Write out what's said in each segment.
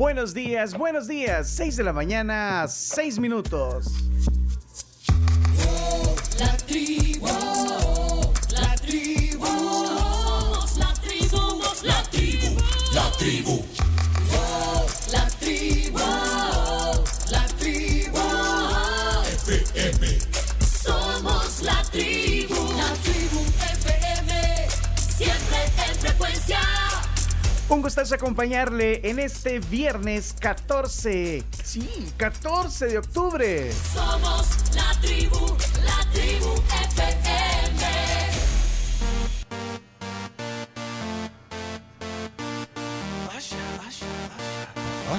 Buenos días, buenos días. 6 de la mañana, 6 minutos. La tribu, la tribu, somos la tribu, somos la tribu, la tribu. Un gustazo acompañarle en este viernes 14, sí, 14 de octubre. Somos la tribu, la tribu FM.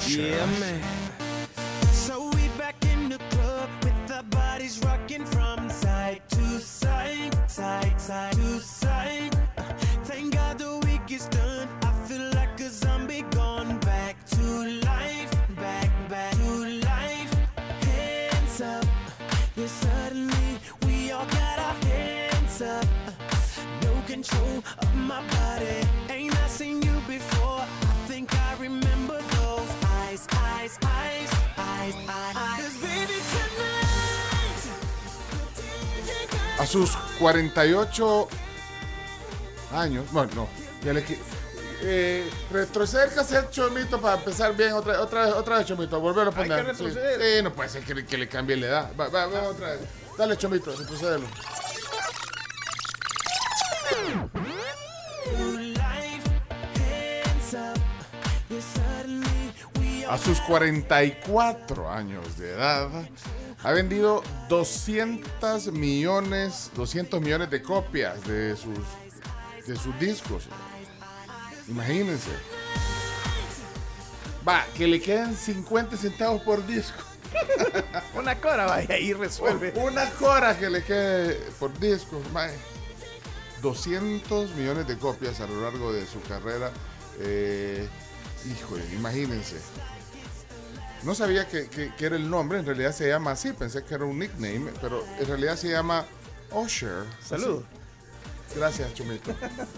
Yeah, man. So sus 48 años, bueno, no, ya le eh, retroceder cassette Chomito para empezar bien otra, otra vez, otra vez Chomito, volver a poner. que sí. retroceder. Sí, no puede ser que, le- que le cambie la edad. Va, va, va otra vez. Dale Chomito, all A sus 44 años de edad, ha vendido 200 millones, 200 millones de copias de sus, de sus discos. Imagínense. Va, que le quedan 50 centavos por disco. Una cora, vaya, ahí resuelve. Una cora que le quede por disco. mae. 200 millones de copias a lo largo de su carrera. Eh, híjole, imagínense. No sabía que, que- que era el nombre, en realidad se llama así, pensé que era un nickname, pero en realidad se llama Usher. Salud. Así. Gracias, Chumito.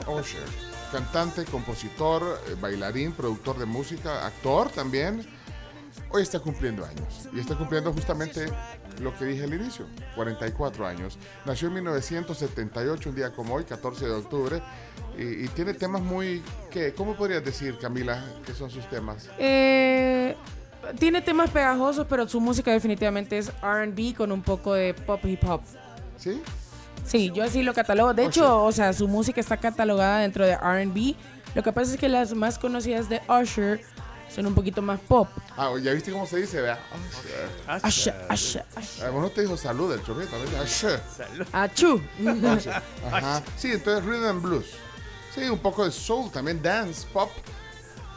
Usher. Cantante, compositor, eh, bailarín, productor de música, actor también. Hoy está cumpliendo años y está cumpliendo justamente lo que dije al inicio, 44 años. Nació en 1978, un día como hoy, 14 de octubre, y, y tiene temas muy... ¿qué? ¿Cómo podrías decir, Camila, qué son sus temas? Eh, tiene temas pegajosos, pero su música definitivamente es RB con un poco de pop hip hop. ¿Sí? Sí, yo así lo catalogo. De hecho, o sea, su música está catalogada dentro de RB. Lo que pasa es que las más conocidas de Usher son un poquito más pop. Ah, ya viste cómo se dice, ¿verdad? Usher, Usher, Usher. Ah, vos no te dijo salud el ¿verdad? Usher. Achú. Ajá. Sí, entonces rhythm and blues. Sí, un poco de soul, también dance, pop.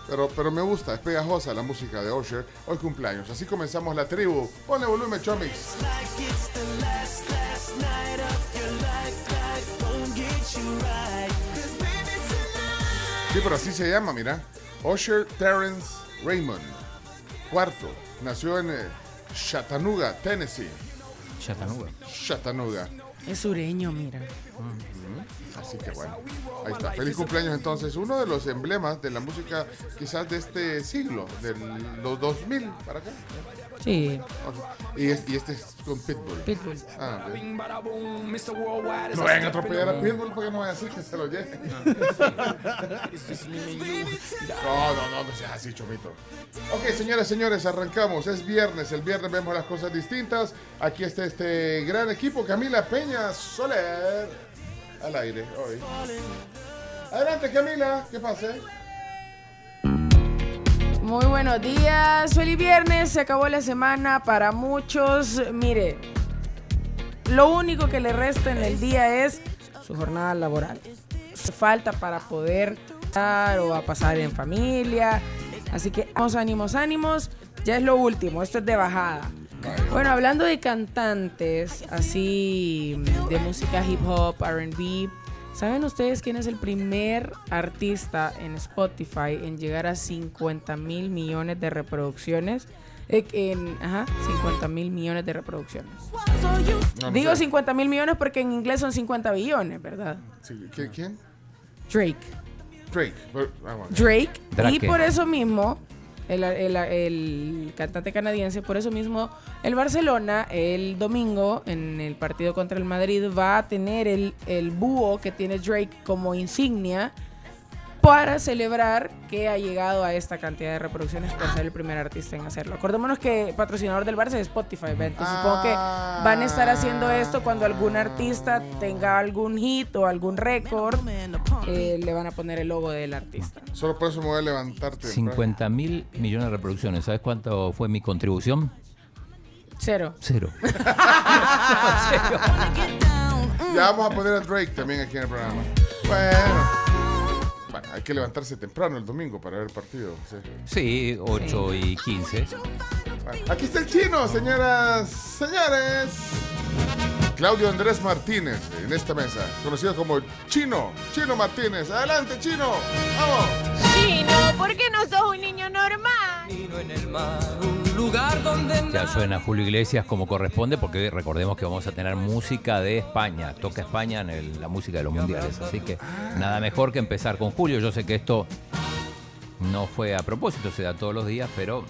Pero, pero me gusta, es pegajosa la música de Usher. Hoy cumpleaños. Así comenzamos la tribu. Ponle volumen, Chomix. Sí, pero así se llama, mira. Usher Terrence Raymond. Cuarto. Nació en eh, Chattanooga, Tennessee. Chattanooga. Chattanooga. Es sureño, mira. Así que bueno, ahí está. Feliz cumpleaños entonces. Uno de los emblemas de la música quizás de este siglo, de los 2000 para acá. Sí, Y, es- y este es con Pitbull. Pitbull. Ah. No vayan a atropellar a Pitbull porque no voy a decir que se lo lleven. No, no, no, no seas así, chomito. Ok, señores, señores, arrancamos. Es viernes. El viernes vemos las cosas distintas. Aquí está este gran equipo. Camila Peña Soler. Al aire hoy. Adelante, Camila. ¿Qué pasa? Muy buenos días, feliz viernes, se acabó la semana para muchos. Mire, lo único que le resta en el día es su jornada laboral. Falta para poder estar o a pasar en familia. Así que vamos, ánimos, ánimos. Ya es lo último, esto es de bajada. Bueno, hablando de cantantes, así de música hip hop, RB, ¿saben ustedes quién es el primer artista en Spotify en llegar a 50 mil millones de reproducciones? Eh, en, ajá, 50 mil millones de reproducciones. No, no Digo sé. 50 mil millones porque en inglés son 50 billones, ¿verdad? Sí, ¿qui- ¿Quién? Drake. Drake. Pero- ah. Drake. Drake. Y por eso mismo el, el- el cantante canadiense. Por eso mismo, el Barcelona el domingo en el partido contra el Madrid va a tener el, el búho que tiene Drake como insignia para celebrar que ha llegado a esta cantidad de reproducciones por ser el primer artista en hacerlo. Acordémonos que patrocinador del Barça es Spotify, entonces supongo que van a estar haciendo esto cuando algún artista tenga algún hit o algún récord, eh, le van a poner el logo del artista. Solo por eso me voy a levantarte. 50 mil millones de reproducciones. ¿Sabes cuánto fue mi contribución? Cero. Cero. Ya vamos a poner a Drake también aquí en el programa. Bueno. Bueno, hay que levantarse temprano el domingo para ver el partido. sí. Sí, 8 y 15. Bueno, aquí está el chino, señoras, señores. Claudio Andrés Martínez en esta mesa, conocido como Chino. Chino Martínez. Adelante, Chino. Vamos. Chino, ¿por qué no sos un niño normal? Ya suena Julio Iglesias como corresponde porque recordemos que vamos a tener música de España. Toca España en el- la música de los mundiales. Así que nada mejor que empezar con Julio. Yo sé que esto no fue a propósito, se da todos los días, pero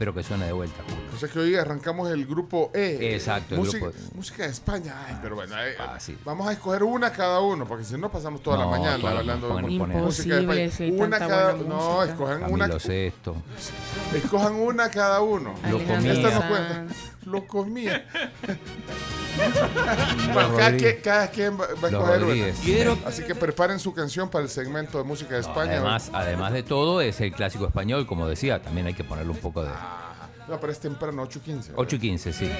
espero que suene de vuelta, Julio. O sea que hoy arrancamos el grupo E. Exacto, el música, grupo E. música de España. Ay, pero bueno, eh, Fácil. vamos a escoger una cada uno, porque si no pasamos toda la mañana toda hablando de música de España. una cada buena No, escojan una, Camilo Sesto. escojan una cada uno. Lo. Esta no Sanz. cuenta. Lo comía. bueno, cada quien, cada quien va, va a Los escoger una. Así que preparen su canción para el segmento de música de España. Además, además de todo, es el clásico español, como decía, también hay que ponerle un poco de... No, pero es temprano, 8.15. 8 y 15, sí.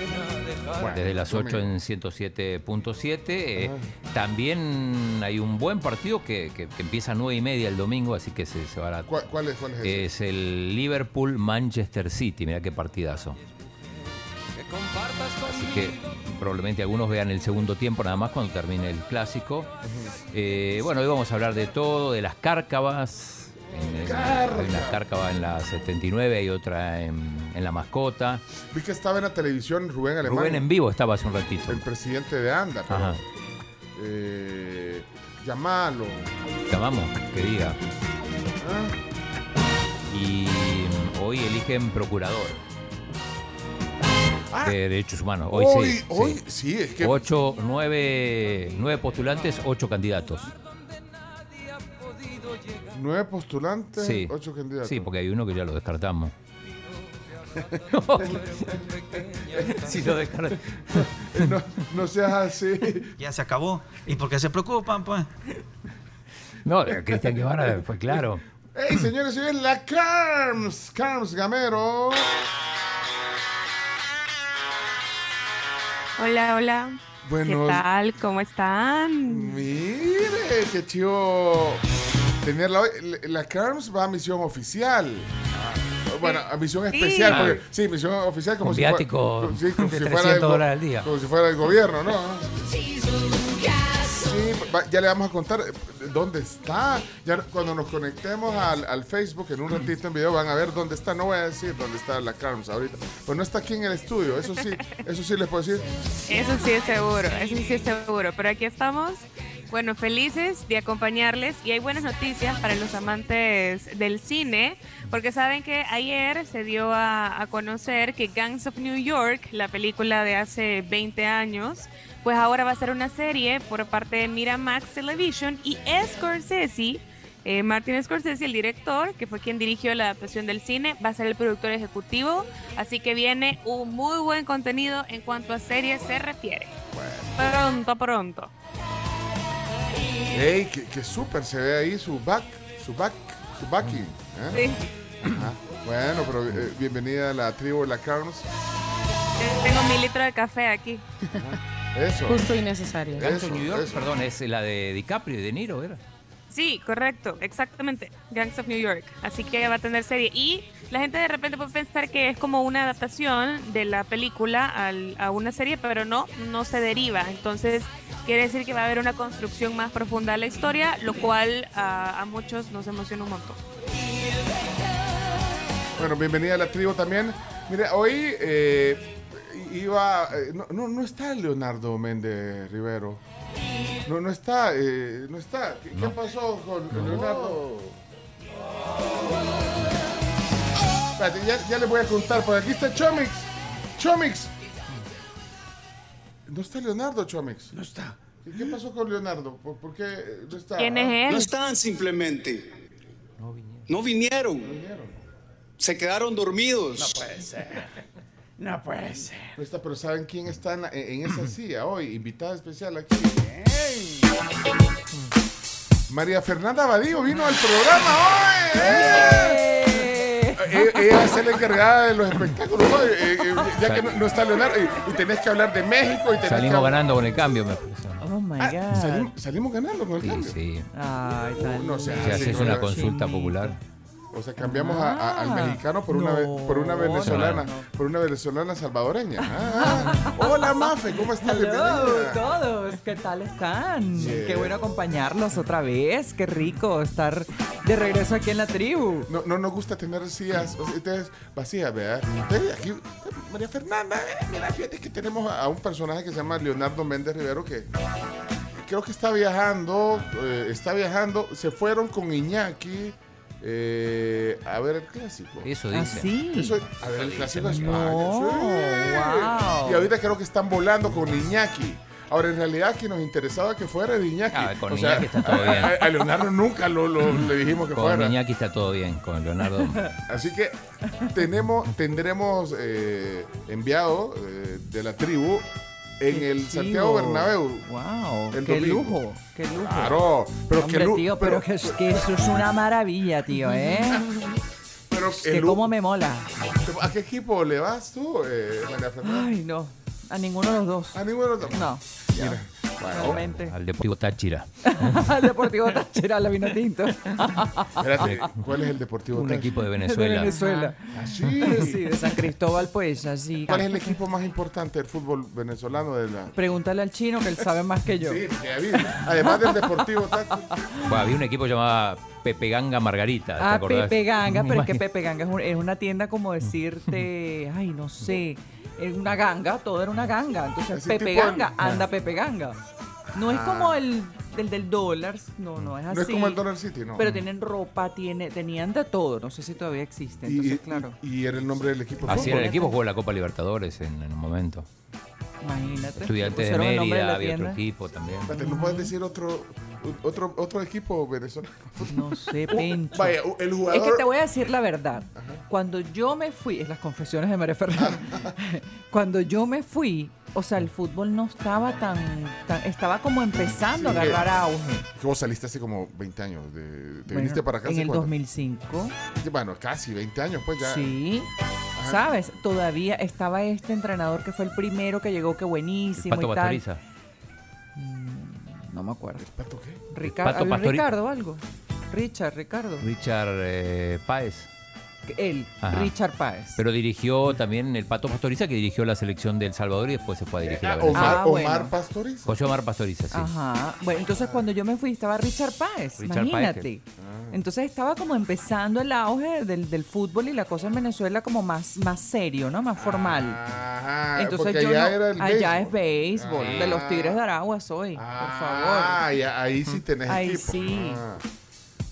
Desde las 8 domingo. en 107.7. eh, también hay un buen partido que, que- que empieza a 9 y media el domingo, así que se, se va a... ¿Cuál, cuál es, cuál es ese? Es el Liverpool-Manchester City. Mira qué partidazo. Así que probablemente algunos vean el segundo tiempo nada más cuando termine el clásico. Eh, bueno, hoy vamos a hablar de todo, de las cárcavas. En el- hay una cárcava en la 79, hay otra en, en la mascota. Vi que estaba en la televisión Rubén Alemán. Rubén en vivo estaba hace un ratito. El presidente de ANDA. Ajá. eh, llamalo. Llamamos, que diga. Ah, Y hoy eligen procurador de derechos humanos. Hoy, Ah. Hoy, sí. hoy, sí. sí, es que Ocho, nueve, nueve postulantes, ocho candidatos. nueve postulantes, Sí. ocho candidatos. Sí, porque hay uno que ya lo descartamos. si lo descartamos. no, no seas así. Ya se acabó. ¿Y por qué se preocupan, pues? No, eh, Cristian Guevara fue claro. ¡Ey, señores! Hoy es la Carms, Carms Gamero. Hola, hola. Buenos- ¿Qué tal? ¿Cómo están? Mire, qué chido tenerla hoy. La- La Carms va a misión oficial. Bueno, a misión especial, Sí. porque sí, misión oficial como Con si fuera- viático como- sí, como de si fuera 300 el go- dólares al día. Como si fuera el gobierno, ¿no? Ya le vamos a contar eh, dónde está. Ya cuando nos conectemos al, al Facebook en un ratito en video van a ver dónde está. No voy a decir dónde está la Carms ahorita. Pues no está aquí en el estudio, eso sí, eso sí les puedo decir. Eso sí es seguro, eso sí es seguro. Pero aquí estamos, bueno, felices de acompañarles y hay buenas noticias para los amantes del cine, porque saben que ayer se dio a, a conocer que Gangs of New York, la película de hace 20 años, pues ahora va a ser una serie por parte de Miramax Television y Scorsese. Eh, Martin Scorsese, el director, que fue quien dirigió la adaptación del cine, va a ser el productor ejecutivo, así que viene un muy buen contenido en cuanto a series se refiere. Pronto, pronto. ¡Ey, qué, qué súper! Se ve ahí su back, su back, su backing. ¿eh? Sí. Ajá. Bueno, pero eh, bienvenida a la tribu de la Carms. Tengo mi litro de café aquí. Eso. Justo y necesario. Gangs of Eso, New York, eso. perdón, es la de DiCaprio y De Niro, ¿era? Sí, correcto, exactamente. Gangs of New York. Así que va a tener serie. Y la gente de repente puede pensar que es como una adaptación de la película al- a una serie, pero no, no se deriva. Entonces, quiere decir que va a haber una construcción más profunda de la historia, lo cual a, a muchos nos emociona un montón. Bueno, bienvenida a la tribu también. Mire, hoy eh, iba. eh, no, no, no está Leonardo Méndez Rivero. No, no está, eh, no está. ¿Qué, qué pasó con Leonardo? Espérate, ya, ya les voy a contar, porque aquí está Chomix. Chomix. No está Leonardo Chomix. No está. ¿Qué, qué pasó con Leonardo? ¿Por, por qué no está? ¿Quién Ah, es No él? están simplemente. No vinieron. Se quedaron dormidos. No puede ser. No está, pero ¿saben quién está en, en esa silla hoy? Invitada especial aquí. María Fernanda Badío vino al programa hoy. ¡Eh! Eh, Ella es la encargada de los espectáculos hoy, eh, eh, ya que no, no está Leonardo. Y, y tenés que hablar de México y tenés Salimos que ganando con el cambio, me parece. Oh my Ah, God. salimos, salimos ganando con el Sí, cambio. sí. Ay, tan No sé, Si sí, haces una consulta popular. O sea, cambiamos a- a- al Ah, mexicano por una, no, por una venezolana, no, por una venezolana salvadoreña. Ah, ah. hola Mafe, ¿cómo? Hello, Bienvenida. todos, ¿qué tal están? Yeah. Qué bueno acompañarlos otra vez, qué rico estar de regreso aquí en la tribu. No, no nos gusta tener sillas vacías, ¿verdad? Entonces, aquí, María Fernanda, eh, mira, fíjate que tenemos a, a un personaje que se llama Leonardo Méndez Rivero que creo que está viajando, eh, está viajando, se fueron con Iñaki eh, a ver el clásico. Eso dice. Así. Eso, a ver, el clásico de España. No, sí. wow. Y ahorita creo que están volando con Iñaki. Ahora, en realidad, que nos interesaba que fuera de Iñaki. Ah, con O sea, Iñaki está todo bien. A, a Leonardo nunca lo, lo- le dijimos que Con fuera. Iñaki está todo bien, con Leonardo. Así que tenemos, tendremos eh, enviado eh, de la tribu en el Santiago Bernabéu. Wow, el qué domingo. lujo, qué lujo. Claro, pero Hombre, que tío, pero, que, es- que eso es una maravilla, tío, ¿eh? pero que cómo me mola. ¿A qué equipo le vas tú, eh, María Fernanda? Ay, no, a ninguno de los dos. A ninguno de los dos. No, Mira, bueno, realmente. Al Deportivo Táchira. Al Deportivo Táchira, la vino tinto. espérate, ¿cuál es el Deportivo Un Táchira? equipo de De Venezuela. Venezuela. Ah, sí. Sí, de San Cristóbal, pues, así. ¿Cuál es el equipo más importante del fútbol venezolano de la... Pregúntale al chino que él sabe más que yo. Sí, ya vi. Además del Deportivo Táchira. Bueno, había un equipo llamado Pepe Ganga Margarita. ¿te Ah, acordás? Pepe Ganga, pero es que. Pepe Ganga es, un- es una tienda como decirte, ay, no sé, es una ganga, todo era una ganga. Entonces, Pepe tipo Ganga, anda Pepe Ganga. No es como el del, del dólar, no, no es así. No es como el Dollar City, ¿no? Pero tienen ropa, tiene, tenían de todo, no sé si todavía existe. Y, Entonces, y- claro, y era el nombre del equipo de Así era fútbol. el equipo, jugó la Copa Libertadores en, en un momento. imagínate. Estudiantes de pusieron el nombre de Mérida, la había otro tienda. equipo también. Espérate, ¿No puedes decir otro, otro, otro equipo venezolano? No sé, Pencho. Vaya, el jugador... Es que te voy a decir la verdad. Cuando yo me fui, es las confesiones de María Fernanda. Cuando yo me fui, o sea, el fútbol no estaba tan, tan- estaba como empezando a agarrar auge. Que vos saliste hace como 20 años. De, ¿Te Bueno, viniste para acá en el cuánto? 2005. Bueno, casi 20 años, pues ya. Sí. Ajá. ¿Sabes? Todavía estaba este entrenador que fue el primero que llegó, que buenísimo Pato y tal. Pastoriza. No me acuerdo. ¿Pato qué? Ricardo, Pato Pastori- Ricardo algo. Richard, Ricardo. Richard eh, Páez. Él, Ajá. Richard Páez. Pero dirigió también el Pato Pastoriza, que dirigió la selección de El Salvador y después se fue a dirigir a Ah, Venezuela. Omar, Ah, bueno. Omar Pastoriza. José Omar Pastoriza, sí. Ajá. Bueno, entonces cuando yo me fui estaba Richard Páez, Richard imagínate. Páez, Entonces estaba como empezando el auge del, del fútbol y la cosa en Venezuela como más, más serio, ¿no? Más formal. Ajá, Entonces yo allá no- era el allá béisbol. es béisbol, Ah. de los Tigres de Aragua soy, por favor. Ah, ahí sí tenés Ahí equipo. sí. Ah,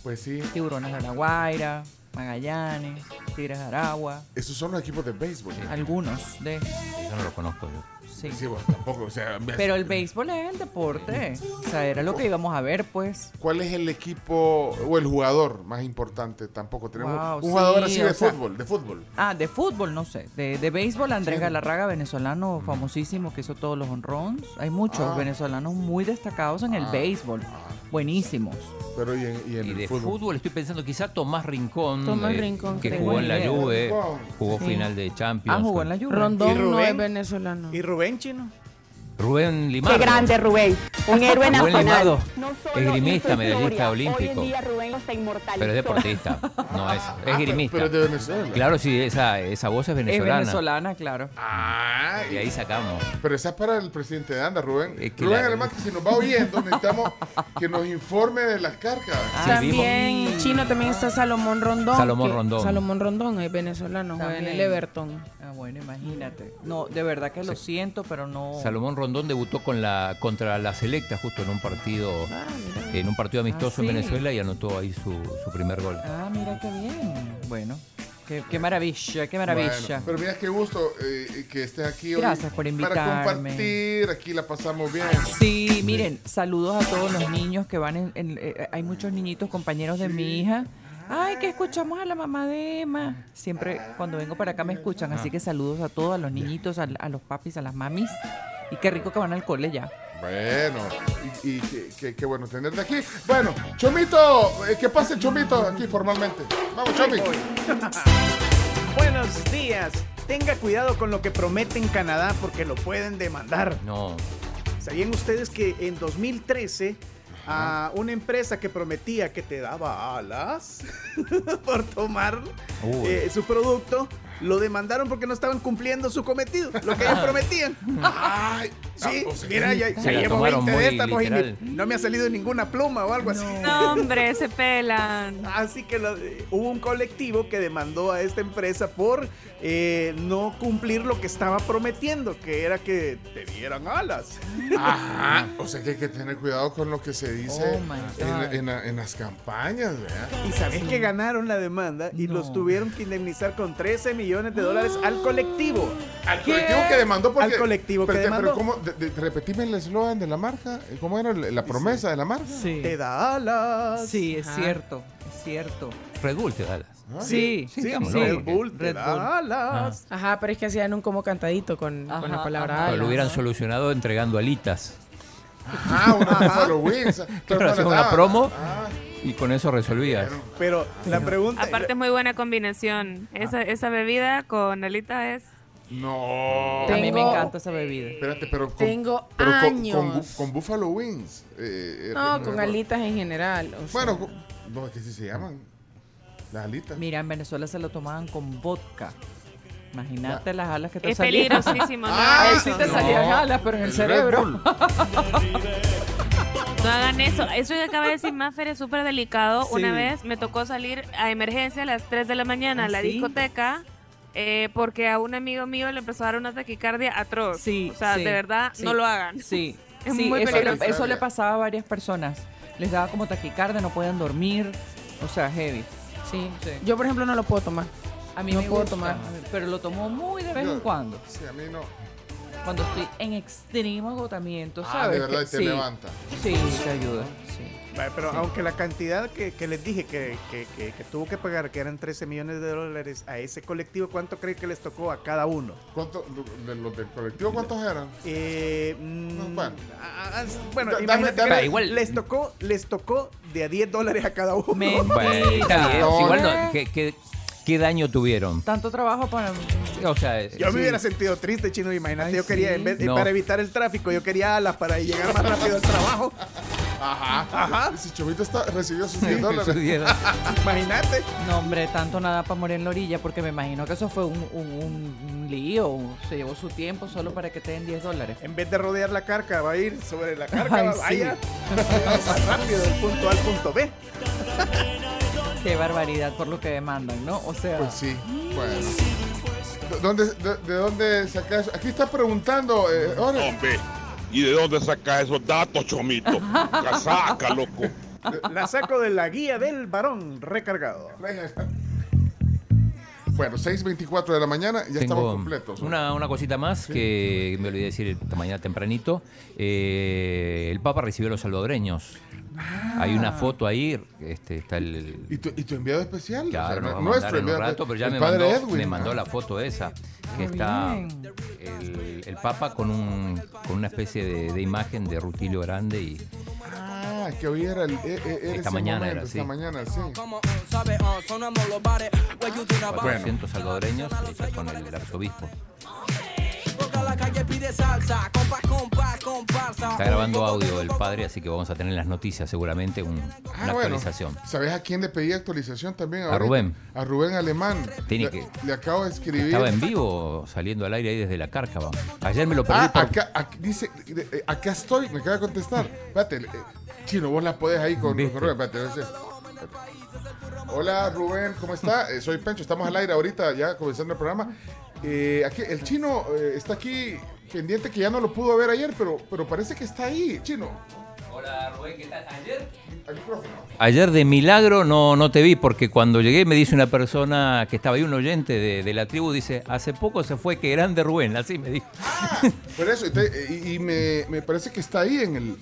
pues sí. Tiburones de la Guaira, Magallanes, Tigres de Aragua, Esos son los equipos de béisbol. algunos de... Yo no lo conozco yo. Sí. Sí, bueno, tampoco. O sea, me- Pero el béisbol es el deporte. O sea, era lo que íbamos a ver, pues. ¿Cuál es el equipo o el jugador más importante? Tampoco tenemos Wow, un jugador sí, así de sea, fútbol, de fútbol. Ah, de fútbol, no sé. De, de béisbol, Andrés Sí. Galarraga, venezolano famosísimo, que hizo todos los honrons. Hay muchos Ah. venezolanos muy destacados en el Ah. béisbol. Buenísimos. Pero y en, y en Y el de fútbol. fútbol. estoy pensando quizá Tomás Rincón, Tomás eh, Rincón, que jugó en la. Juve, jugó Sí. final de Champions. Ah, jugó en la Juve. ¿Y Rondón no es venezolano. ¿Y Rubén Chino? Rubén Limardo. Qué grande Rubén, un héroe Rubén nacional. Limardo, No solo esgrimista, medallista olímpico. Hoy en día Rubén inmortalizó. Pero es deportista, no es, es Ah, pero- esgrimista. Pero es de Venezuela. Claro, sí, esa, esa voz es Es venezolana. venezolana, claro. Ah, Y ahí sacamos. Pero esa es para el presidente de Anda, Rubén. Es que Rubén, la- además, que si nos va oyendo, necesitamos que nos informe de las carcas. Sí, también vimos. chino también está Salomón Rondón. Salomón que- Rondón. Salomón Rondón es venezolano, juega en el. Everton. Ah, bueno, imagínate. No, de verdad que lo siento, pero no. Salomón Rondón debutó con la contra la Selecta justo en un partido Ah, en un partido amistoso Ah, en sí. Venezuela y anotó ahí su, su primer gol. Ah, mira qué bien. Bueno, qué, qué maravilla, qué maravilla. Bueno, pero mira qué gusto eh, que estés aquí hoy. Gracias por Para invitarme. compartir, aquí la pasamos bien. Sí, miren, saludos a todos los niños que van en... en- eh, hay muchos niñitos compañeros de mi hija. Ay, que escuchamos a la mamá de Emma. Siempre cuando vengo para acá me escuchan, así que saludos a todos, a los niñitos, a, a los papis, a las mamis. Y qué rico que van al cole ya. Bueno, y, y qué, bueno tenerte aquí. Bueno, Chomito, eh, que pase Chomito aquí formalmente. Vamos, Chomi. Buenos días. Tenga cuidado con lo que promete en Canadá porque lo pueden demandar. No. ¿Sabían ustedes que en 2013 a una empresa que prometía que te daba alas por tomar eh, su producto, lo demandaron porque no estaban cumpliendo su cometido, lo que ellos prometían. Ay, Sí, ah, o sea, mira, ya, Se ya llevo tomaron 20 de estas, pues, no me ha salido ninguna pluma o algo así. No, hombre, se pelan. Así que lo- hubo un colectivo que demandó a esta empresa por eh, no cumplir lo que estaba prometiendo, que era que te dieran alas. Ajá. O sea que hay que tener cuidado con lo que se dice Oh, en, en- en las campañas, ¿verdad? Y sabes que ganaron la demanda y los tuvieron que indemnizar con 13 millones de dólares al colectivo. Al colectivo que demandó porque... Al colectivo que pero, te- demandó. Pero ¿cómo? De- de- repetime el eslogan de la marca. ¿Cómo era la promesa de la marca? Sí. Te da alas. Sí, es Ajá. cierto, es cierto. Red Bull te da las. Sí, Sí, digamos, Red. Bull te Red da Bull. alas. Ajá, pero es que hacían un como cantadito con, con la palabra ajá. Pero ala. lo hubieran solucionado entregando alitas. Ah, una Buffalo Wings. Pero una promo Ah, y con eso resolvías. Pero la pregunta... Aparte, es muy buena combinación. Esa, esa bebida con alita es. no. A mí me Tengo- encanta esa bebida. Espérate, pero con, Tengo pero con- años. Con, bu- con Buffalo Wings. eh, eh, No, eh, con no. alitas en general. o sea. Bueno, con- no, es que sí se llaman. Las alitas. Mira, en Venezuela se lo tomaban con vodka. Imagínate las alas que te Es salían. peligrosísimo. ¿no? Ah, sí te no. salían alas, pero en el, Red cerebro. No hagan eso. Eso que acaba de decir Maffer es súper delicado. Sí. Una vez me tocó salir a emergencia a las 3 de la mañana a ¿Ah, la sí? discoteca eh, porque a un amigo mío le empezó a dar una taquicardia atroz. Sí, o sea, sí, de verdad, sí. no lo hagan. Sí, Es sí, muy eso, le, eso le pasaba a varias personas. Les daba como taquicardia, no podían dormir. O sea, heavy. Sí. Sí. Yo, por ejemplo, no lo puedo tomar. A mí No me puedo gusta, tomar. pero lo tomo muy de vez Yo- en cuando. Sí, a mí no. Cuando estoy en extremo agotamiento, Ah, ¿sabes? de verdad, Que- y te sí, levanta. Sí, te ayuda. Sí. Vale, Pero aunque la cantidad que, que les dije que, que- que- que tuvo que pagar, que eran 13 millones de dólares a ese colectivo, ¿cuánto cree que les tocó a cada uno? ¿Cuánto, de los del colectivo, cuántos eran? Eh, mm, No, bueno. ah, ah, bueno, Da- dame- imagínate que dame- le- igual- les tocó, les tocó de a 10 dólares a cada uno. Mentira. Bueno, está bien. No, Igual no. no, ¿qué, daño tuvieron? Tanto trabajo para... O sea, Yo sí. me hubiera sentido triste, chino. Imagínate, Ay, yo quería, sí. en vez, No. para evitar el tráfico, yo quería alas para llegar más rápido al trabajo. Ajá. Ajá. Si Chomito está, recibió sus 10 dólares. Imagínate. No, hombre, tanto nada para morir en la orilla, porque me imagino que eso fue un, un- un- un lío. un- se llevó su tiempo solo para que te den 10 dólares. En vez de rodear la carga, va a ir sobre la carga, Ay, va- sí. vaya más rápido del punto A al punto B. Qué barbaridad por lo que demandan, ¿no? O sea, Pues sí, bueno. ¿De dónde, de, de dónde sacas eso? Aquí está preguntando, eh, ahora, Hombre, ¿y de dónde sacas esos datos, Chomito? Casaca, loco. La saco de la guía del varón recargado. Bueno, 6.24 de la mañana, ya Tengo estamos completos. ¿no? Una, una cosita más que me olvidé decir esta mañana tempranito. Eh, el Papa recibió a los salvadoreños. Hay una foto ahí, este, está el... ¿Y tu, y tu enviado especial? Claro, O sea, a nuestro enviado rato, pero ya el me padre mandó, Edwin, me mandó ah. la foto esa, que Ah, está bien. el, el Papa con, un, con una especie de, de imagen de Rutilio Grande y Ah, que hoy era el. eh, eh, era Esta mañana momento, era, Esta sí. mañana, sí. Bueno. 400 salvadoreños hechas con el arzobispo. Está grabando audio el padre, así que vamos a tener en las noticias seguramente un- Ah, una bueno. actualización. ¿Sabes a quién le pedí actualización también? A? Rubén. A Rubén Alemán. Tiene le, que- le acabo de escribir. Estaba en vivo saliendo al aire ahí desde la cárcava. Ayer me lo perdí Ah, por- acá, dice, eh, acá estoy, me acaba de contestar. Espérate, eh, Chino, vos la podés ahí con, Rubén. Espérate. Hola Rubén, ¿cómo está? Eh, soy Pencho, estamos al aire ahorita ya comenzando el programa. Eh, aquí, el chino eh, está aquí pendiente que ya no lo pudo ver ayer, pero, pero parece que está ahí, chino. Hola Ayer de milagro no, no te vi porque cuando llegué me dice una persona que estaba ahí, un oyente de, de la tribu, dice, hace poco se fue que grande Rubén, así me dijo. Por eso, y, te- y- y me, me parece que está ahí en el,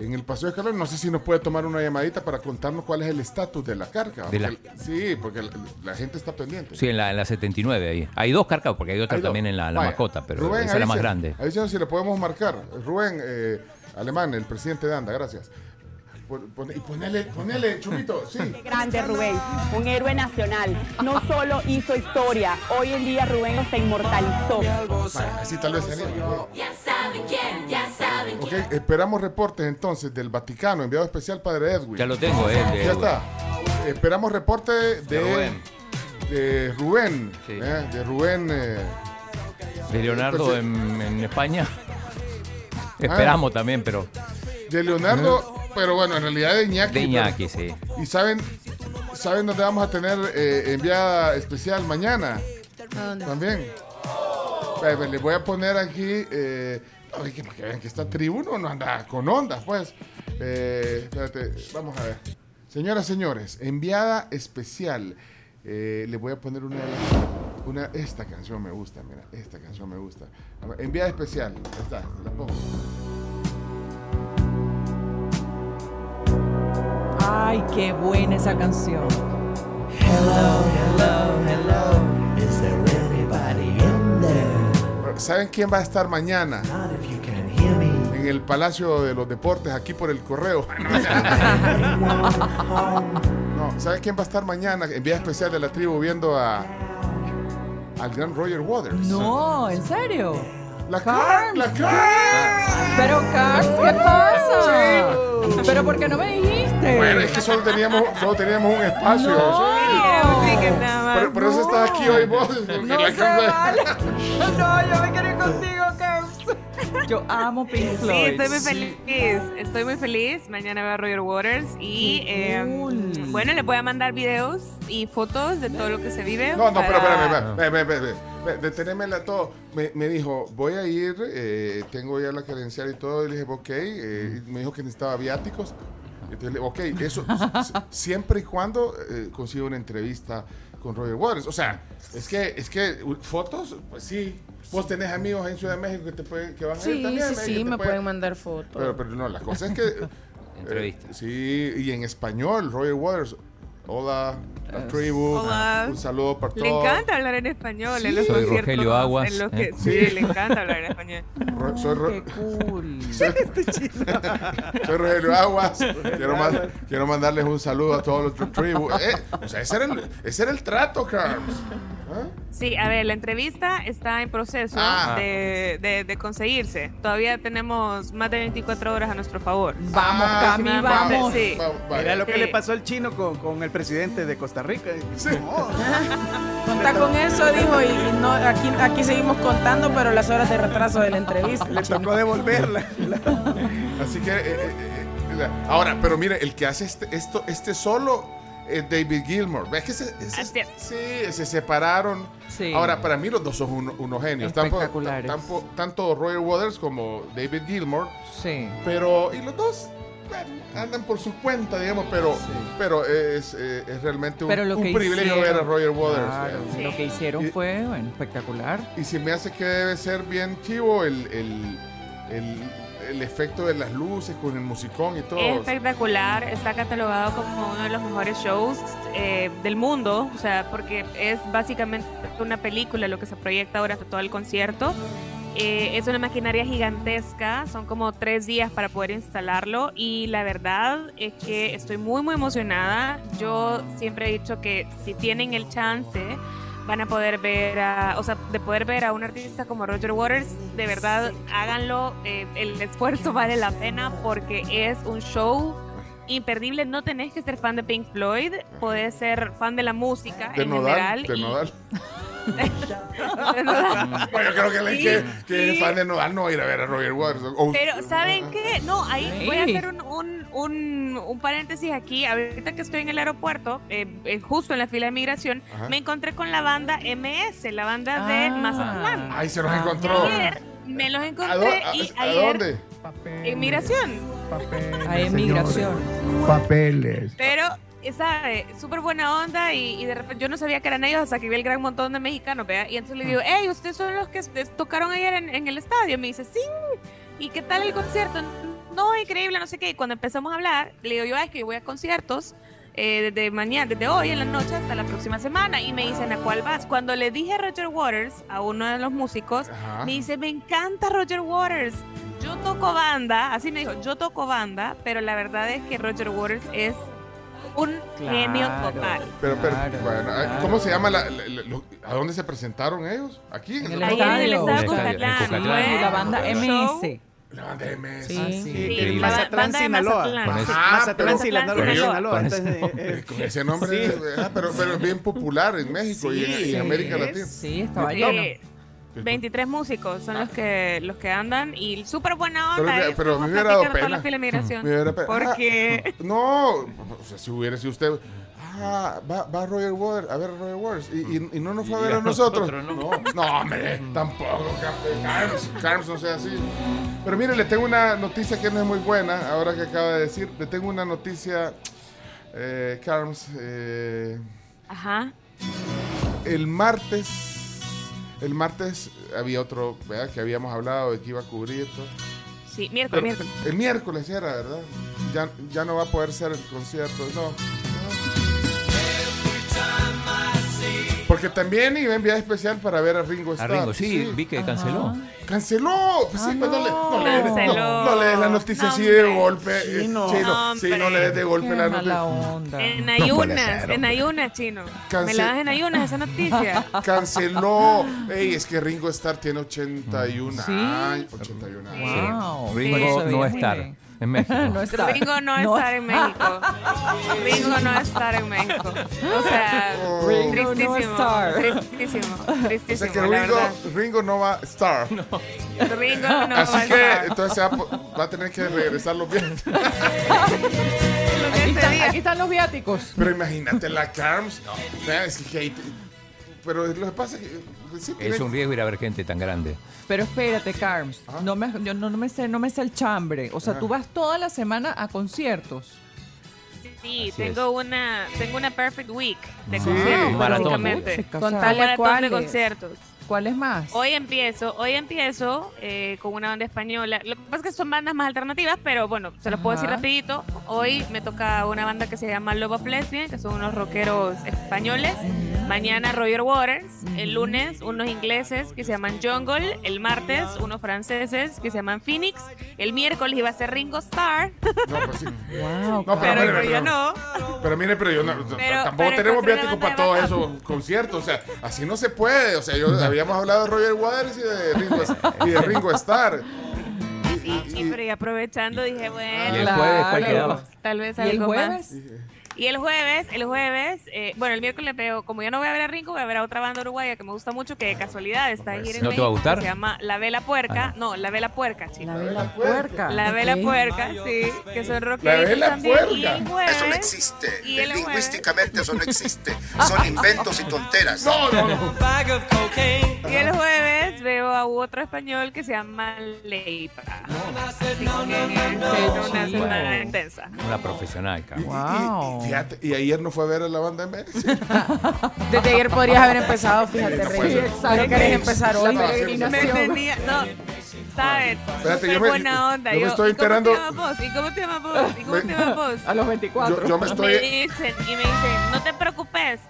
en el Paseo de Escalón. No sé si nos puede tomar una llamadita para contarnos cuál es el estatus de la carga. De la- Porque- Sí, porque la, la gente está pendiente. Sí, en la, en la 79 ahí. Hay dos carcas porque hay otra Hay también en la, mascota, pero Rubén, esa es la más grande. avísenos si le podemos marcar. Rubén, eh, alemán, el presidente de ANDA, gracias. Pon- y ponele, ponele, chumito, sí. Qué grande Rubén, un héroe nacional. No solo hizo historia, hoy en día Rubén se inmortalizó. Vaya, así tal vez se anime. Ya saben quién, ya saben Ok, quién. esperamos reportes entonces del Vaticano, enviado especial Padre Edwin. Ya lo tengo, eh, Ya Edwin. está. Esperamos reporte de, De Rubén. de Rubén. Sí. eh, de Rubén. eh, De Leonardo en, en España. Ah. Esperamos también, pero de Leonardo, pero bueno, en realidad de Iñaki. de pero- Iñaki, sí. ¿Y saben, saben dónde vamos a tener eh, enviada especial mañana? También. Ve, ve, Les voy a poner aquí. Eh, ay, que, que vean que esta tribuno no anda con ondas, pues. Eh, espérate, vamos a ver. Señoras, señores, enviada especial. Eh, le voy a poner una, una. Esta canción me gusta, mira. Esta canción me gusta. Enviada especial. Ahí está, la pongo. Ay, qué buena esa canción. Hello, hello, hello. Is there anybody in there? ¿Saben quién va a estar mañana? Not if you can hear me. En el Palacio de los Deportes, aquí por el correo. No, ¿saben quién va a estar mañana? En vía especial de la tribu viendo a. Al gran Roger Waters. No, ¿en serio? La Carms. La Carms. Pero, Carms, ¿qué pasa? ¿Pero por qué no me dijiste? Bueno, es que solo teníamos, solo teníamos un espacio. No. Sí, que nada más. Por, por eso estás aquí hoy vos. No la se vale. No, yo me quiero ir contigo, Carms. Yo amo Pink Sí, Floyd. estoy muy feliz. Estoy muy feliz. Mañana veo a Roger Waters y eh, cool. bueno, les voy a mandar videos y fotos de todo lo que se vive. No, no, pero para- espérame, espérame, espérame, espérame, detenémela todo. Me, me dijo, voy a ir, eh, tengo ya la credencial y todo. Y le dije, ok. eh, me dijo que necesitaba viáticos. Ok, eso siempre y cuando eh, consiga una entrevista con Roger Waters. O sea, es que, es que fotos, pues sí. Vos tenés amigos en Ciudad de México que te pueden, que van a ir Sí, también. sí, sí, te me pueden- pueden mandar fotos. Pero, pero no, la cosa es que. eh, Entrevista. sí, y en español, Roger Waters. Hola, la tribu. Hola. Un saludo para Le todos. encanta hablar en español. Sí. en los Soy Rogelio Aguas, en los que- ¿eh? sí, le encanta hablar en español. Ro- Soy, Ro- Qué cool. soy, soy Rogelio Aguas. Quiero, man- quiero mandarles un saludo a todos los tri- tribu. Eh, o sea, ese era el, ese era el trato, Carms. Sí, a ver, la entrevista está en proceso Ah. de, de- de conseguirse. Todavía tenemos más de 24 horas a nuestro favor. Vamos, Ah, Cami, sí, vamos. sí. Era lo que Sí. le pasó al chino con, con el presidente de Costa Rica. No, Conta con eso, dijo, y no, aquí, aquí seguimos contando, pero las horas de retraso de la entrevista. le tocó devolverla. Así que. eh, eh, eh, ahora, pero mire, el que hace este, esto, este solo David Gilmour. ¿Ves que se, es. sí, se separaron? Sí. Ahora, para mí los dos son uno- unos genios. Tanto, Espectaculares. tanto, tanto Roger Waters como David Gilmour. Sí. Pero, y los dos andan por su cuenta, digamos, pero, pero es, eh, es realmente un, Pero lo un que privilegio hicieron- ver a Roger Waters. Claro, eh. Lo que hicieron Y- fue, bueno, espectacular. Y se me hace que debe ser bien chivo el, el, el, el efecto de las luces con el musicón y todo. Es espectacular, está catalogado como uno de los mejores shows eh, del mundo, o sea, porque es básicamente una película lo que se proyecta durante todo el concierto. Eh, es una maquinaria gigantesca, son como tres días para poder instalarlo y la verdad es que estoy muy muy emocionada. Yo siempre he dicho que si tienen el chance van a poder ver, a, o sea, de poder ver a un artista como Roger Waters, de verdad háganlo, eh, el esfuerzo vale la pena porque es un show imperdible. No tenés que ser fan de Pink Floyd, podés ser fan de la música de en Nodal, general. de y- Nodal. de. Bueno, yo creo que el Sí, que, que es sí. fan de Nodal no va a ir a ver a Roger Waters. O- Pero, ¿saben qué? No, ahí Sí. voy a hacer un, un, un, un paréntesis aquí. Ahorita que estoy en el aeropuerto, eh, eh, justo en la fila de migración, Ajá. me encontré con la banda MS, la banda de Ah. Mazatlán. Ahí se los encontró. Ayer me los ¿A, encontré a- y a ayer dónde? en migración. papeles. Hay. Papeles. Pero, esa eh, súper buena onda y, y de repente yo no sabía que eran ellos hasta que vi el gran montón de mexicanos, ¿vea? Y entonces le digo, hey, ¿ustedes son los que tocaron ayer en, en el estadio? Y me dice, sí. ¿Y qué tal el concierto? No, increíble, no sé qué. Y cuando empezamos a hablar, le digo yo, "Ah, es que yo voy a conciertos eh, desde mañana, desde hoy en la noche hasta la próxima semana. Y me dicen, ¿a cuál vas? Cuando le dije a Roger Waters, a uno de los músicos, Ajá. me dice, me encanta Roger Waters. Yo toco banda, así me dijo, yo toco banda, pero la verdad es que Roger Waters es un genio Claro. total. Pero, pero, Claro, bueno, claro. ¿cómo se llama? La, la- la- lo- ¿A dónde se presentaron ellos? ¿Aquí? En el en el estadio. En el la banda. MS. La banda MS. Sí. Ah, sí. Sí, la Mazatlán, banda de Sinaloa. Mazatlán. Ah, Mazatlán, Sinaloa, con ese- eh, eh, Con ese nombre, Sí. ah, pero, pero bien popular en México y, en, y en América Sí. Latina. Sí, estaba lleno. 23 músicos son los que los que andan y súper buena Pero, onda. ¿eh? pero Vamos me hubiera dado pena. la migración. Me hubiera pena. Porque Ah, no, o sea, si hubiera sido usted. Ah, va, va Roger Waters, a ver a Roger Waters. Y, y- y no nos fue a ver a nosotros. No, no, hombre, tampoco. Carms, Carms no sea así. Pero mire, le tengo una noticia que no es muy buena, ahora que acaba de decir. Le tengo una noticia, eh, Carms. eh, Ajá. el martes, el martes había otro, ¿verdad? Que habíamos hablado de que iba a cubrir todo. Sí, miércoles, Pero miércoles. El miércoles era, ¿verdad? Ya, ya no va a poder ser el concierto, no. Porque también iba en viaje especial para ver a Ringo A Starr. Ringo, sí, vi que canceló. ¡Canceló! Pues sí, Ah, pues no, le, no, le, Canceló. no, no le des la noticia No, así de golpe. Chino. chino. No, sí, no le des de golpe Qué la noticia. onda. En ayunas, ser, en ayunas, chino. Cancel- Me la das en ayunas esa noticia. Canceló. Ey, es que Ringo Starr tiene 81 ¿Sí? años. 81 años. Wow. Ringo Eso no estar en México. no está. Ringo no, No estar en México. Ringo no estar en México. O sea, Ringo no tristísimo. estar. Tristísimo. O Tristísimo. sea que Ringo. Ringo no va a estar. Ringo no va Así a que estar. entonces va, a va tener que regresar los bienes. Aquí están, aquí están los viáticos. Pero imagínate la Carms. Vea, es que pero lo que pasa es que sí, Es tiene- un riesgo ir a ver gente tan grande. Pero espérate, Carms. No me, yo no, no me sé, no me sé el chambre. O sea, tú vas toda la semana a conciertos. Sí, Así tengo una, tengo una perfect week de Sí, conciertos, básicamente. Sea, Contale maratón de conciertos. ¿Cuáles más? Hoy empiezo, hoy empiezo eh, con una banda española. Lo que pasa es que son bandas más alternativas, pero bueno, se los puedo decir Ajá. rapidito. Hoy me toca una banda que se llama Love of Lesbian, que son unos rockeros españoles. Mañana Roger Waters. El lunes unos ingleses que se llaman Jungle. El martes unos franceses que se llaman Phoenix. El miércoles iba a ser Ringo Starr, No, pues sí. Wow, No, pero mire, yo pero- no. Pero mire, pero yo no, Pero- tampoco pero tenemos encontré viático una para de esos conciertos. O sea, así no se puede. O sea, yo habíamos hablado de Roger Waters y de Ringo, y de Ringo Starr. Y- y- Sí, pero y aprovechando dije, bueno, ¿Y el jueves cuál Claro. quedaba? tal vez ¿Y el algo más. Y el jueves, el jueves, eh, bueno, el miércoles veo, como yo no voy a ver a Ringo, voy a ver a otra banda uruguaya que me gusta mucho, que de casualidad está ahí en ¿No te va a gustar? se llama La Vela Puerca. Ah. No, La Vela Puerca, La chicos. vela puerca. La Vela. Puerca, sí, que son La rockeros Vela también. Y Puerca. el jueves, Eso no existe. Y el jueves, Lingüísticamente eso no existe. Son inventos y tonteras. No, no, no. Bag of cocaine. y el jueves veo a otro español que se llama Leipa. Así que es una semana intensa. Una profesional, Wow. y- fíjate, y ayer no fue a ver a la banda en México. Desde ayer podrías haber empezado, fíjate, no Rey. puede ser. ¿Por qué querés empezar hoy? La Me peregrinación. tenía, no, ¿sabes? Espérate, Súper yo me- buena onda. yo me estoy ¿y cómo enterando- te llamas vos? ¿Y cómo te llamas vos? ¿Y cómo Me- te llamas vos? A los 24. Yo, yo me Me estoy. dicen, y me dicen, no te preocupes.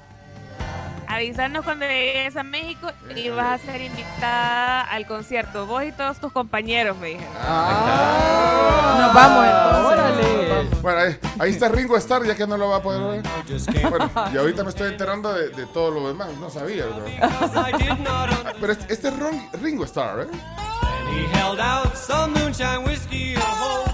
Avisarnos cuando llegues a México y vas a ser invitada al concierto. Vos y todos tus compañeros, me dijeron. Nos vamos entonces. Órale. Bueno, ahí, ahí está Ringo Starr, ya que no lo va a poder ver. Bueno, y ahorita me estoy enterando de, de todo lo demás. No sabía, Ah, Pero este, este es Ron- Ringo Starr, ¿eh? He held out some moonshine whiskey at home.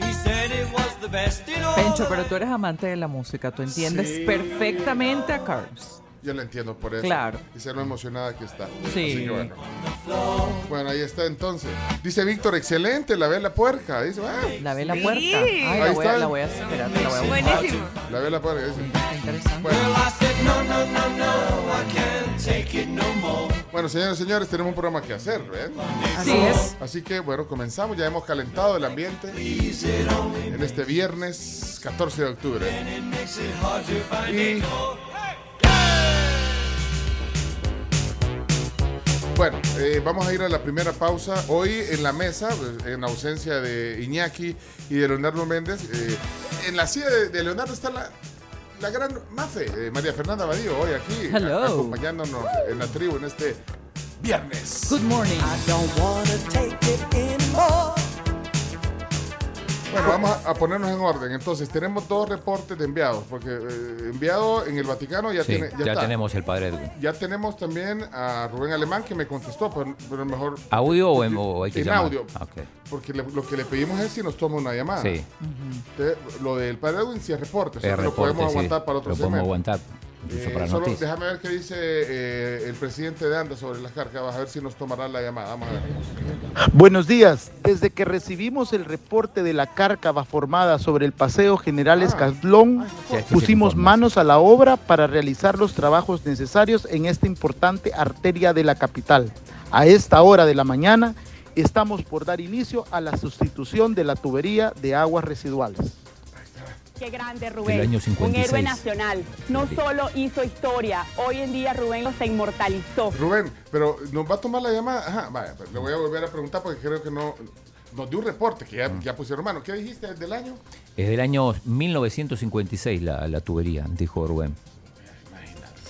He said it was the best in all. Pencho, pero tú eres amante de la música, tú entiendes Sí. perfectamente a Carms. Yo lo entiendo por eso. Claro. Y sé lo emocionada que está. Sí. Así que bueno. Bueno, ahí está entonces. Dice Víctor, excelente, la vela puerca. Dice, ah, La vela Sí. puerca. Ay, Ahí la voy, a, está. la voy a esperar, la voy a buscar. Buenísimo. la vela puerca. Dice. Está interesante. Bueno, señores y señores, tenemos un programa que hacer, ¿ves? Así es. Así que, bueno, comenzamos. Ya hemos calentado el ambiente en este viernes 14 de octubre. Y... Bueno, eh, vamos a ir a la primera pausa. Hoy en la mesa, pues, en ausencia de Iñaki y de Leonardo Méndez, eh, en la silla de, de Leonardo está la, la gran Mafe, eh, María Fernanda Badío, hoy aquí, Hello. acompañándonos en la tribu en este viernes. Good morning. Bueno, vamos a, ponernos en orden. Entonces, tenemos dos reportes de enviados, porque eh, enviado en el Vaticano ya, Sí, tiene, ya, ya está. tenemos el padre Edwin. Ya tenemos también a Rubén Alemán que me contestó, pero, pero mejor ¿Audio o, en- o hay que en llamar? audio. Porque le- lo que le pedimos es si nos toma una llamada. Sí. Entonces, lo del padre Edwin sí es reporte, o sea, lo podemos sí. aguantar para otro Lo podemos aguantar. Eh, solo déjame ver qué dice eh, el presidente de ANDA sobre las cárcavas, a ver si nos tomará la llamada. Vamos a ver. Buenos días. Desde que recibimos el reporte de la cárcava formada sobre el Paseo General Escalón, esto sí pusimos manos a la obra para realizar los trabajos necesarios en esta importante arteria de la capital. A esta hora de la mañana estamos por dar inicio a la sustitución de la tubería de aguas residuales. Qué grande Rubén, año un 56. héroe nacional. No solo hizo historia, hoy en día Rubén se inmortalizó. Rubén, pero nos va a tomar la llamada. Ajá, vaya, pues, le voy a volver a preguntar porque creo que no. Nos dio un reporte que ya, Mm. ya pusieron mano. ¿Qué dijiste del año? Es del año 1956 la, la tubería, dijo Rubén.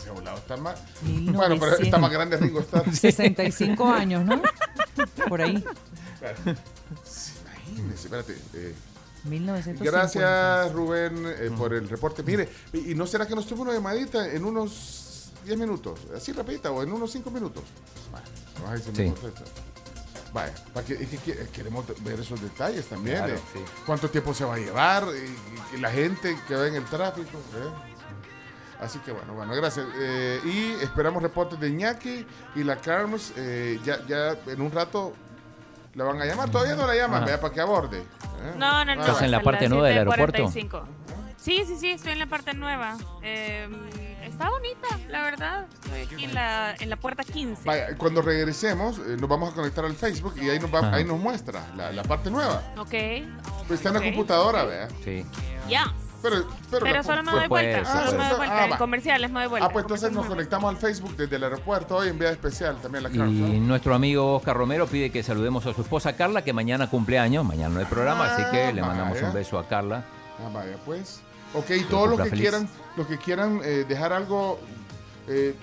Se ha volado, está más. Bueno, pero está más grande Ringo Starr. 65 años, ¿no? Por ahí. Imagínense, espérate. eh, 1950. gracias, Rubén, eh, por el reporte. Mire, ¿y y no será que nos tome una llamadita en unos 10 minutos? Así rapidita, o en unos 5 minutos. Me Sí. Vaya, para que, que que- queremos ver esos detalles también. Claro, de sí. ¿Cuánto tiempo se va a llevar? Y, y la gente que va en el tráfico. ¿eh? Así que bueno, bueno, gracias. Eh, y esperamos reportes de Iñaki y la Carms. eh, ya, ya en un rato la van a llamar. Todavía no la llaman, vea, para que aborde. ¿eh? No, no, no. ¿Estás en la parte nueva del aeropuerto? 7:45. Sí, sí, sí, estoy en la parte nueva. Eh, está bonita, la verdad. Estoy aquí en la, en la puerta 15. Vaya, cuando regresemos, eh, nos vamos a conectar al Facebook y ahí nos, va, ahí nos muestra la, la parte nueva. Ok. Pues está en la computadora, vea. Sí. Ya. Pero, pero, Pero la- solo me pues- doy vuelta. se Solo me puede. doy vuelta. Ah, en comerciales me doy vuelta. Ah, pues entonces nos me conectamos al Facebook desde el aeropuerto hoy, envía especial también la Carms. Y ¿no? nuestro amigo Oscar Romero pide que saludemos a su esposa Carla, que mañana cumple años. Mañana no hay programa, así que le Ah, mandamos vaya. un beso a Carla. Ah, vaya, pues. Ok, y todos los que feliz. quieran, los que quieran eh, dejar algo, eh,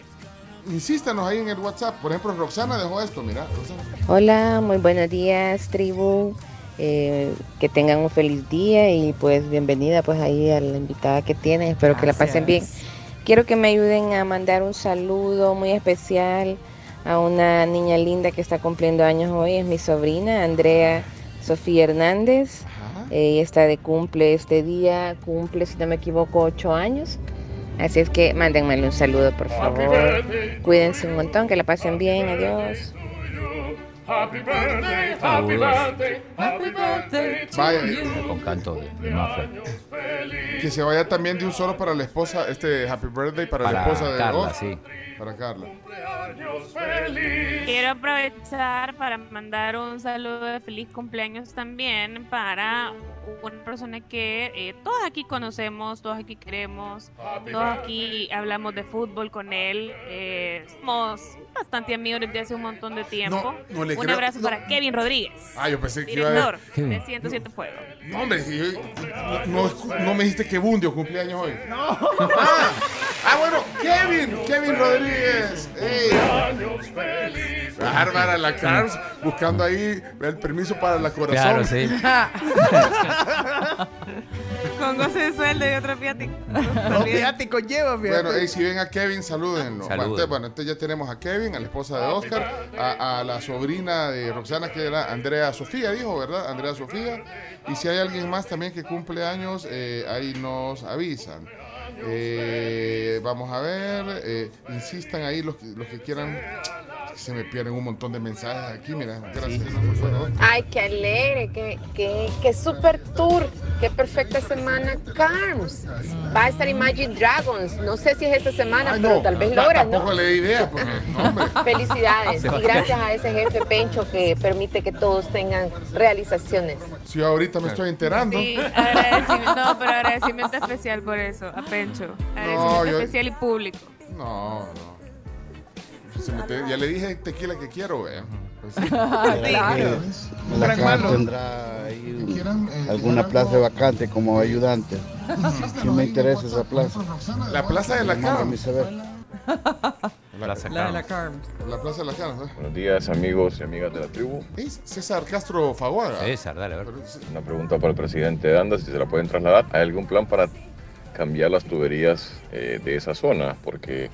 insístanos ahí en el WhatsApp. Por ejemplo, Roxana dejó esto, mira. Roxana. Hola, muy buenos días, tribu. Eh, que tengan un feliz día y pues bienvenida pues ahí a la invitada que tienen. Espero que la pasen bien. Quiero que me ayuden a mandar un saludo muy especial a una niña linda que está cumpliendo años hoy. Es mi sobrina, Andrea Sofía Hernández. Ella está de cumple este día, cumple, si no me equivoco, ocho años. Así es que mándenmele un saludo, por favor. Cuídense un montón, que la pasen bien. Adiós. Happy birthday, happy birthday, happy birthday Vaya, Con canto de, que se vaya también de un solo para la esposa, este Happy Birthday para, la esposa de Carla, sí. Para Carla. Quiero aprovechar para mandar un saludo de feliz cumpleaños también para una persona que eh, todos aquí conocemos, todos aquí queremos, todos aquí hablamos de fútbol con él. eh, somos bastante amigos desde hace un montón de tiempo. No, no le un creo- abrazo no. para Kevin Rodríguez, Ah, yo pensé que iba a de 107 Fuego. No, hombre, si yo- no, no- no me dijiste que Bundio cumpleaños hoy. No. Ah, ah, bueno, Kevin, Kevin Rodríguez. Ey. Bárbara, la Cars, buscando ahí el permiso para la corazón. Claro, sí. Con goce de sueldo y otro viático. No, viático lleva, fíjate. Bueno, ey, si ven a Kevin, salúdenlo. Saluden. Bueno, entonces, bueno, entonces ya tenemos a Kevin, a la esposa de Oscar, a, a la sobrina de Roxana, que era Andrea Sofía, dijo, ¿verdad? Andrea Sofía. Y si hay alguien más también que cumple años, eh, ahí nos avisan. Eh, vamos a ver, eh, insistan ahí los, que- los que quieran. Se me pierden un montón de mensajes aquí, mira. Gracias. Ay, qué alegre, qué, qué, qué super tour qué perfecta semana, Carms. Va a estar Imagine Dragons. No sé si es esta semana, Ay, pero tal vez logras, ¿no? Tampoco le di idea, porque, no, hombre. Felicidades y gracias a ese jefe Pencho que permite que todos tengan realizaciones. Si yo ahorita me estoy enterando. Sí, agradecimiento, no, pero agradecimiento especial por eso, a Pencho. Agradecimiento yo- especial y público. No, no. Se me te- ya le dije tequila que quiero, vea. Pues sí. Claro. La Gran CAR mano. tendrá ahí alguna plaza vacante como ayudante. Sí me interesa esa plaza. La plaza de la Carmen. saber. Plaza La de la Carms. La plaza de la Carmen. ¿eh? Buenos días amigos y amigas de la tribu. Es César Castro Faguaga. César, dale, a ver. Una pregunta para el presidente de Anda, si se la pueden trasladar. ¿Hay algún plan para cambiar las tuberías eh, de esa zona? Porque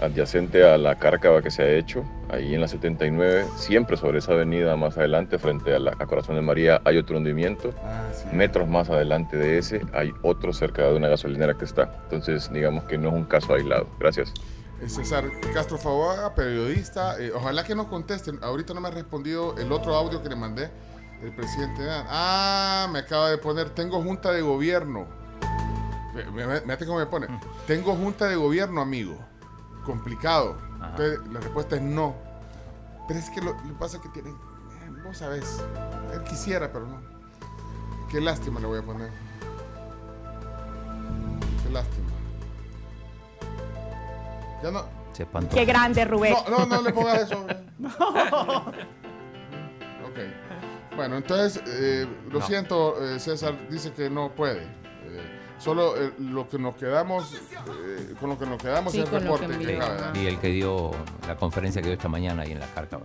adyacente a la cárcava que se ha hecho, ahí en la 79, siempre sobre esa avenida más adelante, frente a la a Corazón de María, hay otro hundimiento. Metros más adelante de ese, hay otro cerca de una gasolinera que está. Entonces, digamos que no es un caso aislado. Gracias. Eh, César Castro Faguaga, periodista. Eh, ojalá que nos contesten. Ahorita no me ha respondido el otro audio que le mandé. El presidente. Ah, me acaba de poner. Tengo junta de gobierno. Fíjate cómo me pone. Tengo junta de gobierno, amigo. Complicado. Entonces, la respuesta es no. Pero es que lo, lo que pasa es que tiene. eh, Vos sabés. Él quisiera, pero no. Qué lástima le voy a poner. Qué lástima. Ya no. Se espantó. Qué grande, Rubén. No, no, no le pongas eso. hombre. ok. Bueno, entonces, eh, lo No. siento, eh, César dice que no puede. Solo eh, lo que nos quedamos, eh, con lo que nos quedamos Sí, es el que reporte que. Y el que dio la conferencia que dio esta mañana ahí en la cárcava.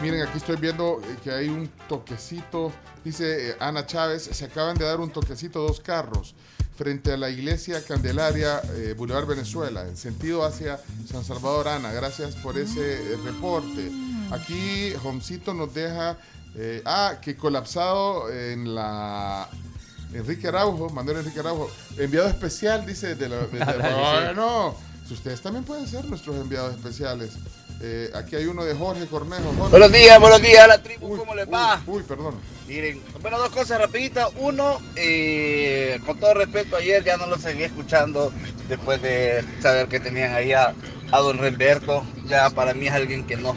Miren, aquí estoy viendo eh, que hay un toquecito, dice eh, Ana Chávez, se acaban de dar un toquecito dos carros frente a la iglesia Candelaria, eh, Boulevard Venezuela, en sentido hacia San Salvador Ana. Gracias por ese eh, reporte. Aquí Jomcito nos deja, eh, ah, que colapsado en la... Enrique Araujo, Manuel Enrique Araujo, enviado especial, dice, de la... de- si ustedes también pueden ser nuestros enviados especiales. Eh, aquí hay uno de Jorge Cornejo. Jorge. Buenos días, buenos días a la tribu, ¿cómo les va? Uy, perdón. Miren, bueno, dos cosas rapiditas. Uno, eh, con todo respeto, ayer ya no lo seguí escuchando después de saber que tenían ahí a, a don Remberto. Ya para mí es alguien que no,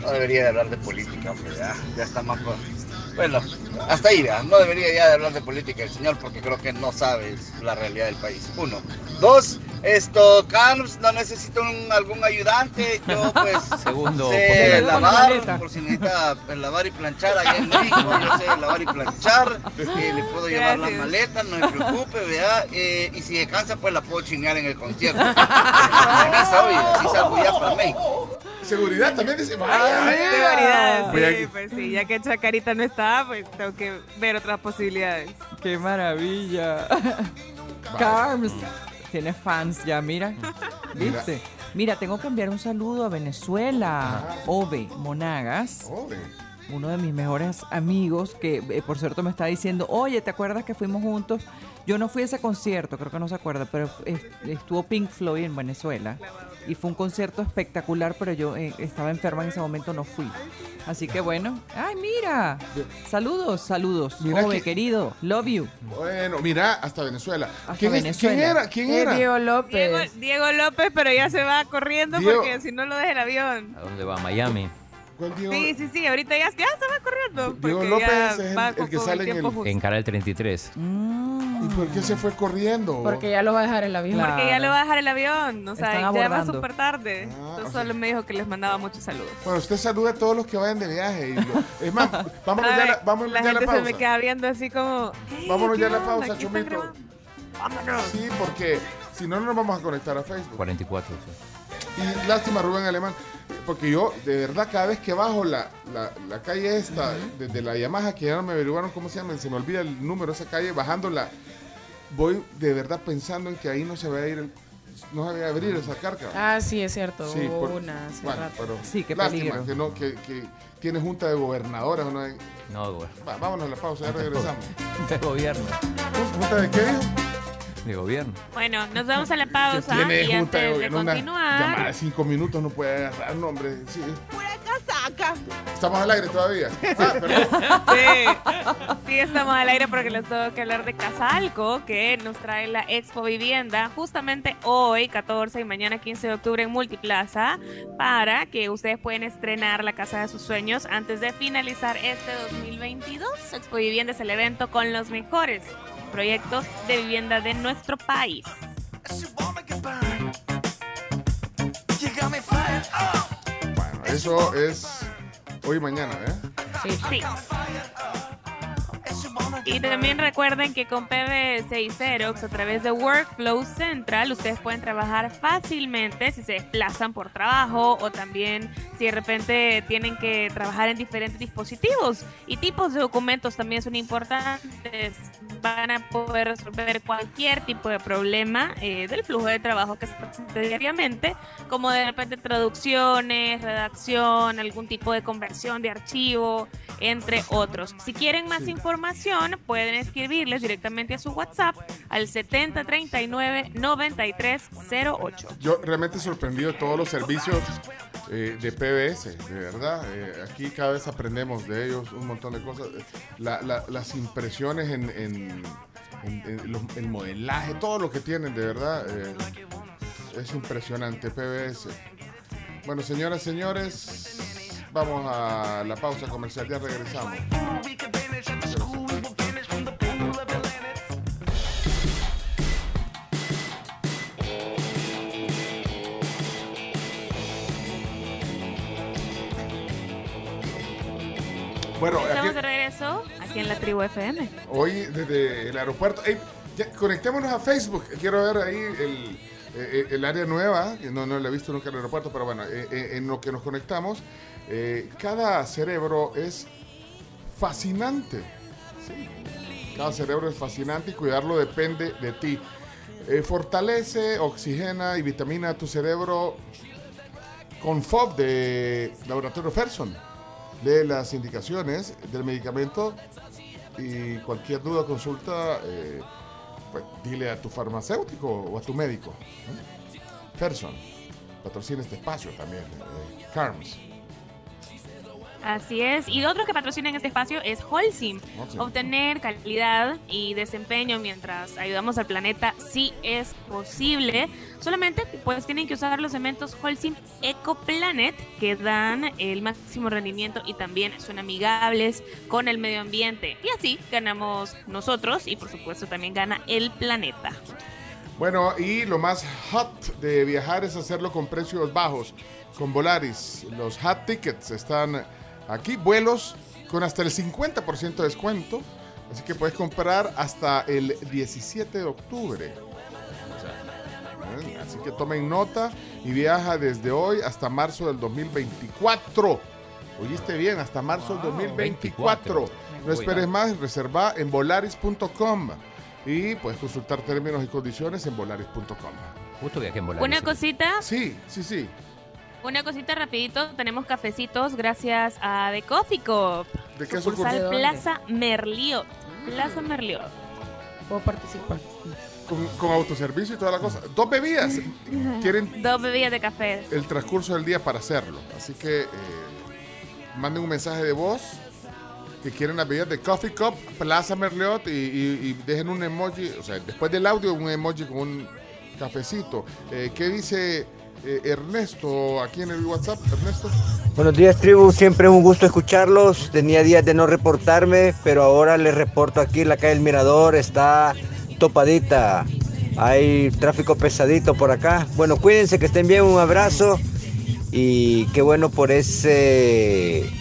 no debería de hablar de política, hombre, ya, ya está más... con- Bueno, hasta ahí, ya, no debería ya de hablar de política el señor porque creo que no sabe la realidad del país. Uno. Dos, esto, Carms, no necesito un- algún ayudante. Yo, pues, Segundo, sé lavar, por si necesita lavar y planchar allá en México. Yo sé lavar y planchar. eh, le puedo llevar las maletas, no se preocupe, ¿verdad? Eh, y si se cansa, pues la puedo chingar en el concierto. Esa, oye, así salgo ya para México. Seguridad también dice, Ah, seguridad, Voy sí, a- pues sí, ya que Chacarita no está, pues tengo que ver otras posibilidades. ¡Qué maravilla! Carms tiene fans ya, mira. ¿Viste? Mira, tengo que enviar un saludo a Venezuela. Ove Monagas. Uno de mis mejores amigos que, eh, por cierto, me está diciendo, oye, ¿te acuerdas que fuimos juntos? Yo no fui a ese concierto, creo que no se acuerda, pero estuvo Pink Floyd en Venezuela. Y fue un concierto espectacular, pero yo eh, estaba enferma en ese momento, no fui. Así que bueno. ¡Ay, mira! Saludos, saludos. Mira Ove, que- querido. Love you. Bueno, mira, hasta Venezuela. Hasta ¿Quién, es- Venezuela. ¿Quién era? ¿Quién Eh, era? Diego López. Diego, Diego López, pero ya se va corriendo Diego- porque si no lo deja el avión. ¿A dónde va? ¿A Miami? ¿Cuál Diego? Sí, sí, sí, ahorita ya, ya se va corriendo. Diego porque López ya es el- va el que sale en el-. En Canal 33. ¿Y por qué se fue corriendo? Porque ya lo va a dejar el avión. Porque ya le va a dejar el avión, o sea, ya va súper tarde. Ah, Entonces sea- solo me dijo que les mandaba muchos saludos. Bueno, usted saluda a todos los que vayan de viaje. y lo- es más, vámonos Ay, ya, a la, vámonos la a la gente se me pausa. queda viendo así como... Vámonos "Hey, ya a ¿qué la pausa, ¿Qué están Chomito. grabando?" Vámonos. Sí, porque si no, no nos vamos a conectar a Facebook. 44. sí. Y lástima, Rubén Alemán, porque yo, de verdad, cada vez que bajo la, la, la calle esta, desde la Yamaha, que ya no me averiguaron cómo se llama, se me olvida el número de esa calle, bajándola, voy de verdad pensando en que ahí no se va a ir, el- no se va a abrir esa carga. Ah, sí, es cierto. Sí, hubo por- una hace bueno, rato. pero Sí, qué lástima peligro. que no, que, que tiene junta de gobernadoras. ¿no? hay- No. Va, vámonos a la pausa, ya regresamos. De gobierno. ¿Junta de qué dijo? De gobierno. Bueno, nos vamos a la pausa tiene y de antes de una continuar... llamada de cinco minutos no puede agarrar, no, hombre. Sí. ¡Pura casa! acá. Estamos al aire todavía. Ah, perdón. Sí, sí, estamos al aire porque les tengo que hablar de Casalco, que nos trae la Expo Vivienda justamente hoy, 14 y mañana 15 de octubre en Multiplaza, para que ustedes puedan estrenar la casa de sus sueños antes de finalizar este 2022. Expo Vivienda es el evento con los mejores proyectos de vivienda de nuestro país. Bueno, eso es hoy y mañana, ¿eh? Sí. sí. Y también recuerden que con PBS y Xerox a través de Workflow Central ustedes pueden trabajar fácilmente si se desplazan por trabajo o también si de repente tienen que trabajar en diferentes dispositivos y tipos de documentos también son importantes. Van a poder resolver cualquier tipo de problema eh, del flujo de trabajo que se presente diariamente, como de repente traducciones, redacción, algún tipo de conversión de archivo, entre otros. Si quieren más información, pueden escribirles directamente a su WhatsApp al 7039 9308. Yo realmente sorprendido de todos los servicios eh, de PBS, de verdad. Eh, aquí cada vez aprendemos de ellos un montón de cosas. La- la- las impresiones en, en- en- en los- el modelaje, todo lo que tienen, de verdad. eh, es impresionante, PBS. Bueno, señoras, señores, vamos a la pausa comercial, ya regresamos. Bueno, Estamos aquí- de regreso aquí en la tribu FM. Hoy desde el aeropuerto. Ya, conectémonos a Facebook. Quiero ver ahí el, eh, el área nueva. No, no la he visto nunca en el aeropuerto, pero bueno, eh, eh, en lo que nos conectamos, eh, cada cerebro es fascinante. Sí. Cada cerebro es fascinante y cuidarlo depende de ti. Eh, fortalece, oxigena y vitamina tu cerebro con FOB de Laboratorio Ferson. Lee las indicaciones del medicamento y cualquier duda o consulta, eh, pues dile a tu farmacéutico o a tu médico. Ferson, patrocina este espacio también. eh, Carms. Así es. Y otro que patrocina en este espacio es Holcim. Holcim. Obtener calidad y desempeño mientras ayudamos al planeta sí es posible. Solamente pues tienen que usar los cementos Holcim EcoPlanet que dan el máximo rendimiento y también son amigables con el medio ambiente. Y así ganamos nosotros y por supuesto también gana el planeta. Bueno, y lo más hot de viajar es hacerlo con precios bajos. Con Volaris, los hot tickets están aquí, vuelos con hasta el 50% de descuento. Así que puedes comprar hasta el 17 de octubre. Así que tomen nota y viaja desde hoy hasta marzo del 2024. Oíste bien, hasta marzo del 2024. No esperes más, reserva en volaris.com y puedes consultar términos y condiciones en volaris.com. Justo viajé en Volaris. Una cosita. Sí, sí, sí. Una cosita rapidito, tenemos cafecitos gracias a The Coffee Cup. ¿De qué Sucursal sucursal? Plaza Merliot. Plaza Merliot. Puedo participar. Con, con autoservicio y toda la cosa. Dos bebidas. Quieren Dos bebidas de café. el transcurso del día para hacerlo. Así que eh, manden un mensaje de voz que quieren las bebidas de Coffee Cup, Plaza Merliot y, y- y dejen un emoji, o sea, después del audio un emoji con un cafecito. Eh, ¿Qué dice eh, Ernesto aquí en el WhatsApp? Ernesto. Buenos días, tribu. Siempre un gusto escucharlos. Tenía días de no reportarme, pero ahora les reporto aquí. La calle del Mirador está topadita. Hay tráfico pesadito por acá. Bueno, cuídense, que estén bien. Un abrazo. Y qué bueno por ese.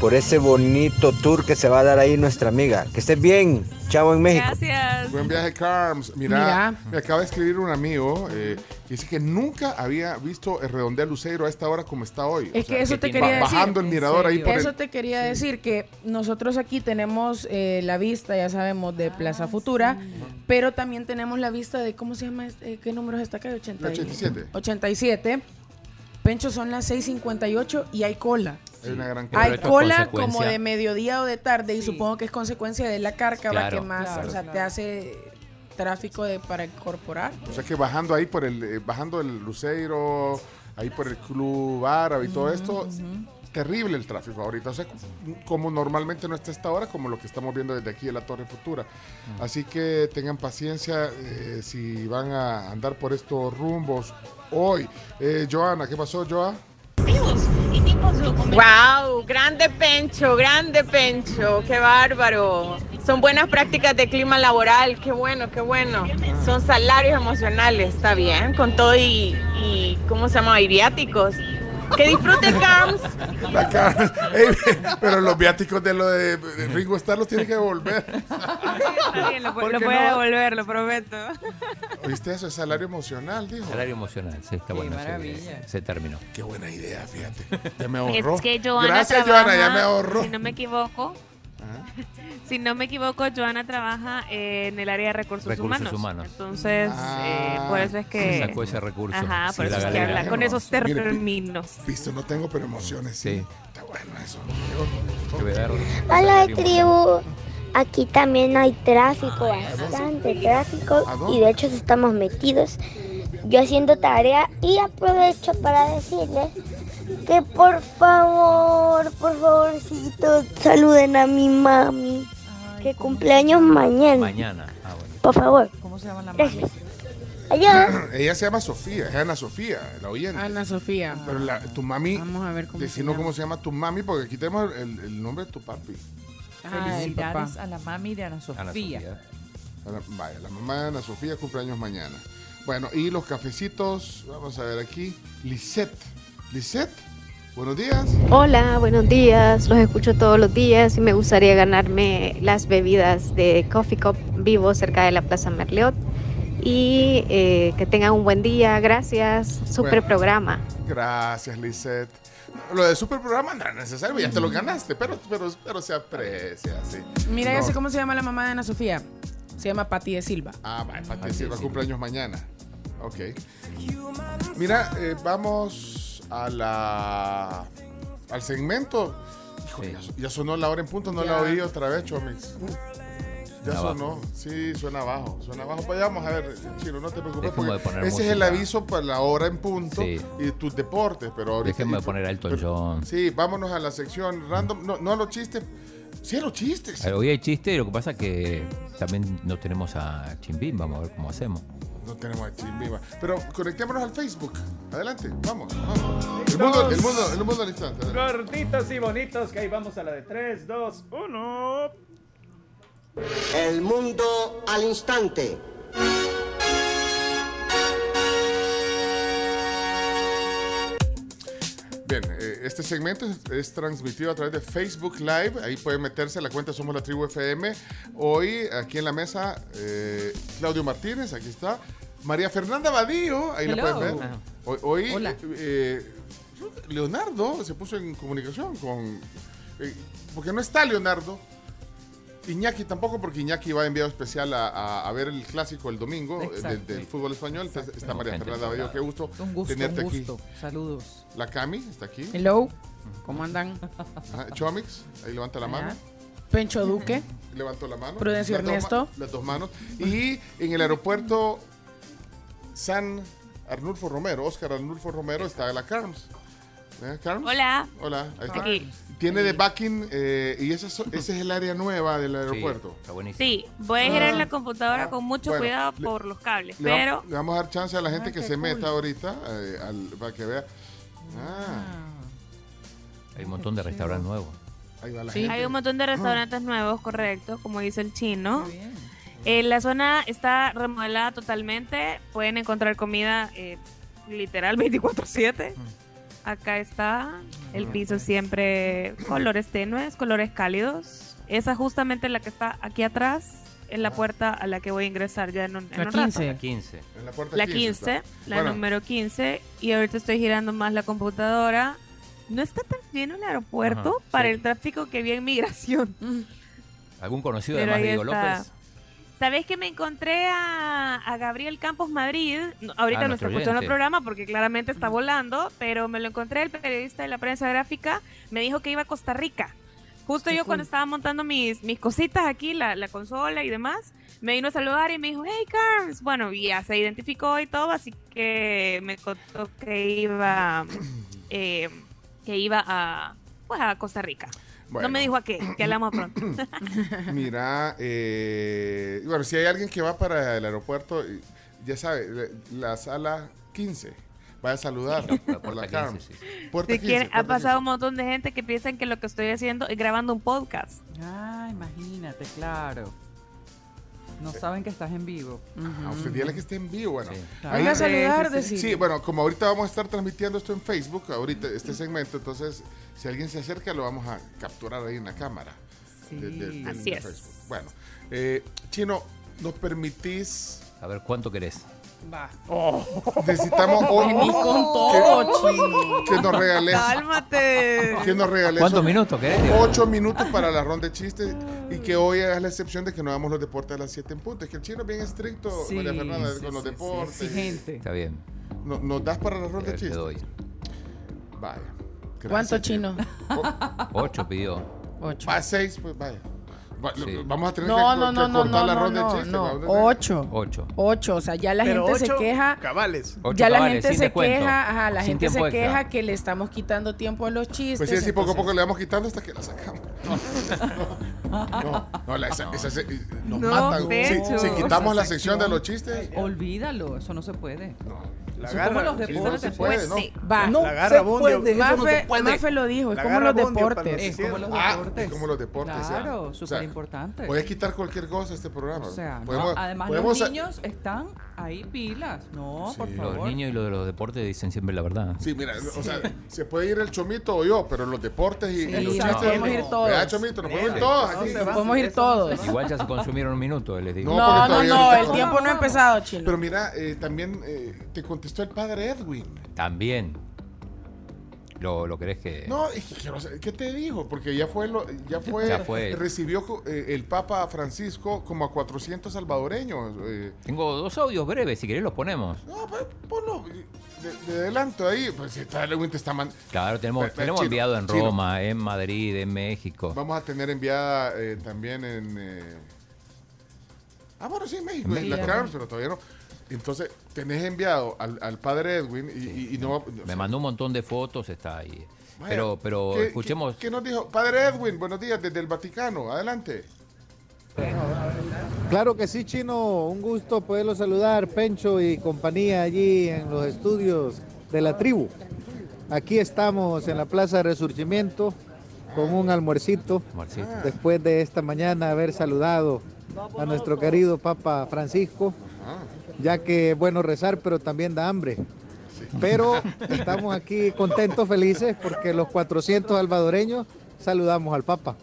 Por ese bonito tour que se va a dar ahí nuestra amiga. Que estén bien. Chao en México. Gracias. Buen viaje, Carms. Mira, Mira. me acaba de escribir un amigo eh, que dice que nunca había visto el redondel Luceiro a esta hora como está hoy. Es O sea, que eso te quería decir. Bajando el mirador ahí por Eso el... te quería decir que nosotros aquí tenemos eh, la vista, ya sabemos, de Plaza Futura, pero también tenemos la vista de, ¿cómo se llama? este? ¿Qué número es esta calle? 80 La 87. 87. Pencho, son las 6.58 y hay cola. Hay una gran Hay esto es cola como de mediodía o de tarde y supongo que es consecuencia de la cárcava Claro. que más, Claro, o sea, claro. te hace tráfico de para incorporar. O sea que bajando ahí por el, eh, bajando el Luceiro, ahí por el Club Árabe y todo esto, terrible el tráfico ahorita. O sea, como normalmente no está esta hora, como lo que estamos viendo desde aquí en la Torre Futura. Así que tengan paciencia eh, si van a andar por estos rumbos hoy. Eh, Joana, ¿qué pasó, Joa? Wow, grande Pencho, grande Pencho, qué bárbaro. Son buenas prácticas de clima laboral, qué bueno, qué bueno. Son salarios emocionales, está bien, con todo y, y ¿cómo se llama? Y viáticos. Que disfrute Carms. La Ey, pero los viáticos de lo de Ringo Starr los tiene que devolver. Está bien, lo, ¿Por lo qué voy a no? devolver, lo prometo. ¿Oíste eso? Es salario emocional, dijo. Salario emocional, sí, está bueno. ese- maravilla. Ese término. Qué buena idea, fíjate. Ya me ahorró. Es que Joana Gracias, trabaja, Joana, ya me ahorró. Si no me equivoco, si no me equivoco, Joana trabaja en el área de recursos, Recursos humanos. humanos. Entonces, eh, por eso es que... Sacó ese recurso. Ajá, por Sí, eso es que habla con esos términos. Pisto no tengo, pero emociones sí. Está bueno eso. Hola tribu, aquí también hay tráfico, bastante tráfico y de hecho estamos metidos. Yo haciendo tarea y aprovecho para decirles que por favor, por favorcito, saluden a mi mami, que cumpleaños mañana. Mañana. Ah, bueno. Por favor. ¿Cómo se llama la Gracias. Adiós. Ella se llama Sofía, es Ana Sofía, la oyente. Ana Sofía. Pero la- tu mami, Vamos a ver cómo se llama. cómo se llama tu mami, porque aquí tenemos el, el nombre de tu papi. Felicidades a la mami de Ana Sofía. Ana- Vaya, la mamá de Ana Sofía cumpleaños mañana. Bueno, y los cafecitos, vamos a ver aquí. Lisette. Lisette, buenos días. Hola, buenos días. Los escucho todos los días y me gustaría ganarme las bebidas de Coffee Cup vivo cerca de la Plaza Merliot. Y eh, que tengan un buen día. Gracias. Super Bueno. programa. Gracias, Lisette. Lo de super programa no era necesario, ya te lo ganaste, pero, pero, pero se aprecia, sí. Mira, ya No. sé cómo se llama la mamá de Ana Sofía. Se llama Pati de Silva. Ah, vaya, Pati Silva cumpleaños mañana. Ok. Mira, eh, vamos a la al segmento. Híjole, ya, ya sonó la hora en punto, no la Ya. oí otra vez, Chomix. Ya Suena sonó, abajo. sí, suena abajo, suena abajo. Pues ya vamos a ver, Chino, no te preocupes. Porque ese es el aviso para la hora en punto Sí. y tus deportes, pero ahorita. Déjenme poner a Elton John. Sí, vámonos a la sección random, no, no a los chistes, sí a los chistes. Hoy hay chiste y lo que pasa es que también no tenemos a Chimbim. Vamos a ver cómo hacemos. No tenemos a Chimbimba. Pero conectémonos al Facebook. Adelante, vamos, vamos. El mundo, el mundo, el mundo al instante. adelante. Gorditos y bonitos, que ahí vamos a la de 3, 2, 1. El mundo al instante. Bien, eh, este segmento es, es transmitido a través de Facebook Live. Ahí pueden meterse a la cuenta Somos la Tribu FM. Hoy, aquí en la mesa, eh, Claudio Martínez, aquí está. María Fernanda Badío, ahí la pueden ver. Hoy, hoy, Hola. eh, eh, Leonardo se puso en comunicación con. eh, porque no está Leonardo. Iñaki tampoco, porque Iñaki va enviado especial a, a- a ver el clásico el domingo eh, del, del fútbol español. Está María Fernanda qué gusto, Un gusto, tenerte un aquí. gusto. Saludos. La Cami está aquí. Hello. ¿Cómo andan? Ajá, Chomix, ahí levanta la mano. Pencho Duque. Levantó la mano. Prudencio Las Ernesto. las dos manos. Y en el aeropuerto San Arnulfo Romero, Oscar Arnulfo Romero, está la Carms. ¿Eh, Carms? Hola. Hola, ahí está. Aquí. Tiene de backing eh, y ese es, ese es el área nueva del aeropuerto. está buenísimo. Sí, voy a girar Ah. la computadora con mucho Bueno, cuidado le- por los cables, Le, va- pero le vamos a dar chance a la gente Ah, que qué se cool. meta ahorita eh, al- para que vea. Ah, Hay un montón de restaurantes nuevos. ahí va la hay gente. un montón de restaurantes nuevos, correcto, como dice el chino. Eh, la zona está remodelada totalmente. Pueden encontrar comida eh, literal 24/7. Acá está el piso siempre colores tenues, colores cálidos. Esa justamente la que está aquí atrás es la puerta a la que voy a ingresar ya en un, en La un rato. 15. La 15. En la puerta La 15 15, está. la Bueno, número 15. Y ahorita estoy girando más la computadora. No está tan lleno el aeropuerto Ajá, para sí. el tráfico que vi en migración. ¿Algún conocido Pero además de Diego está. López? ¿Sabés que me encontré a, a Gabriel Campos Madrid? No, ahorita Ah, no está escuchando el programa porque claramente está volando, pero me lo encontré el periodista de la prensa gráfica. Me dijo que iba a Costa Rica. Justo yo cuando estaba montando mis, mis cositas aquí, la, la consola y demás, me vino a saludar y me dijo, hey Carms. Bueno, y ya se identificó y todo, así que me contó que iba, eh, que iba a, pues a Costa Rica. Bueno. No me dijo a qué, que hablamos pronto. Mira, eh, bueno, si hay alguien que va para el aeropuerto, ya sabe, la, la sala 15, vaya a saludar por la Carms. Puerta Si 15, quieren, ha pasado un montón de gente que piensan que lo que estoy haciendo es grabando un podcast. Ah, imagínate, claro. No saben que estás en vivo. A usted dígale que esté en vivo, bueno. Claro. Venga a saludar, sí, sí, bueno, como ahorita vamos a estar transmitiendo esto en Facebook, ahorita este segmento, entonces si alguien se acerca lo vamos a capturar ahí en la cámara. Sí. de- de- de- Así de es. Facebook. Bueno, eh, Chino, ¿nos permitís? A ver, ¿cuánto querés? Va. Necesitamos o- Vení con todo, que, nos regales. Cálmate. Que nos regales ¿Cuántos ocho- minutos querés? Ocho minutos para la ronda de chistes y que hoy hagas la excepción de que no hagamos los deportes a las 7 en punto. Es que el chino es bien estricto, Sí, María Fernanda, sí, con los sí, sí, deportes. exigente. Está bien. No- ¿Nos das para la ronda de Te chistes? doy. Vaya. ¿Cuánto Gracias, chino? Ocho pidió. Ocho. Va a seis, pues vaya. Sí. Vamos a tener No, que, no, que no, no, cortar no, la no, ronda no, de chistes. no. Ocho. Ocho. Ocho, o sea, ya la Pero gente se queja. cabales. Ocho ya la cabales, gente se queja, ajá, la Sin gente se extra. queja que le estamos quitando tiempo a los chistes. Pues sí, sí, poco a entonces- poco le vamos quitando hasta que la sacamos. No, no, no, la- esa- esa se- nos No, matan. Si, quitamos la sección de los chistes, Olvídalo, eso no se puede. La Son garra, como los sí, deportes. no se puede, pues, ¿no? sí. Va. La garra bundio. Mafe, Mafe lo dijo, es La como los deportes. los Es como los Ah, deportes. es como los deportes. Claro, súper importante. Puedes quitar cualquier cosa a este programa. O sea, no, Podemos- además podemos- los niños están ahí pilas. No, por Los favor. niños y los de los deportes dicen siempre la verdad. Sí, mira, o sea, se puede ir el chomito o yo, pero los deportes y, y Sí, los nos chistes. podemos ir todos. ¿Verdad, chomito? Nos podemos ir Sí. todos. No se. Podemos ir todos. Igual ya se consumieron un minuto, les digo. No, No, no, no, el tiempo no ha empezado, chino. Pero mira, eh, también eh, te contestó el padre Edwin. También. ¿Lo, lo querés que.? No, es que ¿qué te dijo? Porque ya fue, lo, ya fue, Ya fue. recibió eh, el Papa Francisco como a 400 salvadoreños. eh. Tengo dos audios breves, si querés los ponemos. No, pues, ponlo de, de adelanto ahí. Pues si está Edwin te está man- Claro, tenemos, tenemos chino, enviado en chino. Roma, en Madrid, en México. Vamos a tener enviada eh, también en... eh, Ah, bueno, sí, en México, en, En la. Carms, pero todavía no. Entonces, tenés enviado al, al padre Edwin y, y- y no... Me mandó un montón de fotos, está ahí. Vaya, Pero, pero ¿qué- escuchemos. ¿qué, qué nos dijo? Padre Edwin, buenos días desde el Vaticano. Adelante. Claro que sí, Chino. Un gusto poderlo saludar, Pencho y compañía allí en los estudios de la tribu. Aquí estamos en la Plaza de Resurgimiento con un almuercito Marcito. después de esta mañana haber saludado a nuestro querido Papa Francisco, ya que es bueno rezar, pero también da hambre. Pero estamos aquí contentos, felices, porque los 400 salvadoreños saludamos al Papa.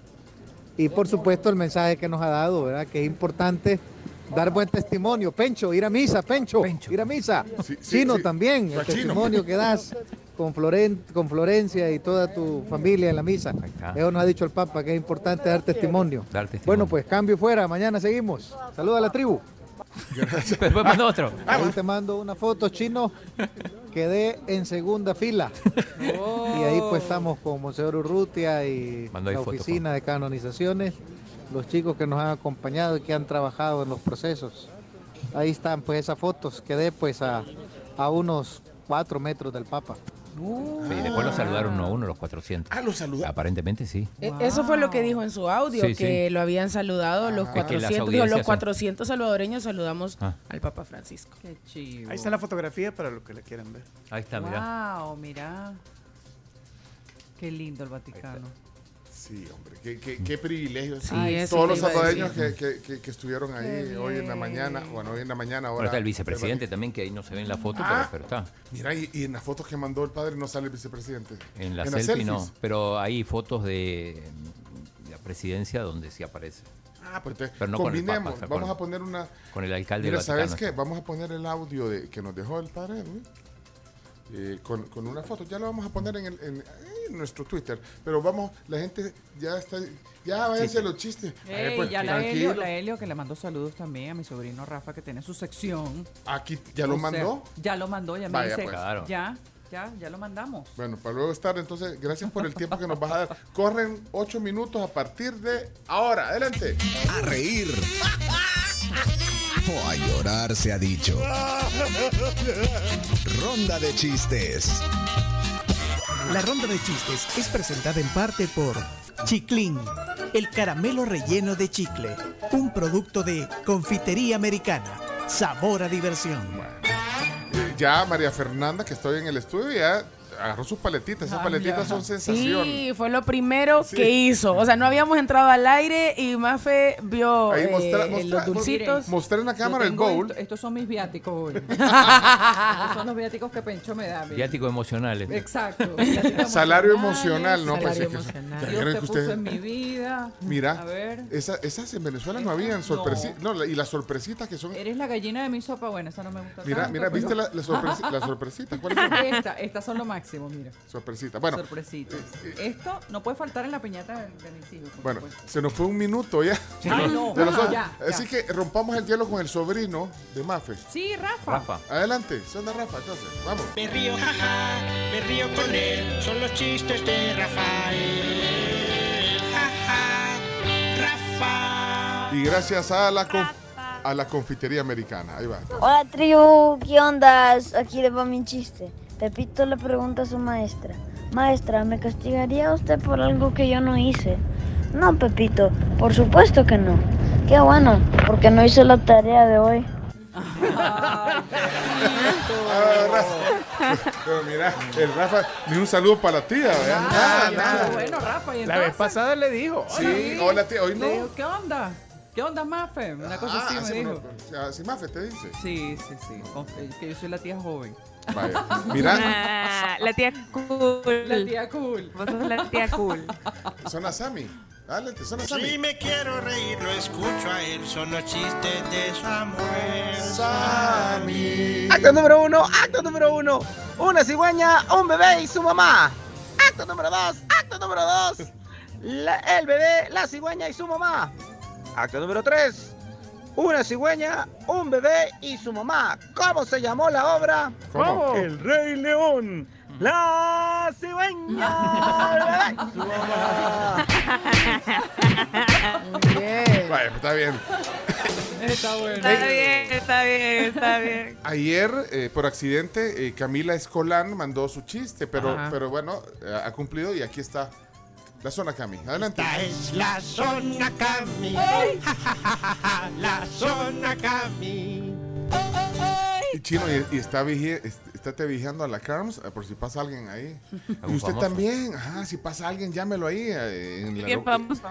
Y por supuesto el mensaje que nos ha dado, ¿verdad? Que es importante dar buen testimonio. Pencho, ir a misa, Pencho, ir a misa. Sí, sí, Chino sí. también, el Chino. testimonio que das con, Floren- con Florencia y toda tu familia en la misa. Eso nos ha dicho el Papa, que es importante dar testimonio. Dar testimonio. Bueno, pues cambio fuera, mañana seguimos. Saluda a la tribu. Después mando otro. Ahí te mando una foto, chino. Quedé en segunda fila. Y ahí pues estamos con Monseñor Urrutia y Mando la foto, oficina de canonizaciones, los chicos que nos han acompañado y que han trabajado en los procesos. Ahí están pues esas fotos. Quedé pues a, a unos cuatro metros del Papa. Sí, después lo saludaron uno a uno los 400. Ah, lo saludaron. Aparentemente sí. E- Eso fue lo que dijo en su audio, Sí, que sí. lo habían saludado los Es que las 400, dijo, audiencias los son- 400 salvadoreños saludamos Ah. al Papa Francisco. Qué chivo. Ahí está la fotografía para los que la quieran ver. Ahí está, mira. Wow, mira. Qué lindo el Vaticano. Sí, hombre, qué, qué, qué privilegio. Sí, Ay, eso Todos te los salvadoreños que, que- que- que estuvieron ahí hoy en la mañana, bueno, hoy en la mañana, ahora. Ahora está el vicepresidente también, que ahí no se ve en la foto, Ah. pero, pero está. Mira, y, y en las fotos que mandó el padre no sale el vicepresidente. En la las selfie no. Pero hay fotos de la presidencia donde sí aparece. Ah, pues entonces, Pero no con el combinemos. Papa, Vamos con- a poner una. Con el alcalde Mira, ¿sabes qué? Vamos a poner el audio de, que nos dejó el padre Edwin. eh, con, con una foto. Ya lo vamos a poner en, el, en, en nuestro Twitter. Pero vamos, la gente ya está. Ya váyanse los chistes. Ey, Ay, pues, ya la. Helio, la Helio, que le mandó saludos también a mi sobrino Rafa, que tiene su sección. Aquí ya lo O sea, mandó. ya lo mandó, ya me Vaya, dice. pues. Claro. Ya, ya, ya lo mandamos. Bueno, para luego estar, entonces, gracias por el tiempo que nos vas a dar. Corren ocho minutos a partir de ahora. Adelante. A reír. O a llorar se ha dicho. Ronda de chistes. La ronda de chistes es presentada en parte por Chiclín, el caramelo relleno de chicle, un producto de confitería americana. Sabor a diversión. Eh, Ya María Fernanda, que estoy en el estudio, ya agarró sus paletitas. Esas Ah, paletitas ya. son sensación. Sí, fue lo primero que hizo. O sea, no habíamos entrado al aire y Mafe vio Ahí eh, mostra- eh, mostra- los dulcitos. Mostré en la cámara el bowl. esto- estos son mis viáticos hoy. estos son los viáticos que Pencho me da. mira. Viáticos emocionales. Exacto. Salario emocional, ¿no? Salario Pensé que- emocional. Dios te que puso usted- en mi vida. Mira, A ver. esa- esas en Venezuela no habían sorpresitas. No. y las sorpresitas que son. Eres la gallina de mi sopa. Bueno, esa no me gusta Mira, tanto, mira, pero- ¿viste la, la sorpresi- las sorpresitas? ¿Cuáles son? Esta, estas son lo máximo, mira. Sorpresitas. Bueno, Sorpresitas. Esto no puede faltar en la piñata de, de mis hijos. bueno, supuesto. se nos fue un minuto ya. Ay, no. De nosotros. Ya, ya. Así que rompamos el hielo con el sobrino de Mafe. Sí, Rafa. Rafa. Adelante, son de Rafa, entonces, vamos. Me río, jaja, me río con él. Son los chistes de Rafael. Jaja, Rafa. Y gracias a la, a la confitería americana. Ahí va. Hola tribu, ¿qué ondas? Aquí le va mi chiste. Pepito le pregunta a su maestra, maestra, ¿me castigaría usted por algo que yo no hice? No, Pepito, por supuesto que no. Qué bueno, porque no hice la tarea de hoy. Ah, Rafa. Pero mira, el Rafa, ni un saludo para la tía, ¿verdad? Nada, nada. Bueno, Rafa, y La vez pasada le dijo. Sí, hola tía, hoy no. ¿qué onda? ¿Qué onda, Mafe? Una cosa Ah, así me sí, dijo. sea, si Mafe te dice. Sí, sí, sí. Con- Que yo soy la tía joven. Vaya. Mira, Ah, la tía cool. La tía cool. Vos sos la tía cool. son a Sammy. Dale, son a Sammy. Si me quiero reír, lo escucho a él. Son los chistes de Samuel. Sammy. Acto número uno, acto número uno. Una cigüeña, un bebé y su mamá. Acto número dos, acto número dos. La- el bebé, la cigüeña y su mamá. Acto número tres. Una cigüeña, un bebé y su mamá. ¿Cómo se llamó la obra? ¿Cómo? El Rey León. La cigüeña, bebé y su mamá. Bien. Vaya, pues, está bien. Está bueno. Está bien, está bien, está bien. Ayer, eh, por accidente, eh, Camila Escolán mandó su chiste, pero, Ajá. pero bueno, eh, ha cumplido y aquí está la zona Cami. Adelante. Esta es la zona Cami. Ja, ja, ja, ja, ja, La zona Cami. Y Chino, y, y está, estate vigiando a la Carms eh, por si pasa alguien ahí. ¿Algún Y usted famoso? también, ajá, si pasa alguien, llámelo ahí eh, en el,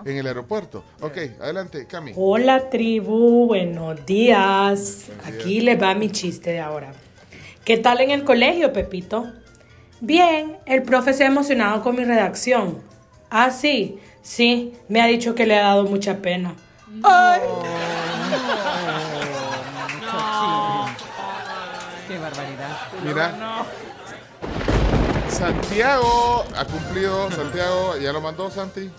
en el aeropuerto. Ok, adelante, Cami. Hola tribu, buenos días. Buenos Aquí les va mi chiste de ahora. ¿Qué tal en el colegio, Pepito? Bien, el profe se ha emocionado con mi redacción. Ah, sí, sí, me ha dicho que le ha dado mucha pena. Ay. Qué barbaridad. Mira. Santiago ha cumplido. Santiago, ¿ya lo mandó Santi?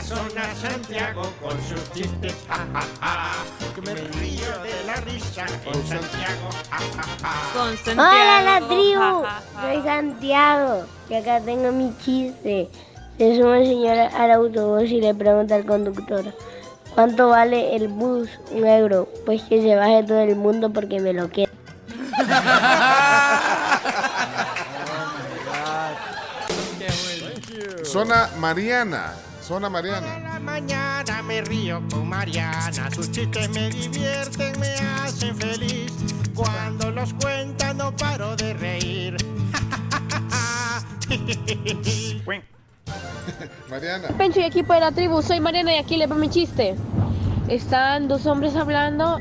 De la zona Santiago con sus chistes. Ja, ja, ja. Que me río de la risa con Santiago. Ja, ja, ja. Con Santiago. Hola la tribu, ja, ja, ja. soy Santiago y acá tengo mi chiste. Se sube un señor al autobús y le pregunta al conductor, ¿cuánto vale el bus? Un euro. Pues que se baje todo el mundo porque me lo queda. Zona Mariana. Zona Mariana. la mañana me río con Mariana. Sus chistes me divierten, me hacen feliz. Cuando los cuenta no paro de reír. Mariana. Pencho y equipo de la tribu, soy Mariana y aquí le va mi chiste. Están dos hombres hablando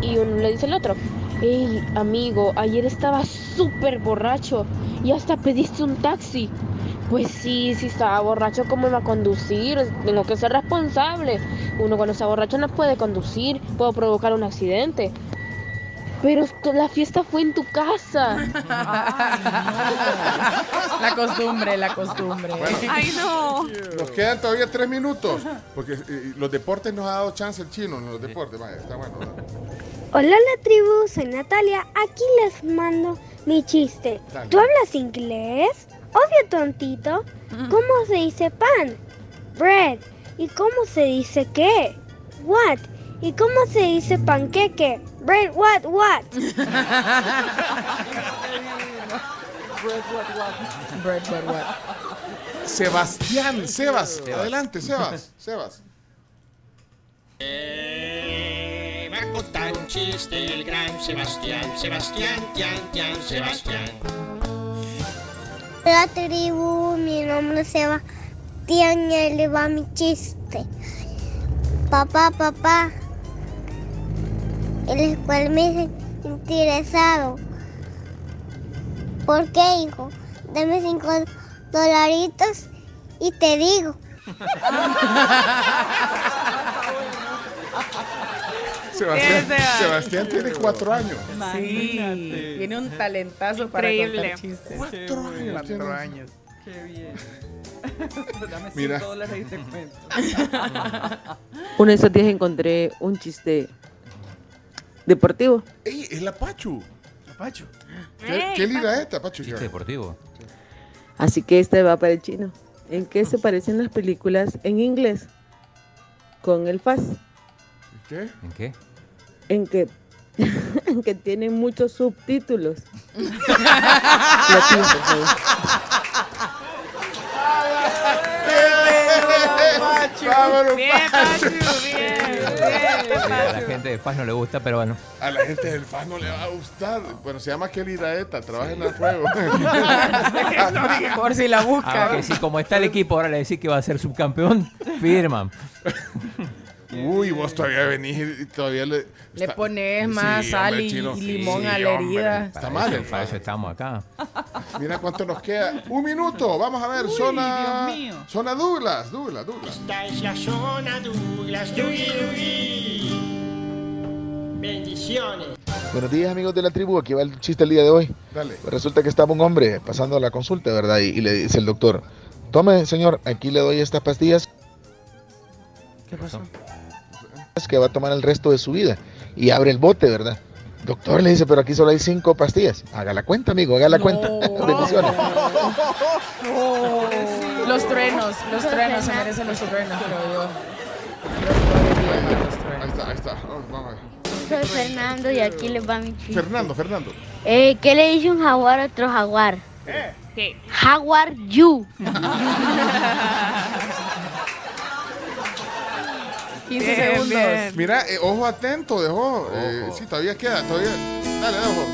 y uno le dice al otro, hey amigo, ayer estaba súper borracho y hasta pediste un taxi. Pues sí, si estaba borracho, ¿cómo iba a conducir? Tengo que ser responsable. Uno cuando está borracho no puede conducir, puedo provocar un accidente. Pero la fiesta fue en tu casa. La costumbre, la costumbre. Ay, no. Nos quedan todavía tres minutos. Porque eh, los deportes nos ha dado chance el chino en los deportes. Vaya, está bueno. Hola la tribu, soy Natalia. Aquí les mando mi chiste. Dale. ¿Tú hablas inglés? Obvio, tontito. ¿Cómo se dice pan? Bread. ¿Y cómo se dice qué? What? ¿y cómo se dice panqueque? Bread what what? Bread, bread, what? Sebastián, Sebas. Adelante, Sebas. Sebas. Eh, va a contar un chiste el gran Sebastián, Sebastián, Tian, Tian, Sebastián. La tribu, mi nombre es Sebastián y ahí va mi chiste. Papá, papá, el cual me dice interesado. ¿Por qué, hijo? Dame cinco dolaritos y te digo. Sebastián, tiene cuatro años. Sí, tiene un talentazo para Increíble. contar chistes. Cuatro años. Cuatro años. Qué bien. Dame Mira. 5 dólares y te cuento. Uno de esos días encontré un chiste deportivo. ¡Ey, es la Pachu! La Pachu. ¿Qué, qué linda esta, Pachu? Chiste deportivo. Así que este va para el chino. ¿En qué se parecen las películas en inglés? Con el FAS. ¿Qué? ¿En qué? En que, en que tienen muchos subtítulos. Vámonos, Bien, Pachu, bien, bien, A la gente de Paz no le gusta, pero bueno. A la gente del FAS no le va a gustar. Bueno, se llama Kelly Daeta, trabaja en el juego. Por si la busca. Aunque si como está el equipo, ahora le decís que va a ser subcampeón, firman. Uy, vos todavía venís y todavía le... Le está- pones más sal y, limón Sí, a la hombre. herida. Está mal Para eso estamos acá. Mira cuánto nos queda. Un minuto. Vamos a ver. zona. Dios mío. Zona Douglas. Douglas, Douglas. Esta es la zona Douglas, Dugui, Dugui. Bendiciones. Buenos días amigos de la tribu, aquí va el chiste el día de hoy. Dale. Pues resulta que estaba un hombre pasando la consulta, ¿verdad? Y, y le dice el doctor, tome señor, aquí le doy estas pastillas ¿Qué pasó? Que va a tomar el resto de su vida. Y abre el bote, ¿verdad? Doctor le dice, pero aquí solo hay cinco pastillas. Haga la cuenta, amigo, haga la cuenta. Bendiciones. Los truenos, los truenos, se merecen los truenos, yo. Ahí está, ahí está. Oh, vamos. Soy Fernando y aquí les va mi chiste. Fernando, Fernando. Eh, ¿Qué le dice un jaguar a otro jaguar? ¿Qué? Jaguar you. 15 Bien, segundos. bien. Mira, eh, ojo atento, dejó. Eh, sí, todavía queda, todavía. Dale, dale, ojo.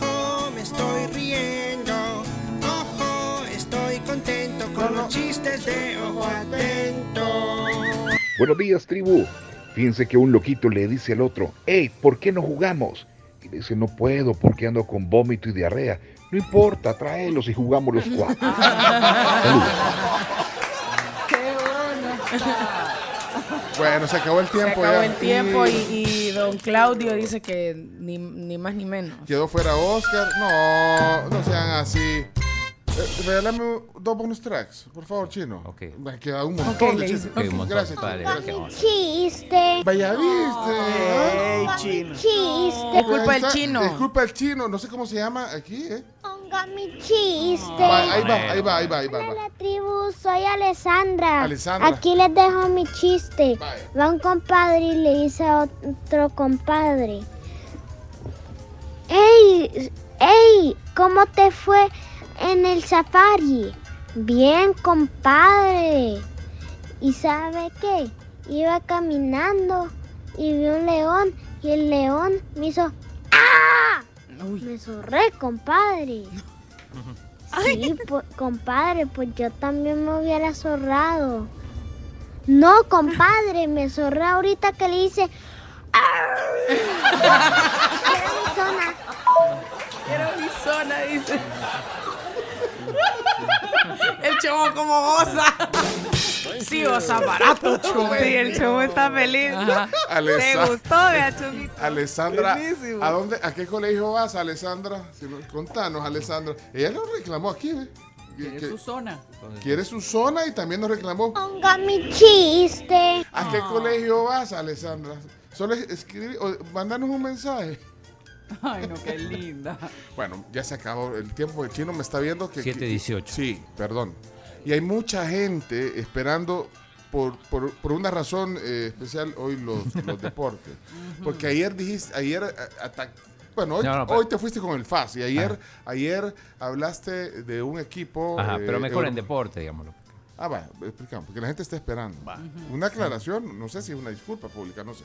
Ojo, me estoy riendo. Ojo, estoy contento con los chistes de ojo atento. Buenos días, tribu. Fíjense que un loquito le dice al otro, hey, ¿por qué no jugamos? Y le dice, no puedo porque ando con vómito y diarrea. No importa, tráelos y jugamos los cuatro. Saludos. Bueno, se acabó el Se tiempo acabó ya. el tiempo y, y don Claudio dice que ni, ni más ni menos. Quedó fuera Oscar. No, no sean así. Eh, regálame dos bonus tracks, por favor, chino. Ok. Me queda un montón Ok, de chistes. hice- Ok, un montón. Gracias. Vale, gracias. Chiste. Vaya, viste. ¡Ey, chino! Chiste. Es culpa Ahí del está. chino. Es culpa del chino. No sé cómo se llama aquí, ¿eh? Ponga mi chiste. Va, ahí va, ahí va, ahí va, ahí va. Hola, va. la tribu, soy Alessandra. Alessandra. Aquí les dejo mi chiste. Vaya. Va un compadre y le dice a otro compadre. ¡Ey! ¡Ey! ¿Cómo te fue en el safari? Bien, compadre. ¿Y sabe qué? Iba caminando y vi un león y el león me hizo ¡Ah! Me zorré, compadre. Sí, pues, compadre, pues yo también me hubiera zorrado. No, compadre, me zorré ahorita que le hice. Quiero mi zona. Quiero mi zona, dice. El chavo como goza. Sí, goza barato, chavo. Sí, el show está feliz. ¿Te gustó, vea, Chomito? Alessandra, Buenísimo. ¿a dónde, a qué colegio vas, Alessandra? Si no- contanos, Alessandra. Ella lo reclamó aquí, ¿eh? Que- su zona. Quiere su zona y también nos reclamó. Ponga mi chiste. ¿A qué colegio vas, Alessandra? Solo es- escribir o mandanos un mensaje. Ay, no, qué linda. Bueno, ya se acabó el tiempo. El chino me está viendo que. 7:18. Sí, perdón. Y hay mucha gente esperando por, por, por una razón eh, especial hoy los, los deportes. Porque ayer dijiste, ayer a- ata- bueno, hoy, No, no, pero- hoy te fuiste con el FAS y ayer, ayer hablaste de un equipo. Ajá, pero eh, mejor en deporte, digámoslo. Ah, va, explicamos, porque la gente está esperando. Una aclaración, no sé si es una disculpa pública, no sé.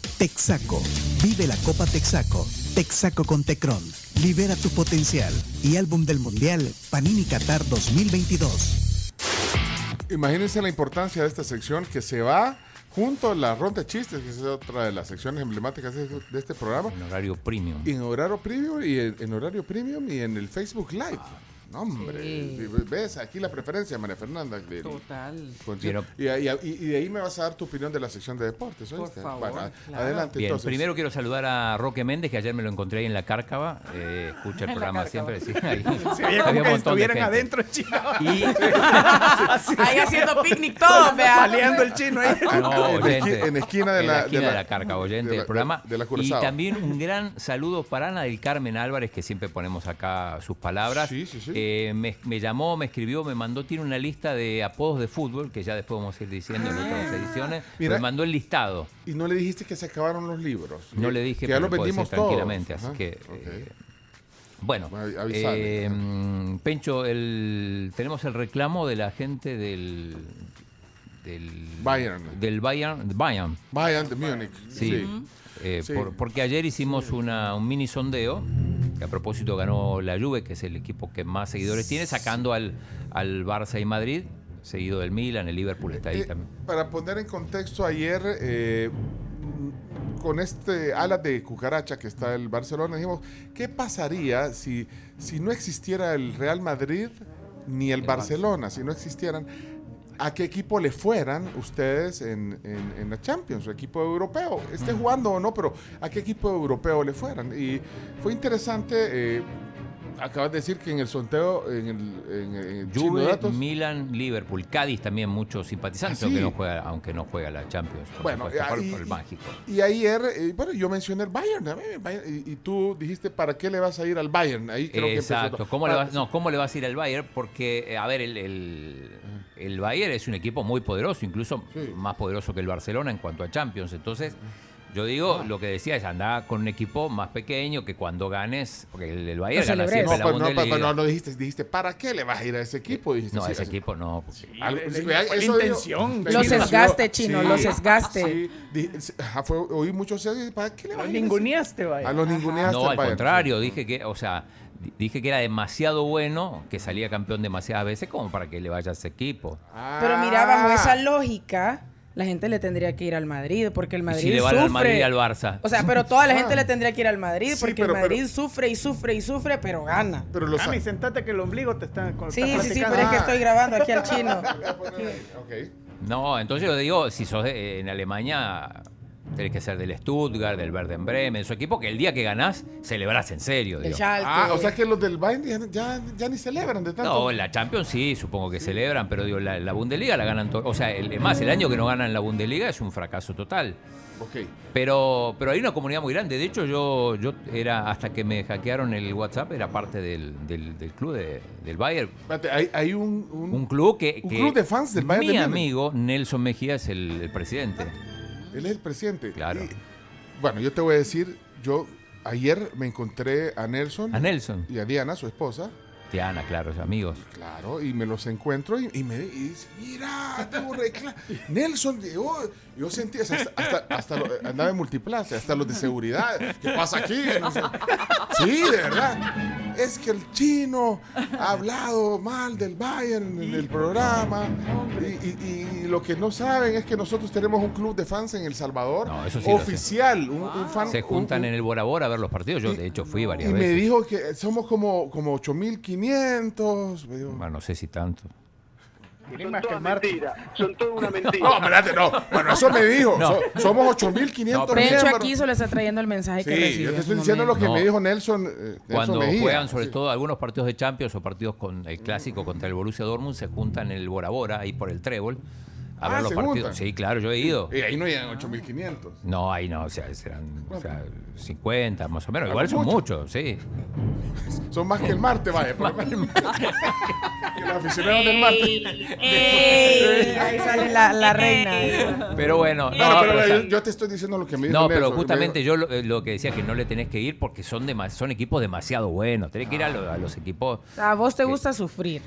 Texaco, Vive la Copa Texaco, Texaco con Tecron, Libera tu potencial y álbum del Mundial Panini Qatar 2022. Imagínense la importancia de esta sección que se va junto a la ronda de chistes, que es otra de las secciones emblemáticas de, de este programa. En horario premium. En horario premium y en, en horario premium y en el Facebook Live. No, hombre. Sí. ¿Ves? Aquí la preferencia, María Fernanda. del Total. Y, y- de ahí me vas a dar tu opinión de la sección de deportes. Por favor, Bueno, a- claro. adelante. Bien, entonces. primero quiero saludar a Roque Méndez, que ayer me lo encontré ahí en la Cárcava. Eh, escucha el En la programa siempre. Sí, ahí. Veía como que estuvieran adentro, chino. Y- Ahí haciendo picnic todos, vea. Saliendo el chino ahí. No, En oyente. esqui- en esquina de En la- esquina de de la- la, carca, oyente de la- del programa. de la y también un gran saludo para Ana del Carmen Álvarez, que siempre ponemos acá sus palabras. Eh, me, me llamó, me escribió, me mandó, tiene una lista de apodos de fútbol, que ya después vamos a ir diciendo en otras ediciones. Mira. me mandó el listado. Y no le dijiste que se acabaron los libros. No le dije, que ya pero los puede vendimos todos. tranquilamente, así que... eh, bueno, avisale, eh, Pencho, el, tenemos el reclamo de la gente del... Del Bayern. Del Bayern. Bayern. Bayern de Múnich. Sí. Sí. Eh, Sí. por- porque ayer hicimos una, un mini sondeo, que a propósito ganó la Juve, que es el equipo que más seguidores tiene, sacando al, al Barça y Madrid, seguido del Milan, el Liverpool está ahí Eh, también. Para poner en contexto, ayer eh, mm, con este ala de cucaracha que está el Barcelona, dijimos, ¿qué pasaría si, si no existiera el Real Madrid ni el, Barcelona? Si no existieran, ¿a qué equipo le fueran ustedes en, en- en la Champions? ¿O equipo europeo? Esté jugando o no, pero ¿a qué equipo europeo le fueran? Y fue interesante. eh, acabas de decir que en el sondeo, en el, en el Juve, Datos, Milan, Liverpool, Cádiz también muchos simpatizantes, Ah, sí. aunque, no juega, aunque no juega la Champions. Bueno, supuesto, por, ahí- por el mágico. Y ayer, eh, bueno, yo mencioné el Bayern, el Bayern, y, y tú dijiste, ¿para qué le vas a ir al Bayern? Ahí creo que Exacto. todo. ¿Cómo le, vas, no, ¿Cómo le vas a ir al Bayern? Porque, eh, a ver, el, el, el Bayern es un equipo muy poderoso, incluso más poderoso que el Barcelona en cuanto a Champions. Entonces, yo digo, Ah. lo que decía es andar con un equipo más pequeño que cuando ganes, porque el, el Bayern No, gana no, siempre la pero no, Bundesliga. pero no, no dijiste, dijiste, ¿para qué le vas a ir a ese equipo? Dijiste, No, sí, ese así. equipo no. Algo- le- le- la digo- intención. Los sí, chino, sí, los fue- oí muchos ¿para qué le vas a ir? a ese- ninguneaste, vaya. A los ninguneaste No, al Bayern. contrario, dije que, o sea, dije que era demasiado bueno, que salía campeón demasiadas veces como para que le vaya a ese equipo. Pero mira, bajo Ah. esa lógica, la gente le tendría que ir al Madrid, porque el Y Madrid si le van sufre. al Madrid y al Barça. O sea, pero toda la Ah. gente le tendría que ir al Madrid, Sí, porque pero- el Madrid sufre y sufre y sufre, pero gana. Pero los Cami, sentate que el ombligo te está con- Sí, está sí, sí, pero es que estoy grabando aquí al chino. No, entonces yo digo, si sos de- en Alemania, tenés que ser del Stuttgart, del Werder Bremen, su equipo que el día que ganás, celebrás en serio. Digo. Ah, o sea que los del Bayern ya, ya, ya ni celebran de tanto. No, la Champions sí, supongo que celebran, pero digo, la, la Bundesliga la ganan todos. O sea, el, más, el año que no ganan la Bundesliga es un fracaso total. Ok. Pero, pero hay una comunidad muy grande. De hecho, yo, yo era, hasta que me hackearon el WhatsApp, era parte del, del- del club de- del Bayern. Espérate, hay, hay un, un, Un club que. un que club de fans del Bayern Mi de amigo Nelson Mejía es el, el presidente. Él es el presidente. Claro. Y, bueno, yo te voy a decir, yo ayer me encontré a Nelson. A Nelson. Y a Diana, su esposa. Diana, claro, amigos. Claro, y me los encuentro y, y me y dice, mira, tengo Nelson llegó. Yo sentí, hasta, hasta, hasta lo- andaba en multiplaza, hasta los de seguridad. ¿Qué pasa aquí? Sí, de verdad. es que el chino ha hablado mal del Bayern en el programa. Y, y- y lo que no saben es que nosotros tenemos un club de fans en El Salvador. No, eso sí lo sé. oficial. Un, un fan, Se juntan un- en el Bora Bora a ver los partidos. Yo, de hecho, fui varias y me veces. dijo que somos como, como 8500. me dijo. Bueno, no sé si tanto. Son todas mentiras. Son toda una mentira. No, espérate, no. Bueno, eso me dijo. No. So- somos 8500 De hecho, aquí solo está trayendo el mensaje que Sí, recibió. yo te estoy diciendo lo que No. me dijo Nelson. eh, Nelson Cuando Mejía. juegan, sobre Sí. todo algunos partidos de Champions o partidos con el clásico contra el Borussia Dortmund, se juntan en el Bora Bora, ahí por el Trébol, a Ah, ver los partidos. juntan. Sí, claro, yo he ido. Y ahí no llegan 8500. No, ahí no, o sea, serán o sea, 50 más o menos. Ah, Igual son mucho. muchos, sí. Son más que el martes, vaya. por menos. que los aficionados del martes. Ey, ahí sale la, la reina. Pero bueno, no, No, pero yo, yo te estoy diciendo lo que me dijo no, pero justamente me yo lo, eh, lo que decía que no le tenés que ir porque son dema- son equipos demasiado buenos. Tenés que ir a, lo- a los equipos. A vos te gusta sufrir.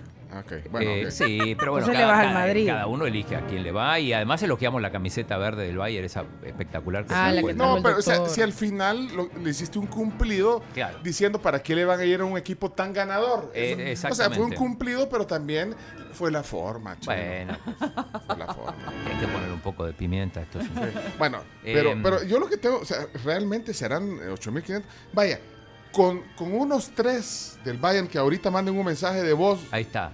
Bueno, Eh. Sí, pero bueno, cada, vas al cada- Madrid. cada uno elige a quién le va y además elogiamos la camiseta verde del Bayern, esa espectacular que Ah, se la que No, pero o sea, doctor. si al final lo- le hiciste un cumplido Claro. diciendo para qué le van a ir a un equipo tan ganador. Eh, Eso- O sea, fue un cumplido, pero también fue la forma, chino. Bueno, Fue la forma. hay que poner un poco de pimienta a esto. sí. Bueno, pero, Em, pero yo lo que tengo, o sea, realmente serán eh, 8500. Vaya, con, con unos tres del Bayern que ahorita manden un mensaje de voz, Ahí está.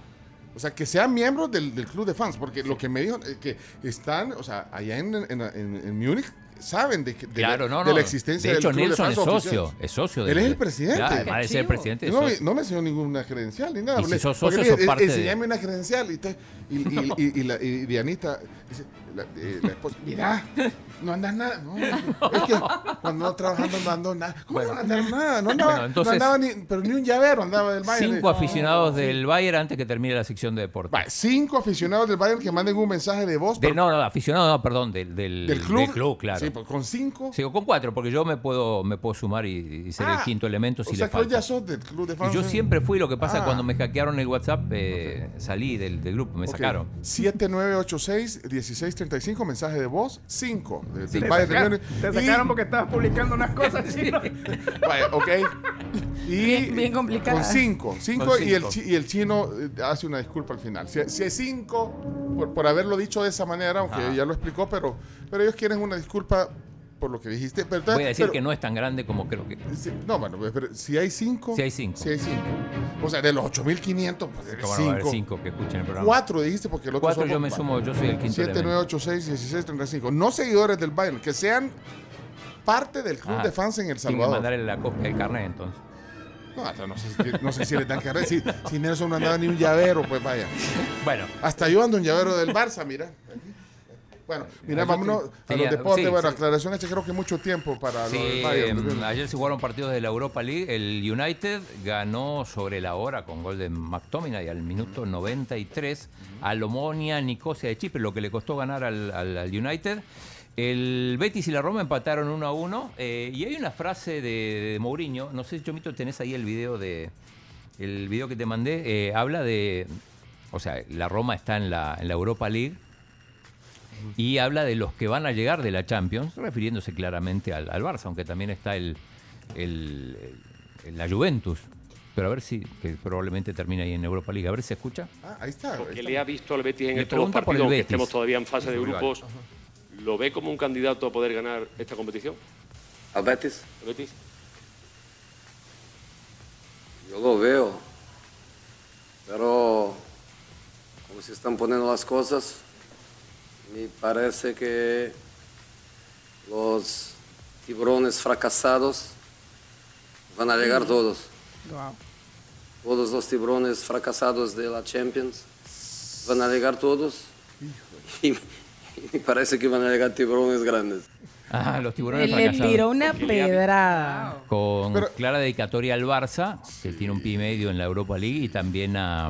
O sea, que sean miembros del, del club de fans, porque lo que me dijo es que están, o sea, allá en, en, en- en Múnich saben de, de Claro, la, no, de no. la existencia de hecho, del club Nelson de es socio, oficial. es socio. Él es el presidente. Además de ser presidente, es No, no me enseñó ninguna credencial ni nada. Y si sos socio, sos parte de- Enseñame una credencial. Y, te- y, y- y- y la, y Dianita dice, la, eh, la esposa, mira, no andas nada. No, es que cuando no trabajando no ando nada. ¿Cómo no andar nada? No andaba, Bueno, entonces- no andaba ni, pero ni un llavero andaba del Bayern. Cinco aficionados del Bayern antes que termine la sección de deporte. Va, cinco aficionados del Bayern que manden un mensaje de voz. De- no, no, aficionado, no, perdón, del, del, ¿Del club? claro. Sí, pues, con cinco. Sigo con cuatro, porque yo me puedo, me puedo sumar y, y ser el Ah, quinto elemento si o sea le que hoy falta. ya sos del club de fans. Yo siempre fui, lo que pasa Ah. cuando me hackearon el WhatsApp, eh, salí del, del grupo, me Ok. sacaron. 7986-1635, mensaje de voz, 5 del Te, Bayern de saca- Múnich. te Y- sacaron porque estabas publicando unas cosas. chino. Vaya, ok. Y Bien- bien complicada. Con 5. 5 Con y, el y el chino eh, hace una disculpa al final. Si, si es 5, por, por haberlo dicho de esa manera, aunque Ajá. ya lo explicó, pero, pero ellos quieren una disculpa por lo que dijiste. Pero, Voy a decir pero- que no es tan grande como creo que. si- no, bueno, pero si hay 5. Si hay cinco. Si hay 5. O sea, de los 8500, pues Bueno, va a haber 5. cinco que escuchen el programa. 4 dijiste porque el otro Cuatro somos- yo me sumo, yo soy el quinto 7, elemento. 9, 8, 6, 16, 35. No seguidores del Bayern, que sean parte del club Ah, de fans en El Salvador. mandarle la copia del carnet entonces. No, no sé, si- no sé si le dan carrera. Si, si Nelson no andaba ni un llavero, pues vaya. Bueno. Hasta yo ando un llavero del Barça, mira. Bueno, mira, vámonos a los deportes. sí, bueno, sí. aclaración hecha, creo que mucho tiempo para Sí, lo del Bayern. eh, ayer se jugaron partidos de la Europa League. El United ganó sobre la hora con gol de McTominay al minuto 93 al Omonia Nicosia de Chipre, lo que le costó ganar al, al- al United. El Betis y la Roma empataron 1 a 1. eh, y hay una frase de, de Mourinho, no sé si Chomito tenés ahí el video de el video que te mandé, eh, habla de, o sea, la Roma está en la, en la Europa League y habla de los que van a llegar de la Champions, refiriéndose claramente al, al Barça, aunque también está el, el- el- la Juventus. Pero a ver si, que probablemente termine ahí en Europa League. A ver si se escucha. Ah, ahí está. ahí que está. le ha visto al Betis en Le estos dos partidos, aunque Betis. estemos todavía en fase de grupos, ¿lo ve como un candidato a poder ganar esta competición? ¿Al Betis? ¿El Betis? Yo lo veo. Pero como se están poniendo las cosas, me parece que los tiburones fracasados van a llegar todos. Todos los tiburones fracasados de la Champions van a llegar todos. Y, y me parece que van a llegar tiburones grandes. Ah, los tiburones Le fracasados. tiró una pedrada. Con Pero- clara dedicatoria al Barça, que tiene un pie y medio en la Europa League, y también a,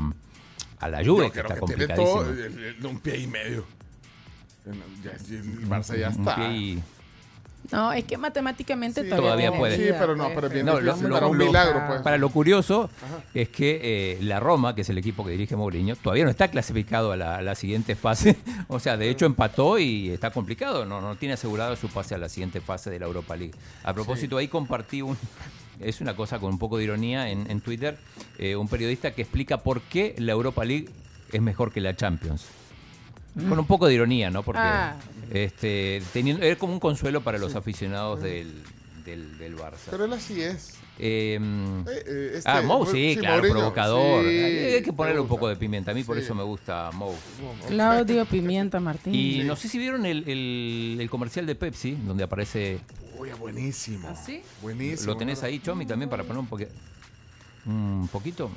a la Juve, que está que tiene todo complicadísimo. eh, un pie y medio. Ya, el Barça ya está. No, es que matemáticamente todavía, puede. Sí, pero no, pero bien No, difícil, lo- para lo- un lo- milagro, pues. Para lo curioso es que eh, la Roma, que es el equipo que dirige Mourinho, todavía no está clasificado a la, a la siguiente fase. O sea, de hecho empató y está complicado. No, no tiene asegurado su pase a la siguiente fase de la Europa League. A propósito, ahí compartí un, es una cosa con un poco de ironía en, en Twitter, eh, un periodista que explica por qué la Europa League es mejor que la Champions. Con un poco de ironía, ¿no? Porque Ah. este, teniendo, es como un consuelo para los aficionados del, del, del Barça. Pero él así es. Eh, eh, este, ah, Mou, sí, claro, Mourinho, provocador. sí, hay, que me ponerle un poco de pimienta. A mí por Sí. eso me gusta Mou. Claudio Pimienta Martín. Y no sé si vieron el, el- el comercial de Pepsi, donde aparece. Uy, buenísimo. ¿Ah, sí? Buenísimo. ¿Lo tenés ahí, Chomi, también para poner un, poque- un poquito?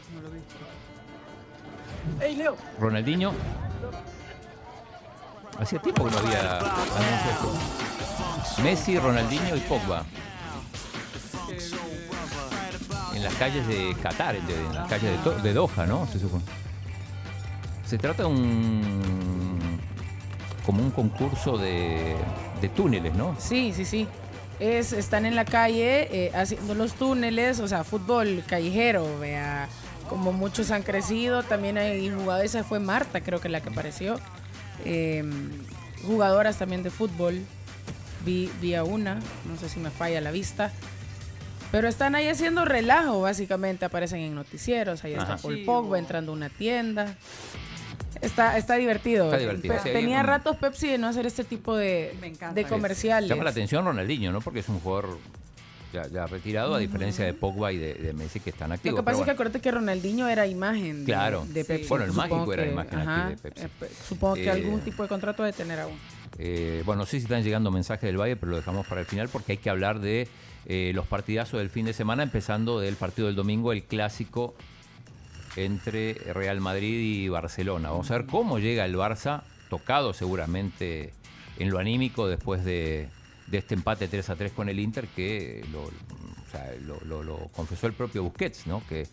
¡Ey, Leo! Ronaldinho. Hacía tiempo que no había anuncios. Messi, Ronaldinho y Pogba. En las calles de Qatar, en, las calles de, de Doha, ¿no? Se supone. Se trata de un. como un concurso de, de túneles, ¿no? Sí, sí, sí. Es, están en la calle eh, haciendo los túneles, o sea, fútbol callejero, vea, como muchos han crecido, también hay jugadores, fue Marta, creo que la que apareció, eh, jugadoras también de fútbol, vi, vi a una, no sé si me falla la vista, pero están ahí haciendo relajo, básicamente, aparecen en noticieros, ahí está. Paul Pogba entrando a una tienda. Está, está divertido. Está divertido, Pe- sí, hay Tenía ratos Pepsi de no hacer este tipo de, de comerciales. Llama la atención Ronaldinho, ¿no? Porque es un jugador ya, ya retirado, a diferencia de Pogba y de, de Messi que están Lo activos. que pasa es que acuérdate que Ronaldinho era imagen de, Claro. de Sí. Pepsi. Bueno, el Supongo mágico era imagen aquí de Pepsi. eh, Supongo que Eh, algún tipo de contrato debe tener aún. Eh, bueno, no sé si están llegando mensajes del Valle, pero lo dejamos para el final porque hay que hablar de eh, los partidazos del fin de semana, empezando del partido del domingo, el clásico entre Real Madrid y Barcelona. Vamos a ver cómo llega el Barça, tocado seguramente en lo anímico después de, de este empate 3 a 3 con el Inter, que lo, o sea, lo- lo- lo confesó el propio Busquets, ¿no? que,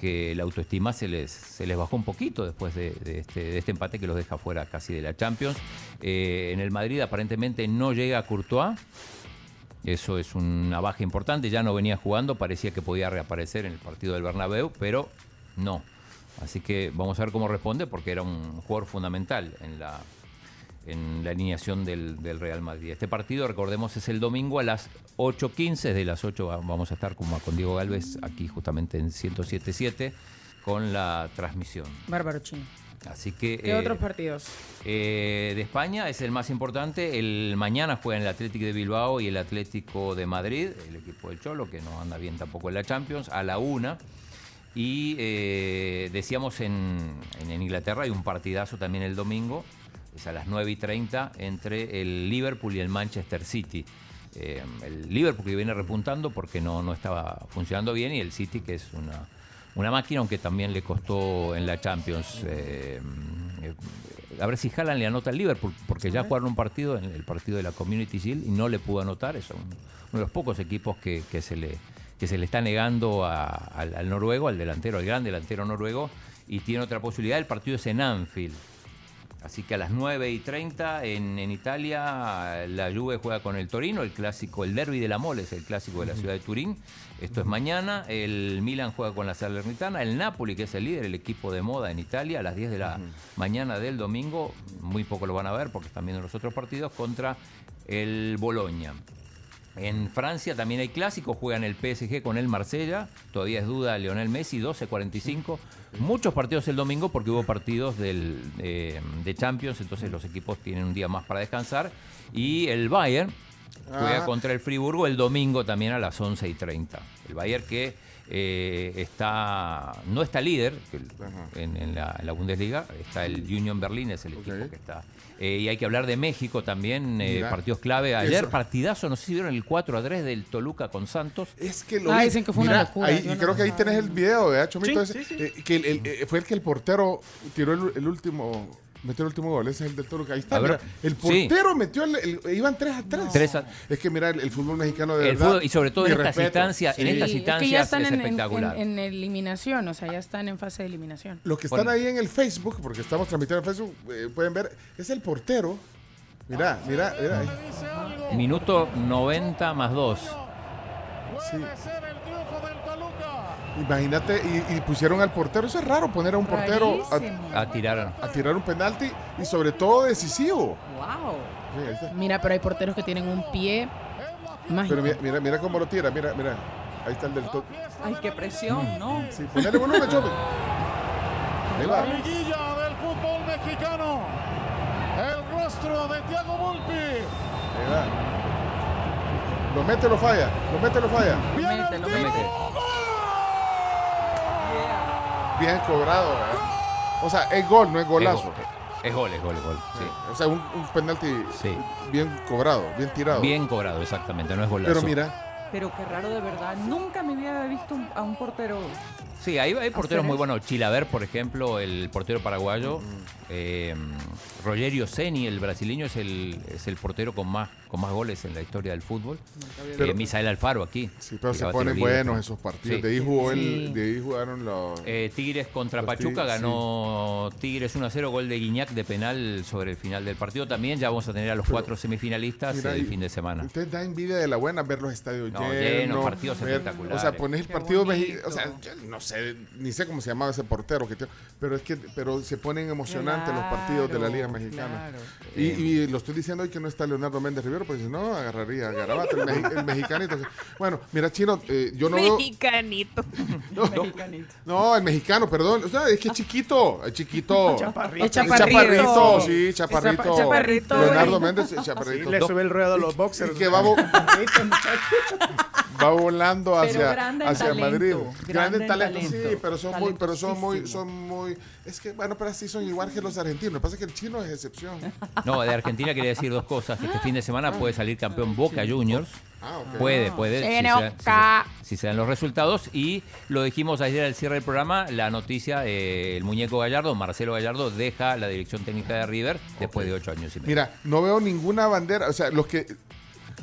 que la autoestima se les, se les bajó un poquito después de, de este, de este empate que los deja fuera casi de la Champions. Eh, en el Madrid aparentemente no llega Courtois. Eso es una baja importante. Ya no venía jugando, parecía que podía reaparecer en el partido del Bernabéu, pero no. Así que vamos a ver cómo responde, porque era un jugador fundamental en la, en la alineación del, del Real Madrid. Este partido, recordemos, es el domingo a las 8.15. De las 8 va- vamos a estar como con Diego Galvez aquí justamente en 107.7 con la transmisión. Bárbaro chino. Así que... ¿Qué eh, otros partidos? eh, de España es el más importante. El mañana juegan el Atlético de Bilbao y el Atlético de Madrid, el equipo del Cholo, que no anda bien tampoco en la Champions, a la una. Y eh, decíamos en Inglaterra hay un partidazo también el domingo, es a las 9 y 30, entre el Liverpool y el Manchester City. Eh, el Liverpool que viene repuntando porque no, no estaba funcionando bien y el City que es una, una máquina, aunque también le costó en la Champions. eh, eh, a ver si Haaland le anota al Liverpool, porque ya jugaron un partido, en el partido de la Community Shield, y no le pudo anotar. Es un- uno de los pocos equipos que, que se, le, que se le está negando a- al, al noruego, al delantero, al gran delantero noruego, y tiene otra posibilidad. El partido es en Anfield. Así que a las 9 y 30 en, en Italia la Juve juega con el Torino, el clásico, el derby de la Mole es el clásico de la ciudad de Turín. Esto es mañana. El Milan juega con la Salernitana. El Napoli, que es el líder, el equipo de moda en Italia, a las 10 de la mañana del domingo. Muy poco lo van a ver porque están viendo los otros partidos contra el Boloña. En Francia también hay clásicos, juegan el PSG con el Marsella, todavía es duda Lionel Messi, 12-45. Muchos partidos el domingo porque hubo partidos del, eh, de Champions, entonces los equipos tienen un día más para descansar. Y el Bayern juega Ah. contra el Friburgo el domingo también a las 11 y 30. El Bayern que eh, está no está líder que el- en, en la, en la Bundesliga, está el Union Berlin, es el equipo que está. Eh, y hay que hablar de México también, eh, partidos clave. Ayer Eso. partidazo, no sé si vieron el 4 a 3 del Toluca con Santos. Es que lo vi. Mira, ahí- y creo que ahí tenés el video, ¿verdad, Chomito? Sí, Ese, eh, que el- el- eh, fue el que el portero tiró el, el último. Metió el último gol, ese es el del Toluca. Ahí está, mira. El sí. portero metió el, el- Iban 3 a 3. Tres a- Es que mira, el, el fútbol mexicano de El verdad. fútbol, y sobre todo en estas respeto. instancias- en estas es que ya instancias están es en, espectacular. en- en eliminación, o sea, ya están en fase de eliminación. Los que están ahí en el Facebook, porque estamos transmitiendo en Facebook, eh, pueden ver, es el portero. Mira, mira, mira. ahí. Minuto 90 más 2. Sí. Imagínate, y, y pusieron al portero. Eso es raro poner a un portero. A tirar. a, tirar un penalti y sobre todo decisivo. Wow. Sí. Mira, pero hay porteros que tienen un pie mágico. Pero mira, mira, mira cómo lo tira, mira, mira. Ahí está el del toque. Ay, qué presión, ¿no? Sí, ponele volumen, Chope. Ahí La va. liguilla del fútbol mexicano. El rostro de Thiago Volpi. Ahí va. Lo mete o lo falla. Lo mete o lo falla. Lo mete, lo mete. Bien cobrado, ¿verdad? O sea, es gol, no es golazo. Es gol, es gol, es gol. Sí. O sea, un, un penalti Sí. bien cobrado, bien tirado. Bien cobrado, exactamente, no es golazo. Pero mira, Pero qué raro de verdad. Nunca me había visto un- a un portero. Sí, hay, hay porteros muy buenos. Chilaver, por ejemplo, el portero paraguayo. Eh, Rogerio Ceni, el brasileño, es el, es el portero con más, con más goles en la historia del fútbol. Pero- Eh, Misael Alfaro aquí. sí, pero se ponen buenos esos partidos. Sí. De ahí jugó Sí. el, de ahí jugaron los. Eh, Tigres contra Los Pachuca Tigres, ganó Tigres 1-0, gol de Guiñac de penal sobre el final del partido. También ya vamos a tener a los cuatro semifinalistas Mira, el y- fin de semana. Usted da envidia de la buena ver los estadios No, llenos. llenos, partidos ver- espectaculares. O sea, pones el partido. O sea, yo no sé, ni sé cómo se llamaba ese portero. Que te- pero es que pero se ponen emocionantes los partidos de la Liga Mexicana. claro. Y, y lo estoy diciendo hoy que no está Leonardo Méndez Rivero, pues si no, agarraría Garabato, el, mexi- el mexicanito. Bueno, mira, Chino, eh, yo no veo. Mexicanito. No, Mexicanito. no, el mexicano, perdón. O sea, es que es chiquito, es chiquito. Chaparrito. Es Chaparrito. chaparrito, sí, chaparrito. Chapa- chaparrito, Leonardo güey. Méndez, es Sí, chaparrito. le sube el ruedo a los boxers. Y que va, vo- va volando hacia, hacia talento, Madrid. grande Grande en en talento, talento. sí, pero son muy, pero son muy, son muy. Es que, bueno, pero así son igual que los argentinos. Lo que pasa es que el chino es excepción. No, de Argentina quería decir dos cosas. que Este fin de semana puede salir campeón Boca Juniors. Ah, ok. Puede, puede. Se si viene se, dan- si Boca. se- si se dan los resultados. Y lo dijimos ayer al cierre del programa, la noticia, eh, el muñeco Gallardo, Marcelo Gallardo, deja la dirección técnica de River después de ocho años y medio. Mira, no veo ninguna bandera. O sea, los que.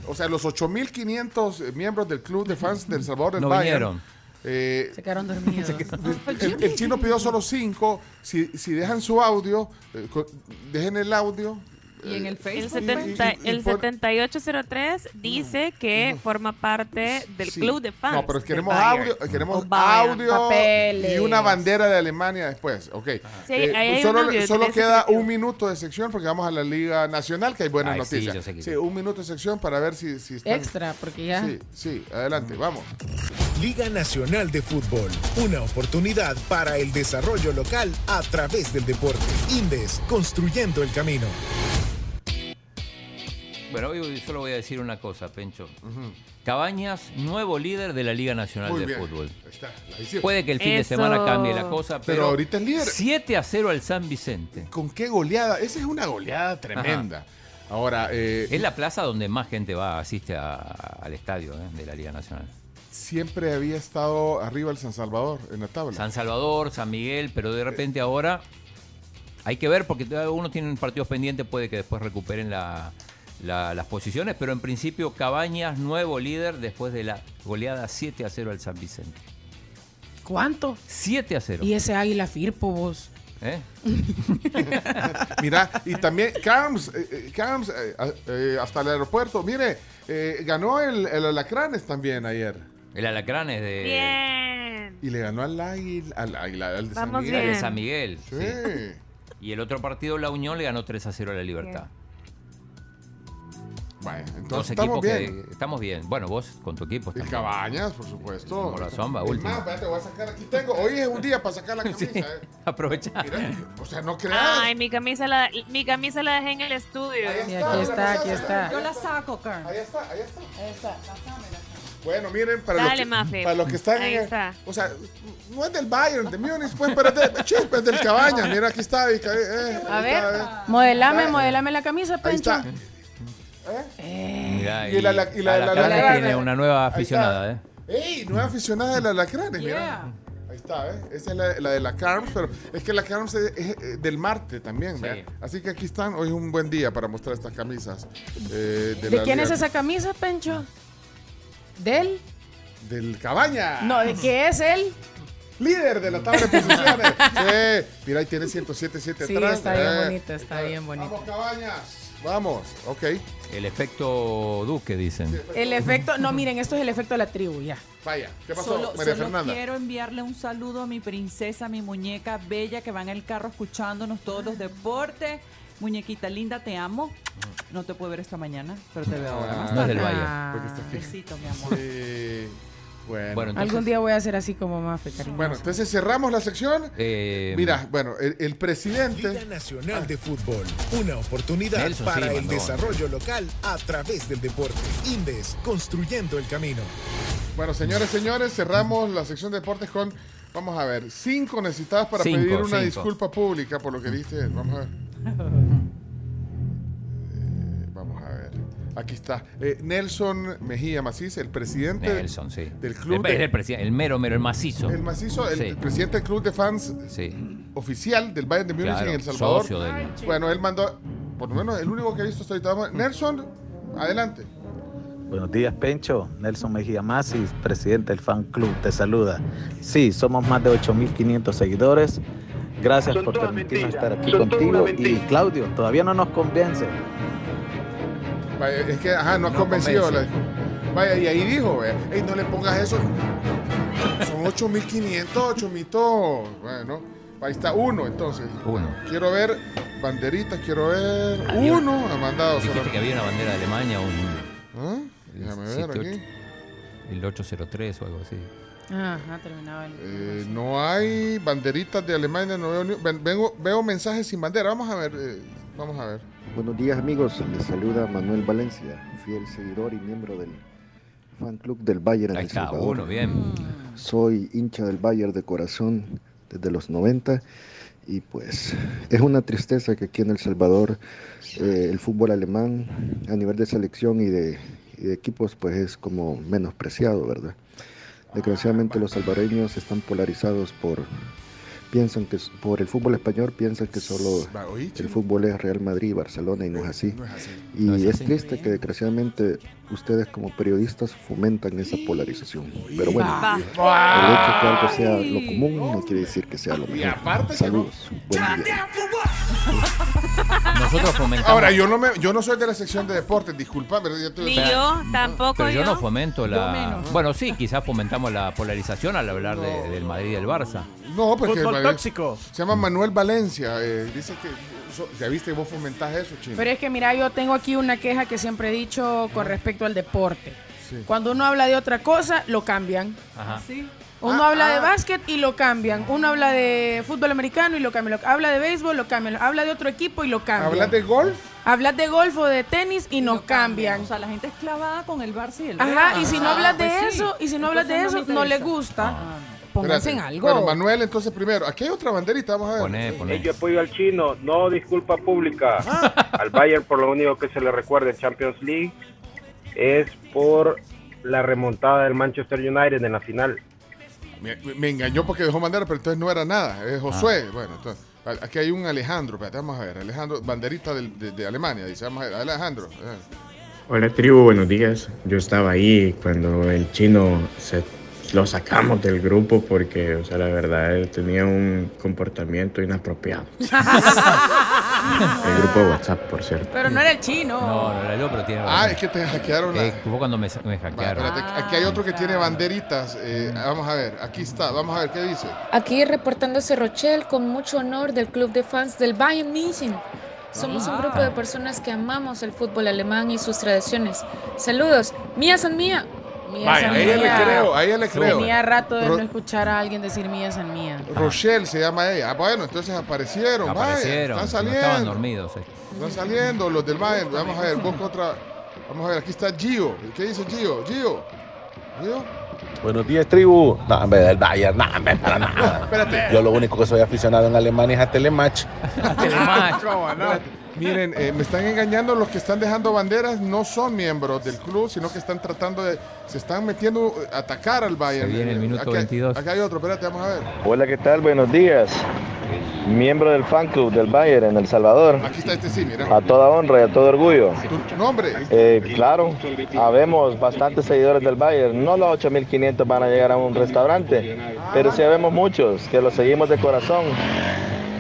O sea, los 8.500 miembros del club de fans del Salvador del No Bayern, vinieron. eh, Se quedaron dormidos. el, el chino pidió solo cinco. Si, si dejan su audio, eh, dejen el audio. Y en el El, Facebook. setenta- y- y el pon- 7803 dice que forma parte del Sí. club de fans. No, pero queremos audio, queremos audio y una bandera de Alemania después. Ok. Sí, ahí hay solo solo queda sentido. un minuto de sección porque vamos a la Liga Nacional, que hay buenas Ay, sí, noticias. sí. un minuto de sección para ver si, si están- Extra, porque ya. Sí, sí, adelante, vamos. Liga Nacional de Fútbol, una oportunidad para el desarrollo local a través del deporte. Indes, construyendo el camino. Bueno, hoy solo voy a decir una cosa, Pencho. Cabañas, nuevo líder de la Liga Nacional Muy de bien. Fútbol. Está, la. Puede que el fin de semana cambie la cosa, pero, Pero ahorita es líder. 7 a 0 al San Vicente. ¿Con qué goleada? Esa es una goleada tremenda. Ahora, eh, Es la plaza donde más gente va, asiste a- al estadio eh, de la Liga Nacional. siempre había estado arriba el San Salvador en la tabla. San Salvador, San Miguel, pero de repente ahora hay que ver porque todavía uno tiene partidos pendientes, puede que después recuperen la- la- las posiciones, pero en principio Cabañas, nuevo líder después de la goleada 7 a 0 al San Vicente. ¿Cuánto? 7 a 0. Y ese águila Firpo, vos. ¿Eh? Mira, y también Carms, eh, eh, Carms, eh, eh, hasta el aeropuerto. Mire, eh, ganó el, el Alacranes también ayer. El Alacrán es de, Bien. Y le ganó al Águila, al, Águila, al de San Miguel. de bien. San Miguel. Sí. sí. Y el otro partido, la Unión, le ganó 3 a 0 a la Libertad. Bueno, Dos entonces estamos equipos bien. que estamos bien. Bueno, vos con tu equipo. También. Cabañas, por supuesto. Como la sombra, Es último. más, espérate, voy a sacar aquí tengo. Hoy es un día para sacar la camisa. Sí, eh. aprovecha. Mira, o sea, no creas. Ay, mi camisa la, mi camisa la dejé en el estudio. Y aquí está, aquí está. Yo la saco, Karen. Ahí está, ahí está. Ahí está. Bueno, miren, para, Dale, los, que, para los que están Ahí en. está. O sea, no es del Bayern, de Múnich, pues, pero es, de, chispa, es del Cabañas. Mira, aquí está. ahí, eh, A ahí ver, está, eh. modelame, Ahí modelame la camisa, Ahí Pencho. Está. Y la- la- y la- la- tiene una nueva está. aficionada, ¿eh? ¡Ey! Nueva aficionada de la Alacranes, mira. Ahí está, ¿eh? Esa es la, la de la Carms, pero es que la Carms es, es, eh, del Marte también, ¿ve? Así que aquí están. Hoy es un buen día para mostrar estas camisas. eh, de ¿De la quién es esa camisa, Pencho? ¿Del? Del Cabaña. No, ¿de qué es él? Líder de la tabla de posiciones. sí. Mira, ahí tiene 107.7 Sí, atrás. está bien Eh, bonito, está bien bonito. Vamos, Cabañas. Vamos, ok. El efecto Duque, dicen. El efecto, no, miren, esto es el efecto de la tribu, ya. Vaya, ¿qué pasó, Solo, María solo Fernanda? quiero enviarle un saludo a mi princesa, mi muñeca bella que va en el carro escuchándonos todos los deportes. Muñequita linda, te amo. No te puedo ver esta mañana, pero te veo ahora más No es tarde. del Valle. Ah, Besito, mi amor. Sí. Bueno, Bueno, entonces- Algún día voy a ser así como Mafe, cariño. Bueno, entonces cerramos la sección. Eh, Mira, bueno, el, el presidente. Liga Nacional de Fútbol. Una oportunidad Nelson, para sí, el mandó. desarrollo local a través del deporte. Indes, construyendo el camino. Bueno, señores, señores, cerramos la sección de deportes con, vamos a ver, cinco necesitadas para Cinco, pedir una cinco. disculpa pública por lo que diste. Vamos a ver. Aquí está. Eh, Nelson Mejía Macís, el presidente Nelson, sí. del club. El, de- el, presi- el mero, mero, el macizo. el macizo, el, Sí. el presidente del club de fans Sí. oficial del Bayern de Múnich Claro, en El Salvador. socio del- Bueno, él mandó, por lo menos el único que he visto hasta ahorita. Vamos- Nelson, adelante. Buenos días, Pencho. Nelson Mejía Masis, presidente del fan club, te saluda. Sí, somos más de 8.500 seguidores. Gracias por permitirnos estar aquí contigo. Y Claudio, todavía no nos convence. Vaya, es que, ajá, no has No convencido. la- vaya, y ahí dijo, vaya, "Ey, no le pongas eso. Son 8500, 8000. Bueno, ahí está uno, entonces. Uno. Quiero ver banderitas, quiero ver. Había- uno ha mandado Dijiste solo. que había una bandera de Alemania, un. ¿Ah? Déjame ver aquí. 78, El 803 o algo así. Ajá, terminaba el. Eh, no hay banderitas de Alemania, no veo, ni- ven- vengo- veo mensajes sin bandera. Vamos a ver, eh, vamos a ver. Buenos días amigos, les saluda Manuel Valencia, fiel seguidor y miembro del fan club del Bayern Ahí está, uno, bien. Soy hincha del Bayern de corazón desde los 90 y pues es una tristeza que aquí en El Salvador eh, el fútbol alemán a nivel de selección y de, y de equipos pues es como menospreciado, ¿verdad? Desgraciadamente los salvadoreños están polarizados por piensan que por el fútbol español piensan que solo el fútbol es Real Madrid y Barcelona y no es así. No es así. Y No es es así. triste que desgraciadamente ustedes como periodistas fomentan esa polarización. Pero bueno, el hecho que algo sea lo común no quiere decir que sea lo Y mejor. Saludos. Buen día. Nosotros fomentamos. Ahora, yo no, me, yo no soy de la sección de deportes, disculpa, pero ya te- Ni yo, tampoco Pero yo yo. no fomento Yo la. Bueno, sí, quizás fomentamos la polarización al hablar de- del Madrid y del Barça. No, porque Fútbol eh, tóxico. Se llama Manuel Valencia. eh, dice que. so- ya viste, vos fomentás eso, chino. Pero es que mira, yo tengo aquí una queja que siempre he dicho con respecto al deporte. Sí. Cuando uno habla de otra cosa, lo cambian. Ajá. Sí. Uno Ah, habla de ah. básquet y lo cambian. Uno habla de fútbol americano y lo cambian. Habla de béisbol, lo cambian. Habla de otro equipo y lo cambian. ¿Hablas de golf? Hablas de golf o de tenis y nos cambian. O sea, la gente es clavada con el Barça y el Ajá, Real. y si no Ah, hablas de pues sí. eso, y si no hablas de eso, no le gusta. Pónganse en algo. Bueno, Manuel, entonces primero. Aquí hay otra banderita, vamos a ver. Poné, poné. Yo apoyo al chino, no disculpa pública. Al Bayern por lo único que se le recuerda en Champions League es por la remontada del Manchester United en la final. Me, me engañó porque dejó bandera, pero entonces no era nada. Es Josué. Bueno, entonces. Aquí hay un Alejandro, espérate, vamos a ver. Alejandro, banderita del- de, de Alemania, dice, vamos a ver. Alejandro. Hola tribu, buenos días. Yo estaba ahí cuando el chino se lo sacamos del grupo porque, o sea, la verdad, él tenía un comportamiento inapropiado. El grupo de WhatsApp, por cierto. Pero no era el chino. No, no era yo, pero tiene Ah, es que te hackearon la. Eh, fue cuando me, me Va, hackearon. espérate, aquí hay otro que tiene banderitas. eh, vamos a ver, aquí está, vamos a ver qué dice. Aquí reportándose Rochelle con mucho honor del club de fans del Bayern München. Somos un grupo de personas que amamos el fútbol alemán y sus tradiciones. Saludos, mía san mía. Mía Vaya, San a ella le creo, a ella le creo. Tenía rato de Ro- no escuchar a alguien decir mía san mía. Rochelle se llama ella. Ah, bueno, entonces aparecieron. Aparecieron, vaya, están no estaban saliendo. dormidos. eh. Están saliendo los del Bayern. Vamos a ver, busca otra. Vamos a ver, aquí está Gio. ¿Qué dice Gio? Gio. Gio. Buenos días, tribu. No, hombre, del Bayern, no, hombre, para nada. Espérate. Yo lo único que soy aficionado en Alemania es a Telematch. ¿Cómo no? Miren, eh, me están engañando los que están dejando banderas, no son miembros del club, sino que están tratando de, se están metiendo a atacar al Bayern. Se viene el minuto Aquí hay- 22. Acá hay otro, espérate, vamos a ver. Hola, ¿qué tal? Buenos días. Miembro del fan club del Bayern en El Salvador. Aquí está este sí, mira. A toda honra y a todo orgullo. Tu nombre. Eh, claro, habemos bastantes seguidores del Bayern. No los 8500 van a llegar a un restaurante, pero sí habemos muchos que los seguimos de corazón.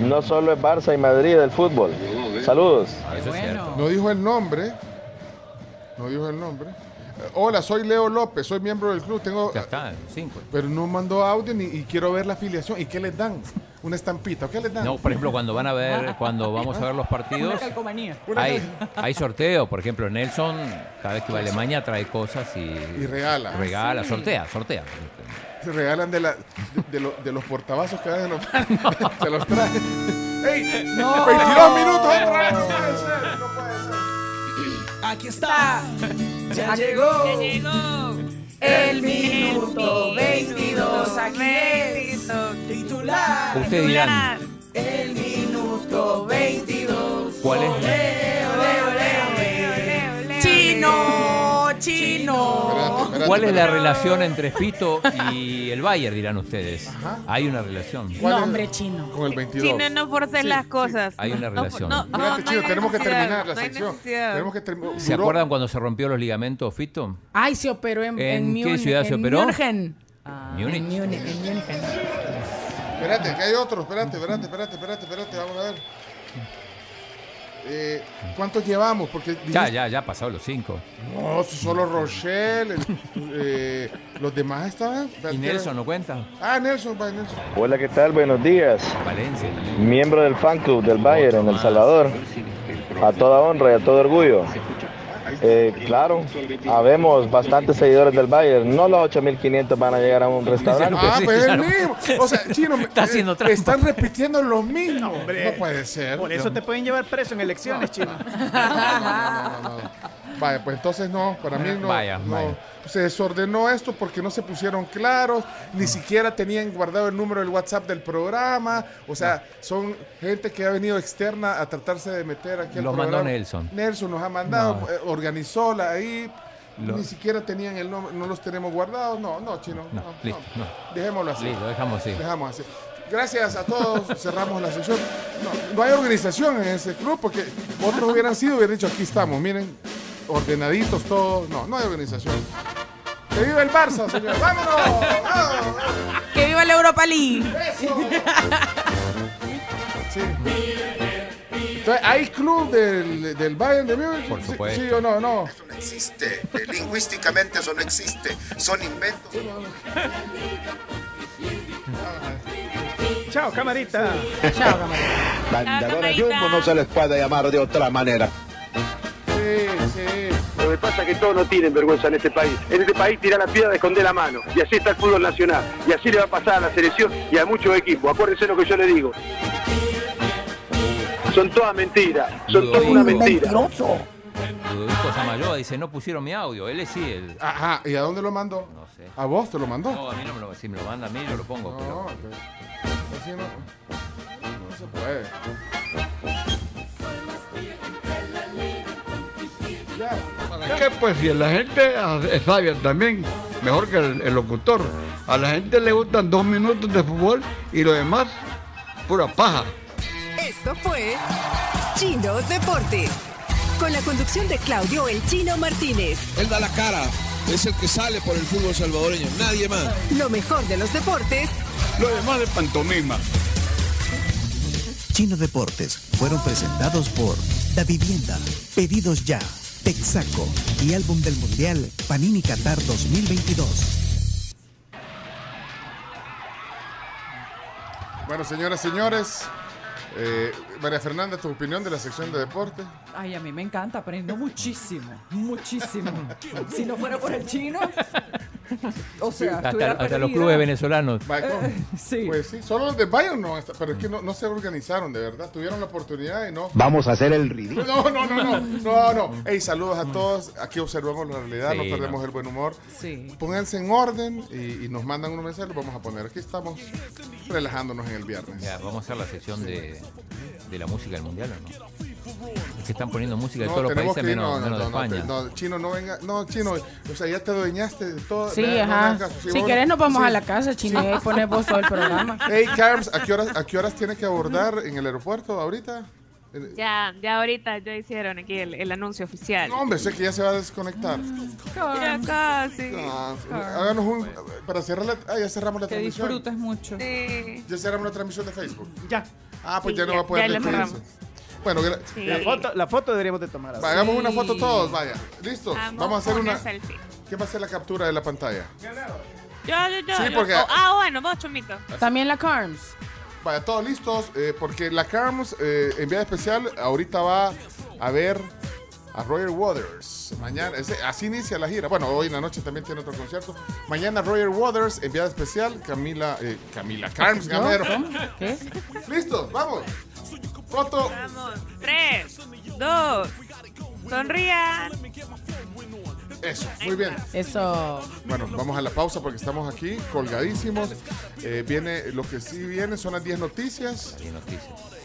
No solo es Barça y Madrid del fútbol. Saludos. No dijo el nombre. No dijo el nombre. Eh, Hola, soy Leo López, soy miembro del club. Tengo, Ya está, cinco. pero no mandó audio ni, y quiero ver la afiliación. ¿Y qué les dan? una estampita. ¿Qué les dan? No, por ejemplo, cuando van a ver, cuando vamos a ver los partidos, hay, hay sorteo. Por ejemplo, Nelson, cada vez que va a Alemania, trae cosas y, Y regala. Regala, Sí. sortea, sortea. Se regalan de, la, de, de lo- de los portavasos que dan en los Se los trae. ¡Ey! No. 22 minutos otra vez. No puede ser, no puede ser. Aquí está. Ya llegó. Ya llegó. El minuto 22. Aquí es. Titular. Ustedes dirán, El minuto 22. ¿cuál es? Chino, chino. ¿Cuál es la relación entre Fito y el Bayern, dirán ustedes? Hay una relación. ¿Cuál es? Nombre chino. Con el 22. Chino, no forces las cosas. Hay una relación. No, no, Espérate, no Chino, tenemos que necesidad, terminar la no hay sección. necesidad. Tenemos que terminar. ¿Se acuerdan cuando se rompió los ligamentos, Fito? Ay, se operó en, ¿En qué Múnich- ciudad se en operó? München. Múnich. En Múnich. En Múnich. Espérate, que hay otro. Espérate, espérate, espérate, espérate, espérate. Vamos a ver. Eh, ¿Cuántos llevamos? Porque Ya, dijiste- ya, ya pasado los cinco. No, solo Rochelle. el- eh, los demás estaban. ¿Y Nelson no cuenta? Ah, Nelson, va, Nelson. Hola, ¿qué tal? Buenos días. Valencia. Miembro del fan club del Bayern en El Salvador. A toda honra y a todo orgullo. Eh, claro, habemos bastantes seguidores del Bayern. No los 8500 van a llegar a un restaurante. Ah, pues es el mismo. O sea, chino, me- Está haciendo eh, trampa. están repitiendo lo mismo. hombre. No puede ser. Por eso te pueden llevar preso en elecciones, chino. No, no, no, no. Vaya, pues entonces no, para mí no. Vaya, no. vaya. Se desordenó esto porque no se pusieron claros, ni siquiera tenían guardado el número del WhatsApp del programa. O sea, son gente que ha venido externa a tratarse de meter aquí al Lo programa. mandó Nelson. Nelson nos ha mandado, No. eh, organizó la ahí. Lo- Ni siquiera tenían el nombre, no los tenemos guardados. No, no, chino. No, no, listo. Dejémoslo así. Listo, dejamos así. Dejamos así. Gracias a todos, cerramos la sección. No, no hay organización en ese club porque otros hubieran sido, hubieran dicho, aquí estamos, miren, ordenaditos todos. No, no hay organización. ¡Que viva el Barça, señor! ¡Vámonos! ¡Vámonos! Que viva la Europa League. ¡Eso! Sí. Entonces, ¿hay club del, del Bayern de Múnich? Por Sí- supuesto. Sí, o no, no. Eso no existe. Lingüísticamente eso no existe. Son inventos. Chao, camarita. Chao, camarada. Bandadora Jumbo no se les puede llamar de otra manera. Sí, sí. Lo que pasa es que todos no tienen vergüenza en este país. En este país tirar la piedra, esconder la mano. Y así está el fútbol nacional. Y así le va a pasar a la selección y a muchos equipos. Acuérdense lo que yo le digo. Son todas mentiras. Son todas una mentira. Ludovico Samayoa dice, no pusieron mi audio. Él es sí, el... Ajá, ¿y a dónde lo mandó? No sé. ¿A vos te lo mandó? No, a mí no me lo... Si me lo manda a mí, yo lo pongo. No, pero... que- así no, no se puede. ¿Para qué? Pues si la gente es sabia también, mejor que el, el locutor. A la gente le gustan dos minutos de fútbol y lo demás, pura paja. Esto fue Chino Deportes. Con la conducción de Claudio El Chino Martínez. Él da la cara, es el que sale por el fútbol salvadoreño, nadie más. Lo mejor de los deportes Lo demás de pantomima. Chino Deportes fueron presentados por Da Vivienda, Pedidos Ya, Texaco y Álbum del Mundial Panini Qatar 2022. Bueno, señoras, señores, eh, María Fernanda, tu opinión de la sección de deporte. Ay, a mí me encanta, aprendo muchísimo, muchísimo. si no fuera por el chino, o sea, Hasta, los clubes venezolanos. sí. Pues sí, solo los de Bayern no, pero es que no, no se organizaron, de verdad. Tuvieron la oportunidad y no. Vamos a hacer el ridículo. No, no, no, no, no, no. Hey, saludos a todos. Aquí observamos la realidad, Sí, no perdemos no. el buen humor. Sí. Pónganse en orden y, y nos mandan unos mensajes, los vamos a poner. Aquí estamos relajándonos en el viernes. Ya, vamos a hacer la sección de, de la música del mundial, ¿o no? Es que están poniendo música de No, todos los países que ir, menos, no, no, menos de no, no, España. no, chino, no venga. No, chino, o sea, ya te dueñaste de todo. Sí, ajá. caso. si vos- querés nos vamos sí. a la casa, chino, y ahí pones vos todo el programa. Hey, Carms, ¿a qué horas, a qué horas tiene que abordar en el aeropuerto ahorita? Ya, ya ahorita ya hicieron aquí el, el anuncio oficial. No, hombre, sé que ya se va a desconectar. Ya casi. Ah, háganos un. Para cerrar la. Ah, ya cerramos la Que transmisión. disfrutes mucho. Sí. Ya cerramos la transmisión de Facebook. Ya. Ah, pues Sí, ya no va a poder despedirse. Bueno, Sí. La foto, la foto deberíamos de tomar. ahora. hagamos una foto todos, vaya. ¿Listos? Vamos Vamos a hacer una. el selfie. ¿Quién va a hacer la captura de la pantalla? Yo, yo, yo. Sí, yo- porque- oh, ah, bueno, vos, Chomito. También la Carms. Vaya, todos listos, eh, porque la Carms, eh, enviada especial, ahorita va a ver a Roger Waters. Mañana, ese- así inicia la gira. Bueno, hoy en la noche también tiene otro concierto. Mañana Roger Waters, enviada especial, Camila, eh, Camila Carms. Gamero. ¿Qué? Listos, vamos. Foto. Vamos. Tres, dos, sonrían. Eso, muy bien. Eso. Bueno, vamos a la pausa porque estamos aquí colgadísimos. Eh, viene, lo que sí viene son las 10 noticias.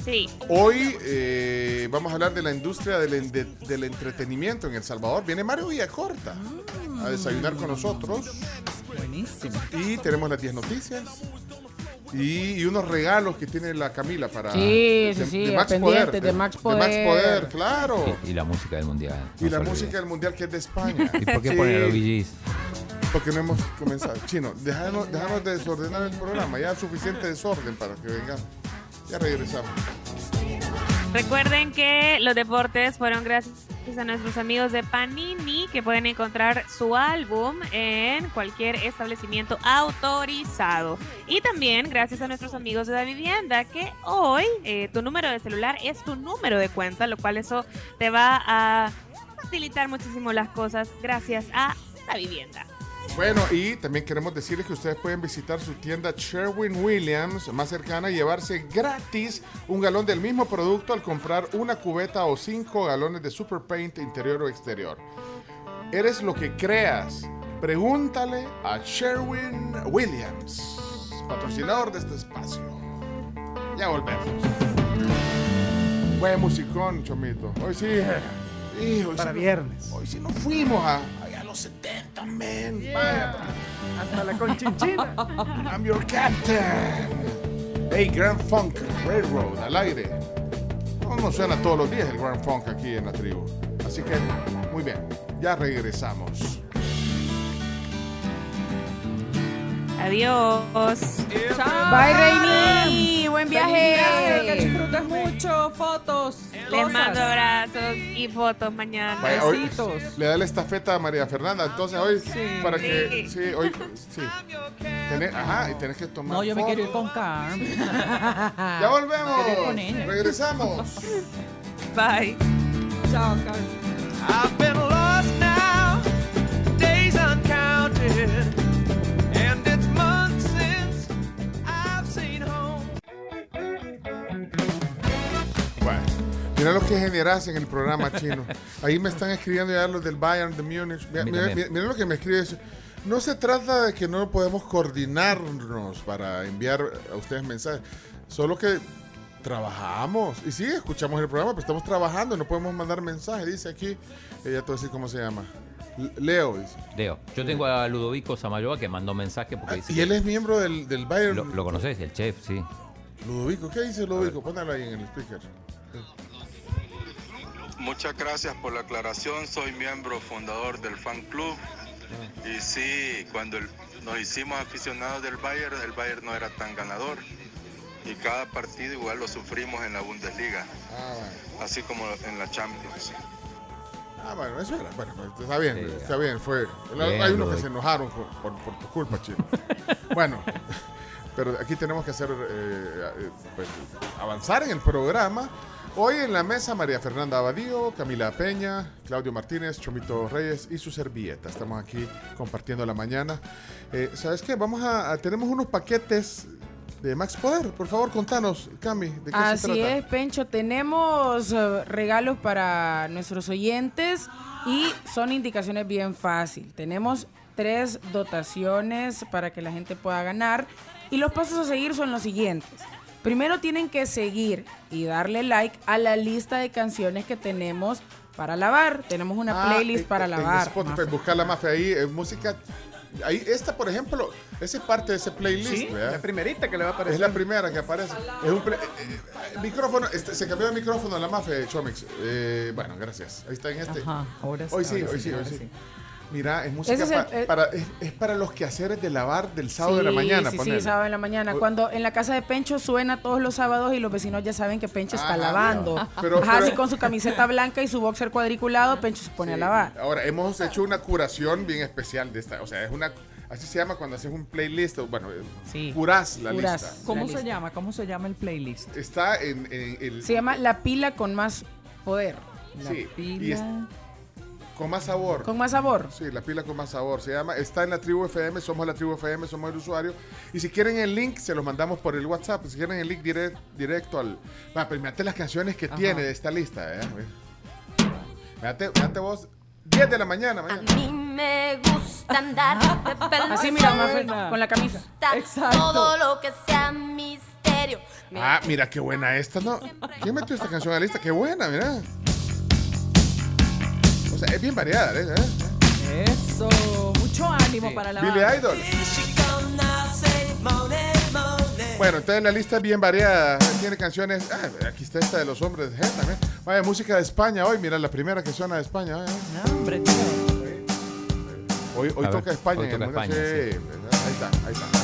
Sí. Hoy eh, vamos a hablar de la industria del, de- del entretenimiento en El Salvador. Viene Mario Villacorta a desayunar con nosotros. Buenísimo. Y tenemos las 10 noticias. Y, y unos regalos que tiene la Camila para Sí, sí, sí, pendientes de Max De Max Poder. Poder, claro. Y, y la música del mundial. Y la música del mundial que es de España. ¿Y por qué a los VGs? Porque no hemos comenzado. Chino, déjanos, déjanos de desordenar el programa. Ya es suficiente desorden para que vengan. Ya regresamos. Recuerden que los deportes fueron gracias a nuestros amigos de Panini, que pueden encontrar su álbum en cualquier establecimiento autorizado. Y también gracias a nuestros amigos de la vivienda, que hoy eh, tu número de celular es tu número de cuenta, lo cual eso te va a facilitar muchísimo las cosas gracias a la vivienda. Bueno, y también queremos decirles que ustedes pueden visitar su tienda Sherwin Williams más cercana y llevarse gratis un galón del mismo producto al comprar una cubeta o cinco galones de Super Paint interior o exterior. Eres lo que creas. Pregúntale a Sherwin Williams, patrocinador de este espacio. Ya volvemos. Buen musicón, Chomito. Hoy sí. sí, hoy Para sí- viernes. Hoy sí nos fuimos a, a los 70, men. Vaya. Hasta la conchinchina. I'm your captain. Hey, Grand Funk Railroad al aire. No nos suena todos los días el Grand Funk aquí en la tribu. Así que, muy bien, ya regresamos. Adiós. Bye, Reini. Buen viaje. Que disfrutes mucho. Fotos. Les cosas. mando abrazos y fotos mañana. Vaya, hoy Besitos. le da la estafeta a María Fernanda. Entonces, hoy, para que. Sí, hoy. Sí. Tenés- ajá, y tenés que tomar. No, yo me quiero ir con Carm. Ya volvemos. Regresamos. Bye. Chao, Carm. I've been lost now, days uncounted, mira lo que generas en el programa chino. Ahí me están escribiendo ya los del Bayern de Múnich. Mira, lo que me escribe. eso. No se trata de que no podemos coordinarnos para enviar a ustedes mensajes, solo que trabajamos. Y sí, escuchamos el programa, pero estamos trabajando, no podemos mandar mensajes. Dice aquí, ella te decir cómo se llama. Leo dice. Leo, yo tengo a Ludovico Samayoa que mandó mensaje porque dice Y él es miembro del, del Bayern. lo, lo conoces, el chef, sí. Ludovico, ¿qué dice Ludovico? Póngalo ahí en el speaker. Muchas gracias por la aclaración. Soy miembro fundador del fan club. Y sí, cuando el- nos hicimos aficionados del Bayern, el Bayern no era tan ganador. Y cada partido igual lo sufrimos en la Bundesliga, así como en la Champions. Ah, bueno, eso era. Bueno, pues, está bien, Sí, está bien. Fue. Bien, hay unos que se enojaron por, por- por tu culpa, chino. bueno, pero aquí tenemos que hacer. eh, eh, pues, avanzar en el programa. Hoy en la mesa María Fernanda Abadío, Camila Peña, Claudio Martínez, Chomito Reyes y su servilleta. Estamos aquí compartiendo la mañana. Eh, ¿Sabes qué? Vamos a, a- Tenemos unos paquetes de Max Poder. Por favor, contanos, Cami, ¿de qué se Así trata? es, Pencho. Tenemos eh, regalos para nuestros oyentes y son indicaciones bien fácil. Tenemos tres dotaciones para que la gente pueda ganar y los pasos a seguir son los siguientes. Primero tienen que seguir y darle like a la lista de canciones que tenemos para lavar. Tenemos una Ah, playlist para en lavar. Spotify, buscar la mafia ahí, eh, música. Ahí, esta, por ejemplo, esa es parte de ese playlist. Sí, ¿verdad? la primerita que le va a aparecer. Es la primera que aparece. Es un play- eh, eh, micrófono, este, se cambió el micrófono en la mafia de Chomix. Eh, bueno, gracias. Ahí está en este. Ajá, ahora sí, Hoy sí, ahora hoy sí, sí, hoy sí. Mira, es música Ese es el- pa- el- para, es, es para los quehaceres de lavar del sábado de la mañana. Sí, sí, sábado en la mañana. Cuando en la casa de Pencho suena todos los sábados y los vecinos ya saben que Pencho está Ajá, lavando. pero- Ajá, pero- así con su camiseta blanca y su boxer cuadriculado, Pencho se pone a lavar. Ahora, hemos hecho una curación bien especial de esta. O sea, es una. Así se llama cuando haces un playlist, o bueno, eh, Sí. curás la Curás. lista. ¿Cómo La se lista. llama? ¿Cómo se llama el playlist? Está en, en el... Se llama La pila con más poder. La Sí, y pila. es- con más sabor. Con más sabor. Sí, la pila con más sabor. Se llama, está en la tribu FM, somos la tribu FM, somos el usuario. Y si quieren el link, se los mandamos por el WhatsApp. Si quieren el link direct- directo al. Va, pero mirate las canciones que Ajá. tiene de esta lista, ¿eh? Mirate, mirate vos, 10 de la mañana, mañana. mí me gusta andar de pelo Así mira. Mafe, con la camisa. Gusta Todo lo que sea misterio. Ah, mira qué buena esta, ¿no? ¿Quién metió esta canción a la lista? Qué buena, mira. O sea, es bien variada, ¿eh? Eso, mucho ánimo para la Billy banda. Idol. Bueno, entonces la lista es bien variada. Tiene canciones. Ah, aquí está esta de los hombres de G también. Vaya, música de España hoy. Mira, la primera que suena de España. vaya. hombre, tío. Hoy, hoy toca ver, España. hoy en el toca. España, Sí, Ahí está, ahí está.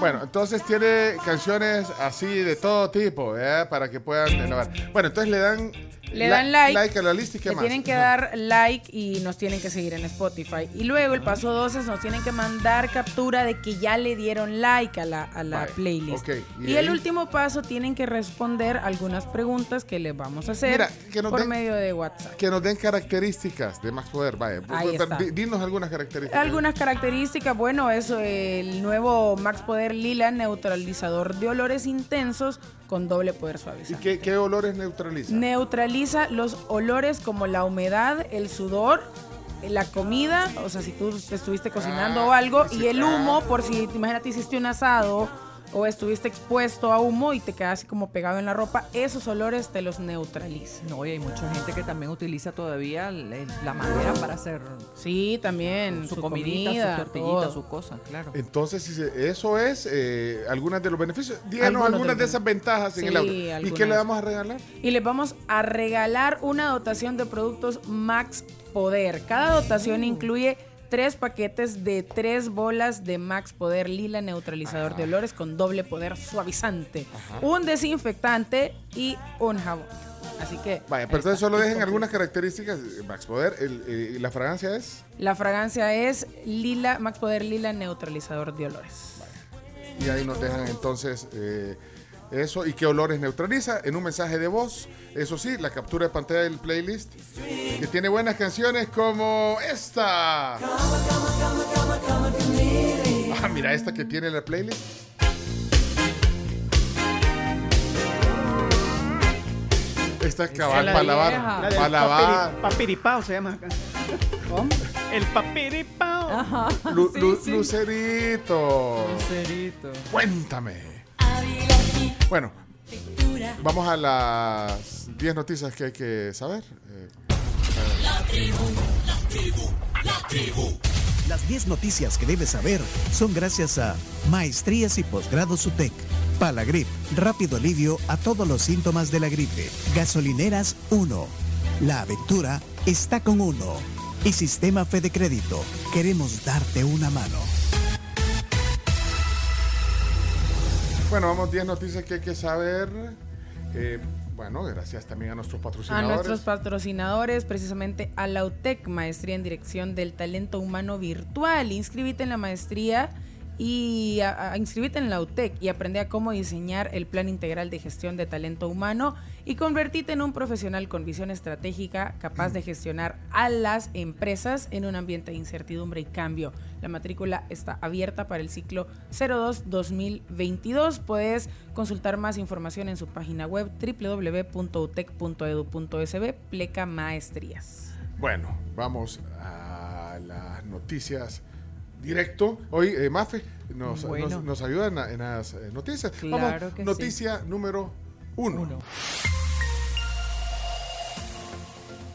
Bueno, entonces tiene canciones así de todo tipo, ¿eh? Para que puedan innovar. Bueno, entonces le dan, Le dan like. a la lista y qué Le más. tienen que dar like y nos tienen que seguir en Spotify. Y luego el paso 12 es nos tienen que mandar captura de que ya le dieron like a la, a la Vale, playlist. y el último paso tienen que responder algunas preguntas que les vamos a hacer Mira, que nos por den- medio de WhatsApp. Que nos den características de Max Poder, vaya. Ahí está. di- Dinos algunas características. Algunas características, bueno, eso, el nuevo Max Poder Lila neutralizador de olores intensos con doble poder ¿Y suavizante. qué, qué olores neutraliza? Neutraliza los olores como la humedad, el sudor, la comida, o sea, si tú te estuviste cocinando Ah, o algo, y el humo, por si, imagínate, hiciste un asado o estuviste expuesto a humo y te queda así como pegado en la ropa, esos olores te los neutraliza. No, y hay mucha gente que también utiliza todavía la madera para hacer Sí, también, su, su comidita, comida, su tortillita, todo. su cosa, claro. Entonces, si se- eso es eh, algunas de los beneficios. Díganos algunas de esas ventajas en Sí, el auto. ¿Y qué le vamos a regalar? y les vamos a regalar una dotación de productos Max Poder. Cada dotación incluye tres paquetes de tres bolas de Max Poder Lila neutralizador de olores con doble poder suavizante, un desinfectante y un jabón. Así que Vaya, pero entonces solo dejen algunas características. de Max Poder, el, eh, la fragancia es. la fragancia es Lila Max Poder Lila neutralizador de olores. Y ahí nos dejan entonces eh, eso. ¿Y qué olores neutraliza? En un mensaje de voz. Eso sí, la captura de pantalla del playlist. Que tiene buenas canciones como esta. Ah, mira esta que tiene la playlist. Esta es cabal para lavar. Para papiripao se llama acá. El papiripao. Lu- lu- Lucerito. Lucerito. Cuéntame. Bueno, vamos a las 10 noticias que hay que saber. Eh, Las 10 noticias que debes saber son gracias a Maestrías y Posgrados UTEC, Palagrip, rápido alivio a todos los síntomas de la gripe, Gasolineras 1, La Aventura está con uno y Sistema Fede Crédito, queremos darte una mano. Bueno, vamos 10 noticias que hay que saber. Eh, bueno, gracias también a nuestros A patrocinadores. nuestros patrocinadores, precisamente a la UTEC, Maestría en Dirección del Talento Humano Virtual. Inscríbete en la maestría y a, a- inscríbete en la UTEC y aprende a cómo diseñar el plan integral de gestión de talento humano y convertirte en un profesional con visión estratégica capaz de gestionar a las empresas en un ambiente de incertidumbre y cambio. La matrícula está abierta para el ciclo 02-2022. Puedes consultar más información en su página web www.utec.edu.sb pleca maestrías. Bueno, vamos a las noticias directo. Hoy, eh, Mafe nos, Bueno. nos, nos ayuda en, la- en las eh, noticias. Claro vamos, que sí. noticia número uno.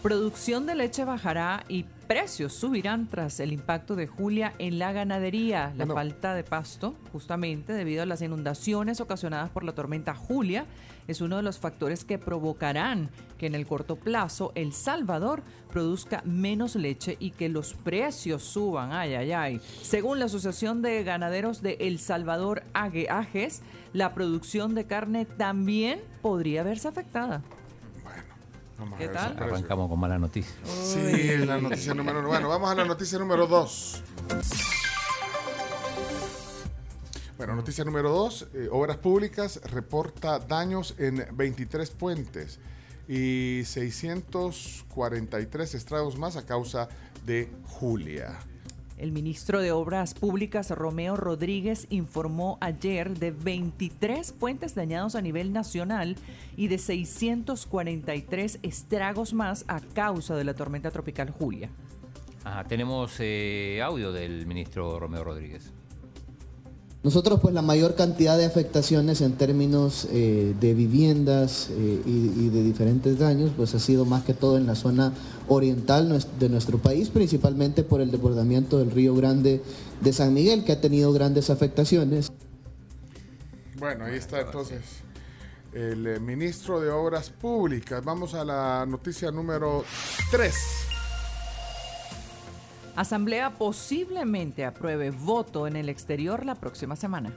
Producción de leche bajará y precios subirán tras el impacto de Julia en la ganadería. La Bueno. falta de pasto, justamente debido a las inundaciones ocasionadas por la tormenta Julia, es uno de los factores que provocarán que en el corto plazo El Salvador produzca menos leche y que los precios suban. Ay, ay, ay. Según la Asociación de Ganaderos de El Salvador, Ajes, la producción de carne también podría verse afectada. Vamos ¿Qué tal? Arrancamos con mala noticia. Sí, la noticia número uno. Bueno, vamos a la noticia número dos. Bueno, noticia número dos. eh, Obras Públicas reporta daños en 23 puentes y 643 estragos más a causa de Julia. El ministro de Obras Públicas, Romeo Rodríguez, informó ayer de 23 puentes dañados a nivel nacional y de 643 estragos más a causa de la tormenta tropical Julia. Ajá, tenemos eh, audio del ministro Romeo Rodríguez. Nosotros pues la mayor cantidad de afectaciones en términos eh, de viviendas eh, y, de diferentes daños pues ha sido más que todo en la zona oriental de nuestro país, principalmente por el desbordamiento del río Grande de San Miguel que ha tenido grandes afectaciones. Bueno, ahí está entonces el eh, ministro de Obras Públicas. Vamos a la noticia número 3. Asamblea posiblemente apruebe voto en el exterior la próxima semana.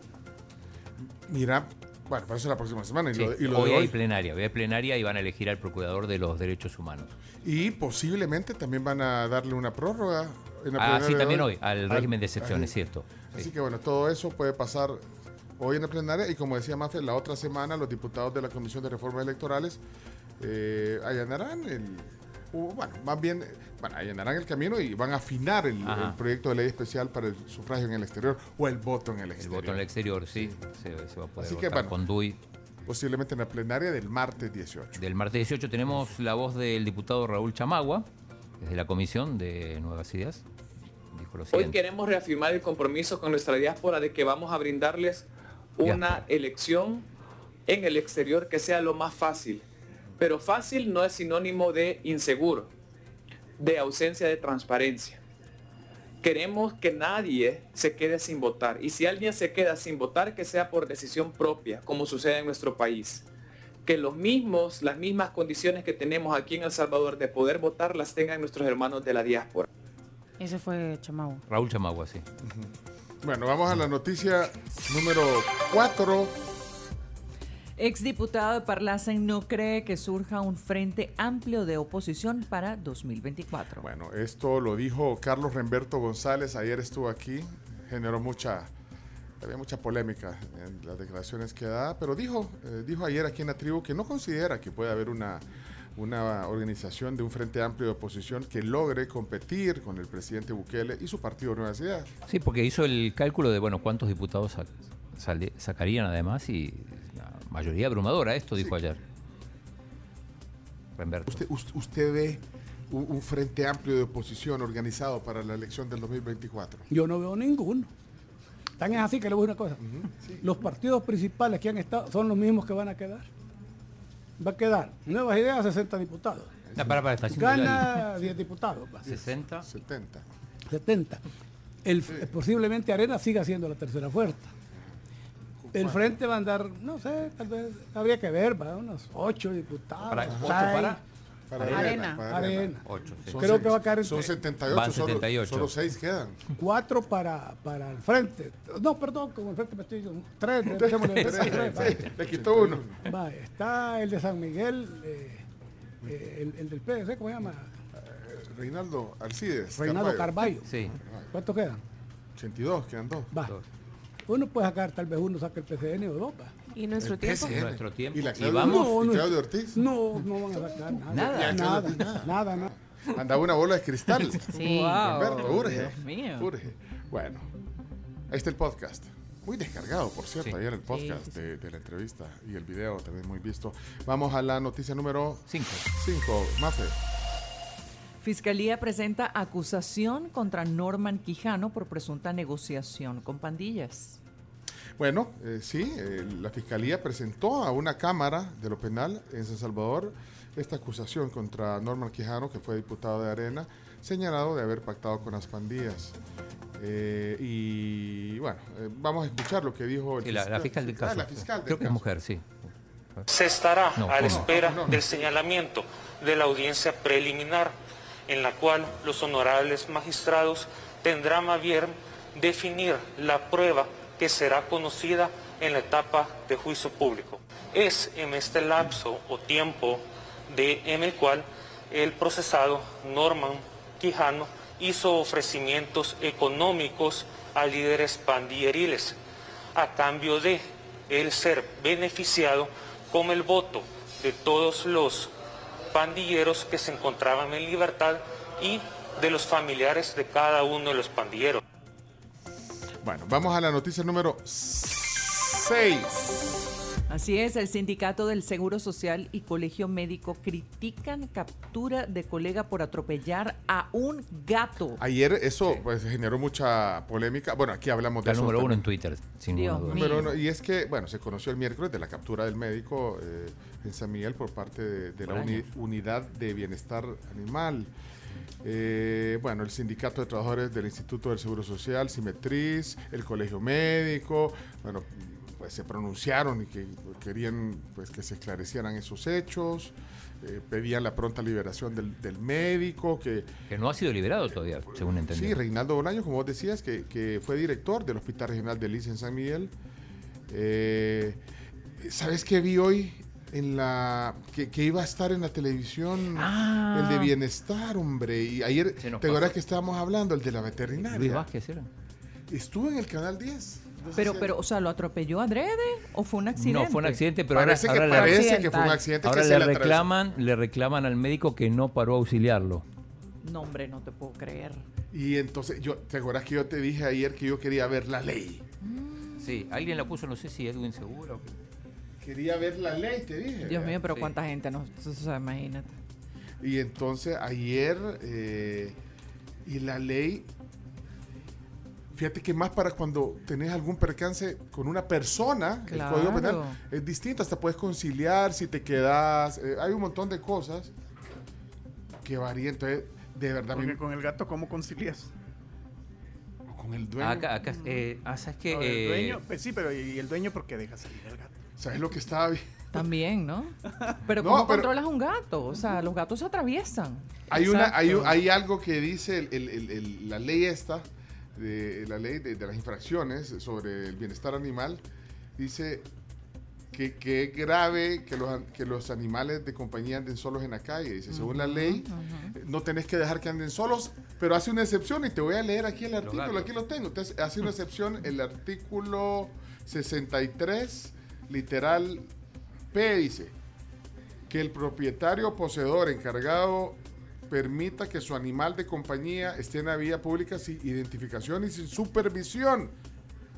Mira, bueno, parece la próxima semana. Y Sí, lo, y lo hoy de hay plenaria, hoy hay plenaria y van a elegir al procurador de los derechos humanos. Y posiblemente también van a darle una prórroga. En la Ah, plenaria sí, de también hoy, al Al- régimen de excepción, al- es cierto. Así que bueno, todo eso puede pasar hoy en la plenaria y como decía Mafe, la otra semana los diputados de la Comisión de Reformas Electorales eh, allanarán el... bueno, más bien, bueno, allanarán el camino y van a afinar el, el proyecto de ley especial para el sufragio en el exterior o el voto en el El exterior. voto en el exterior, sí, se, se va a poder Así que bueno, con DUI. posiblemente en la plenaria del martes 18. Del martes 18 tenemos la voz del diputado Raúl Chamagua, desde la Comisión de Nuevas Ideas. Dijo lo Hoy queremos reafirmar el compromiso con nuestra diáspora de que vamos a brindarles una elección en el exterior que sea lo más fácil. Pero fácil no es sinónimo de inseguro, de ausencia de transparencia. Queremos que nadie se quede sin votar. Y si alguien se queda sin votar, que sea por decisión propia, como sucede en nuestro país. Que los mismos, las mismas condiciones que tenemos aquí en El Salvador de poder votar las tengan nuestros hermanos de la diáspora. Ese fue Chamagua. Raúl Chamagua, sí. Bueno, vamos a la noticia número 4. Exdiputado de Parlacen no cree que surja un frente amplio de oposición para 2024. Bueno, esto lo dijo Carlos Remberto González, ayer estuvo aquí, generó mucha, había mucha polémica en las declaraciones que da, pero dijo, eh, dijo ayer aquí en la tribu que no considera que pueda haber una, una organización de un frente amplio de oposición que logre competir con el presidente Bukele y su partido Nuevas Ideas. Sí, porque hizo el cálculo de, bueno, cuántos diputados sac- sale- sacarían además y mayoría abrumadora, esto dijo ayer. ¿Usted, us- usted ve un, un frente amplio de oposición organizado para la elección del 2024? Yo no veo ninguno. Tan es así que le voy a decir una cosa. Los partidos principales que han estado son los mismos que van a quedar. Va a quedar Nuevas Ideas 60 diputados. No, para, para, está Gana 10 diputados. va. 60. 70. 70. El, posiblemente Arena siga siendo la tercera fuerza. El frente va a andar, no sé, tal vez habría que ver, va, unos 8 diputados. Para- ocho seis. para- Para Arena. Arena, para Arena. Arena. Ocho, sí. Son Creo seis- que va a caer Son entre- 78, Van solo- 78. Solo 6 quedan. Cuatro para, para el frente. No, perdón, como el frente me estoy diciendo. Tres, dejémosle tres, Tres, tres, tres, va. Le quitó uno. Va, está el de San Miguel, eh, eh, el, el del PDC, ¿cómo se llama? Reinaldo Alcides. Reinaldo Carballo. Sí. ¿Cuántos quedan? 82, quedan dos. Va. Uno puede sacar, tal vez uno saque el PCN o dos. ¿Y nuestro El tiempo? PCN. Nuestro tiempo. ¿Y la Y Claudia, vamos. ¿Y No. Ortiz? No, no van a sacar nada. Nada. Nada, Nada. nada. Andaba una bola de cristal. Sí. Wow, Humberto, urge. Dios mío. Urge. Bueno, ahí está el podcast. Muy descargado, por cierto, Sí. ayer el podcast Sí, sí, sí. De, de la entrevista y el video también muy visto. Vamos a la noticia número 5. 5. Mafe. Fiscalía presenta acusación contra Norman Quijano por presunta negociación con pandillas. Bueno, eh, sí, eh, la Fiscalía presentó a una Cámara de lo Penal en San Salvador esta acusación contra Norman Quijano, que fue diputado de Arena, señalado de haber pactado con las pandillas. Eh, y bueno, eh, vamos a escuchar lo que dijo el Sí, la, la fiscal del Ah, caso. la fiscal del Creo que es caso. mujer, sí. Se estará No, a la espera No, no. del señalamiento de la audiencia preliminar, en la cual los honorables magistrados tendrán a bien definir la prueba que será conocida en la etapa de juicio público. Es en este lapso o tiempo de, en el cual el procesado Norman Quijano hizo ofrecimientos económicos a líderes pandilleriles a cambio de el ser beneficiado con el voto de todos los pandilleros que se encontraban en libertad y de los familiares de cada uno de los pandilleros. Bueno, vamos a la noticia número 6. Así es, el Sindicato del Seguro Social y Colegio Médico critican captura de colega por atropellar a un gato. Ayer eso pues, generó mucha polémica. Bueno, aquí hablamos de Está eso. número uno en Twitter, sin Dios duda. uno, y es que, bueno, se conoció el miércoles de la captura del médico eh, en San Miguel por parte de, de la uni-. Unidad de Bienestar Animal. Eh, bueno, el Sindicato de Trabajadores del Instituto del Seguro Social, Simetriz, el Colegio Médico, bueno, pues se pronunciaron y que querían pues, que se esclarecieran esos hechos, eh, pedían la pronta liberación del, del médico, que Que no ha sido liberado todavía, según entendí. Sí, Reinaldo Bolaño, como vos decías, que, que fue director del Hospital Regional de Liz en San Miguel. Eh, ¿Sabes qué vi hoy? En la que, que iba a estar en la televisión Ah. el de bienestar, hombre. Y ayer, ¿te acuerdas que estábamos hablando? El de la veterinaria. Luis Vázquez era. Estuvo en el canal 10. Pero, si- pero, o sea, ¿lo atropelló adrede o fue un accidente? No, fue un accidente, pero Parece ahora, que ahora le- parece que fue un accidente ahora que le se le atravesó. reclaman, le reclaman al médico que no paró a auxiliarlo. No, hombre, no te puedo creer. Y entonces, yo, ¿te acuerdas que yo te dije ayer que yo quería ver la ley? Sí, alguien la puso, no sé si Edwin Segura o qué. Quería ver la ley, te dije. Dios mío, pero Sí. cuánta gente no, o sea, imagínate. Y entonces ayer, eh, y la ley, fíjate que más para cuando tenés algún percance con una persona, el Código Penal es distinto, hasta puedes conciliar si te quedas, eh, hay un montón de cosas que varían, entonces, de verdad, Porque mi- con el gato, ¿cómo concilias? con el dueño, Acá, acá, eh, ah, ¿sabes qué? No, el Eh, dueño, pues sí, pero ¿y el dueño por qué deja salir el gato? ¿sabes lo que estaba vi- También, ¿no? Pero No, ¿cómo pero- controlas un gato? O sea, los gatos se atraviesan. Hay, una, hay, hay algo que dice el- el- el- el- la ley esta, de, la ley de, de las infracciones sobre el bienestar animal, dice que, que es grave que los, que los animales de compañía anden solos en la calle. Dice, según la ley, no tenés que dejar que anden solos, pero hace una excepción y te voy a leer aquí el artículo, aquí lo tengo. Entonces, hace una excepción el artículo 63, literal P, dice que el propietario poseedor encargado permita que su animal de compañía esté en la vía pública sin identificación y sin supervisión,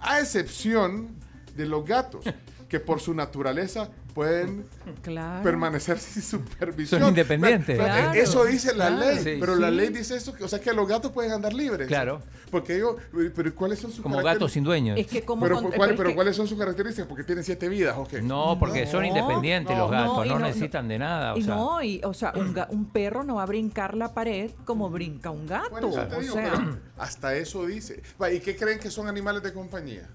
a excepción de los gatos, que por su naturaleza pueden Claro. permanecer sin supervisión. Son independientes. Pero, pero, Claro, eso dice la claro. ley, Sí. pero la ley dice eso, o sea que los gatos pueden andar libres. Claro. Porque digo, pero ¿cuáles son sus como características? gatos sin dueños. Es que como Pero, con- ¿cuál- pero es pero que- ¿cuáles son sus características? Porque tienen siete vidas, ¿o qué? No, porque son independientes no, los gatos, no, no, y no- necesitan de nada. O y sea, no, y, o sea, un, ga- un perro no va a brincar la pared como brinca un gato. Bueno, eso te o digo, sea, hasta eso dice. Va, ¿Y qué creen que son animales de compañía?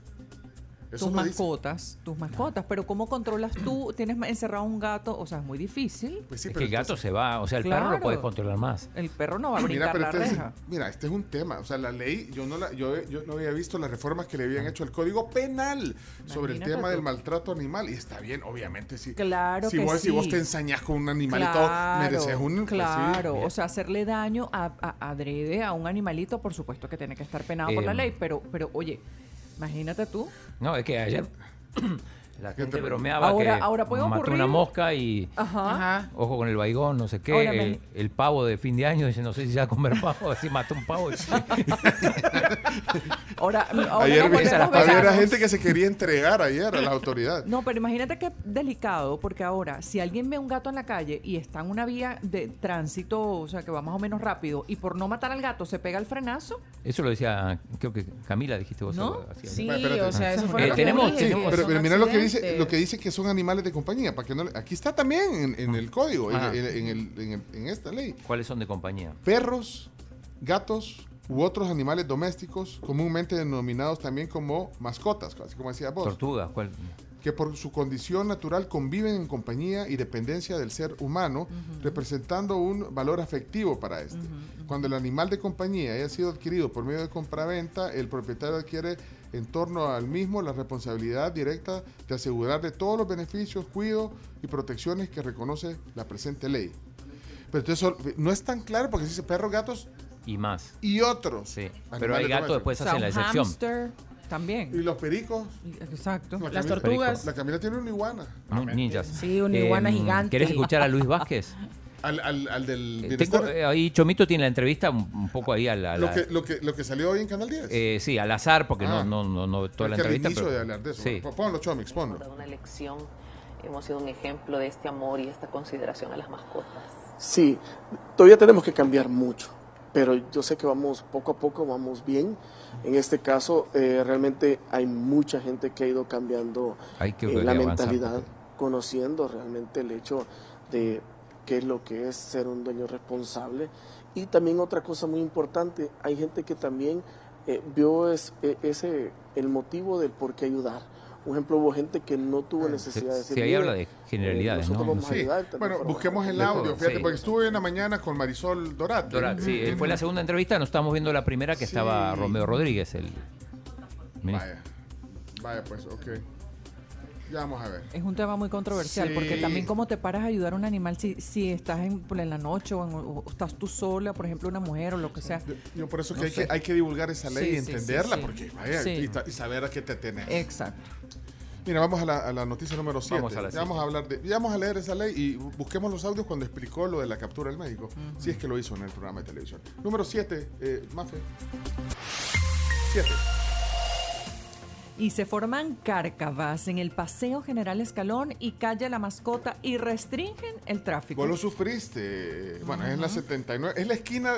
Eso tus dice. mascotas, tus mascotas. Pero ¿cómo controlas tú? Tienes encerrado un gato, o sea, es muy difícil. Pues sí, es pero que el gato se va, o sea, el perro lo puedes controlar más. El perro no va a Mira, brincar pero la entonces, reja. mira, este es un tema. O sea, la ley, yo no, la, yo, yo no había visto las reformas que le habían hecho al Código Penal sobre el tema tú. del maltrato animal. Y está bien, obviamente, sí. Claro si que vos, Si vos te ensañás con un animalito, Claro, mereces un... pues sí. claro. o sea, hacerle daño a, a- adrede a un animalito, por supuesto que tiene que estar penado por la Em. ley, pero, pero oye, imagínate tú. No, es que ayer la gente te- bromeaba Ahora- que ahora puede mató ocurrir- una mosca y Ajá. Ojo con el baigón, no sé qué. Ahora El, el pavo de fin de año dice, no sé si se va a comer pavo, así mató un pavo. Ahora, ahora Ayer vi- había gente que se quería entregar ayer a la autoridad. No, pero imagínate qué delicado, porque ahora, si alguien ve un gato en la calle y está en una vía de tránsito, o sea, que va más o menos rápido, y por no matar al gato se pega el frenazo, Eso lo decía, creo que Camila dijiste vos. ¿No? Sí, o sea, eso fue Eh, lo que tenemos- dije, Sí, que pero, son pero mira lo que dice, lo que dice que son animales de compañía, para que no le- aquí está también en, en el código, en, en- en el- en el- en esta ley. ¿Cuáles son de compañía? Perros, gatos u otros animales domésticos, comúnmente denominados también como mascotas, así como decía vos, Tortugas, ¿cuál? que por su condición natural conviven en compañía y dependencia del ser humano, representando un valor afectivo para este. Cuando el animal de compañía haya sido adquirido por medio de compraventa, el propietario adquiere en torno al mismo la responsabilidad directa de asegurar de todos los beneficios, cuidos y protecciones que reconoce la presente ley. Pero entonces no es tan claro porque dice perros, gatos Y más. y otros. Sí. Pero hay gatos, después O sea, hacen la excepción. hámster también. Y los pericos. Exacto. La Las tortugas. La Camila tiene una iguana. Nu- Ninjas. Sí, una iguana Em, gigante. ¿Querés escuchar a Luis Vázquez? Al, al, al del Tengo, bienestar. eh, ahí Chomito tiene la entrevista un, poco ahí a la... lo, que, lo, que, lo que salió hoy en Canal 10. eh, sí, al azar, porque Ah. no, no, no, no toda la Es al entrevista. inicio pero- de hablar de eso. Sí. Ponlo, Chomix, ponlo. una elección, hemos sido un ejemplo de este amor y esta consideración a las mascotas. Sí, todavía tenemos que cambiar mucho, pero yo sé que vamos poco a poco, vamos bien. En este caso, eh, realmente hay mucha gente que ha ido cambiando Hay que eh, la avanzar, mentalidad, conociendo realmente el hecho de qué es lo que es ser un dueño responsable. Y también otra cosa muy importante, hay gente que también eh, vio es- e- ese, el motivo del por qué ayudar. Por ejemplo, hubo gente que no tuvo necesidad de decir, Sí, ahí "Mire, habla de generalidades, eh, ¿no? vamos a Sí. ayudar de tal Bueno, forma". busquemos el audio, fíjate, sí. porque estuve en la mañana con Marisol Dorate. Dora, sí, eh, fue la segunda entrevista, nos estábamos viendo la primera que estaba Sí. Romeo Rodríguez, el ministro. Vaya, vaya pues, ok. Ya vamos a ver. Es un tema muy controversial, porque también cómo te paras a ayudar a un animal si, si estás en, la noche o, en- o estás tú sola, por ejemplo, una mujer o lo que sea. Yo por eso que, No hay, que hay que divulgar esa ley Sí, y sí, sí, entenderla, sí. porque vaya, Sí. y, saber a qué te tenés. Exacto. Mira, vamos a la, a la noticia número 7. Vamos a la ya vamos a hablar de, ya vamos a leer esa ley y bu- busquemos los audios cuando explicó lo de la captura del médico, si es que lo hizo en el programa de televisión. Número 7, eh, Mafe. 7. Y se forman cárcavas en el Paseo General Escalón y calle La Mascota y restringen el tráfico. Vos lo sufriste. Bueno, es en la 79. Es la esquina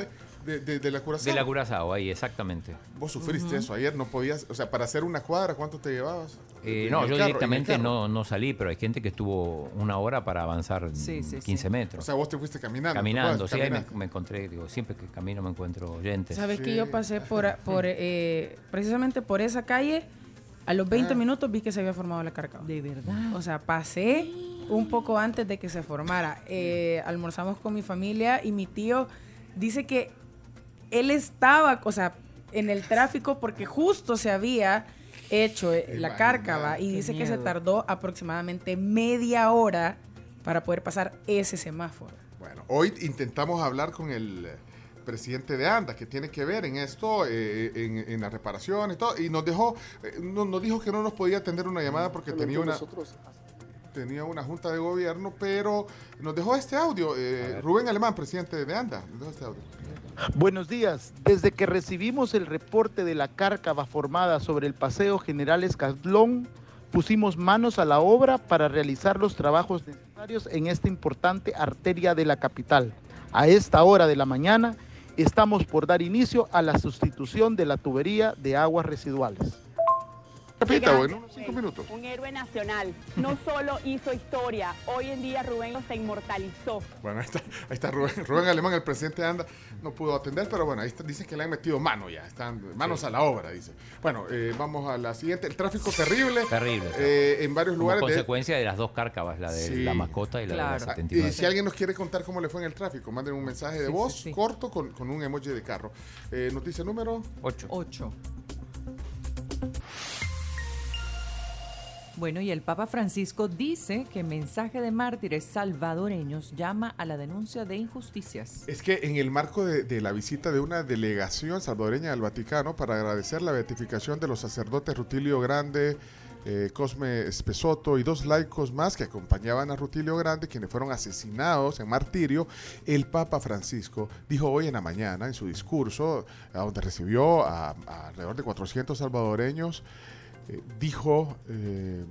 de, de- de la Curazao. De la Curazao, ahí, exactamente. Vos sufriste eso. Ayer no podías. O sea, para hacer una cuadra, ¿cuánto te llevabas? Eh, no, yo carro, directamente no, no salí, pero hay gente que estuvo una hora para avanzar Sí, sí, 15 sí. metros. O sea, vos te fuiste caminando. ¿tú Caminando, sí, ahí me, encontré, digo, siempre que camino me encuentro oyentes. ¿Sabes que yo pasé por, por eh, precisamente por esa calle? A los 20 minutos vi que se había formado la carcava. De verdad. O sea, pasé un poco antes de que se formara. Eh, almorzamos con mi familia y mi tío dice que él estaba, o sea, en el tráfico porque justo se había hecho la cárcava y dice que se tardó aproximadamente media hora para poder pasar ese semáforo. Bueno, hoy intentamos hablar con el presidente de ANDA, que tiene que ver en esto, eh, en, en la reparación y todo, y nos dejó, eh, no- nos dijo que no nos podía atender una llamada porque tenía una, Nosotros- tenía una junta de gobierno, pero nos dejó este audio. eh, Rubén Alemán, presidente de ANDA, nos dejó este audio. Buenos días. Desde que recibimos el reporte de la cárcava formada sobre el Paseo General Escalón, pusimos manos a la obra para realizar los trabajos necesarios en esta importante arteria de la capital. A esta hora de la mañana estamos por dar inicio a la sustitución de la tubería de aguas residuales. Repita, bueno, unos cinco minutos. Un héroe nacional. No solo hizo historia, hoy en día Rubén se inmortalizó. Bueno, ahí está, ahí está Rubén, Rubén Alemán, el presidente de ANDA, no pudo atender, pero bueno, ahí está, dice que le han metido mano ya, están manos Sí. a la obra, dice. Bueno, eh, vamos a la siguiente, el tráfico terrible. Terrible. eh, en varios Como lugares. consecuencia de las dos cárcavas, la de Sí. la mascota y la de la Ah, 79. Y si alguien nos quiere contar cómo le fue en el tráfico, manden un mensaje de Sí, voz sí, sí. corto con, con un emoji de carro. Eh, noticia número 8. 8. Bueno, y el Papa Francisco dice que mensaje de mártires salvadoreños llama a la denuncia de injusticias. Es que en el marco de, la visita de una delegación salvadoreña al Vaticano para agradecer la beatificación de los sacerdotes Rutilio Grande, eh, Cosme Espesoto y dos laicos más que acompañaban a Rutilio Grande, quienes fueron asesinados en martirio, el Papa Francisco dijo hoy en la mañana en su discurso, donde recibió a, a alrededor de 400 salvadoreños, eh, dijo eh,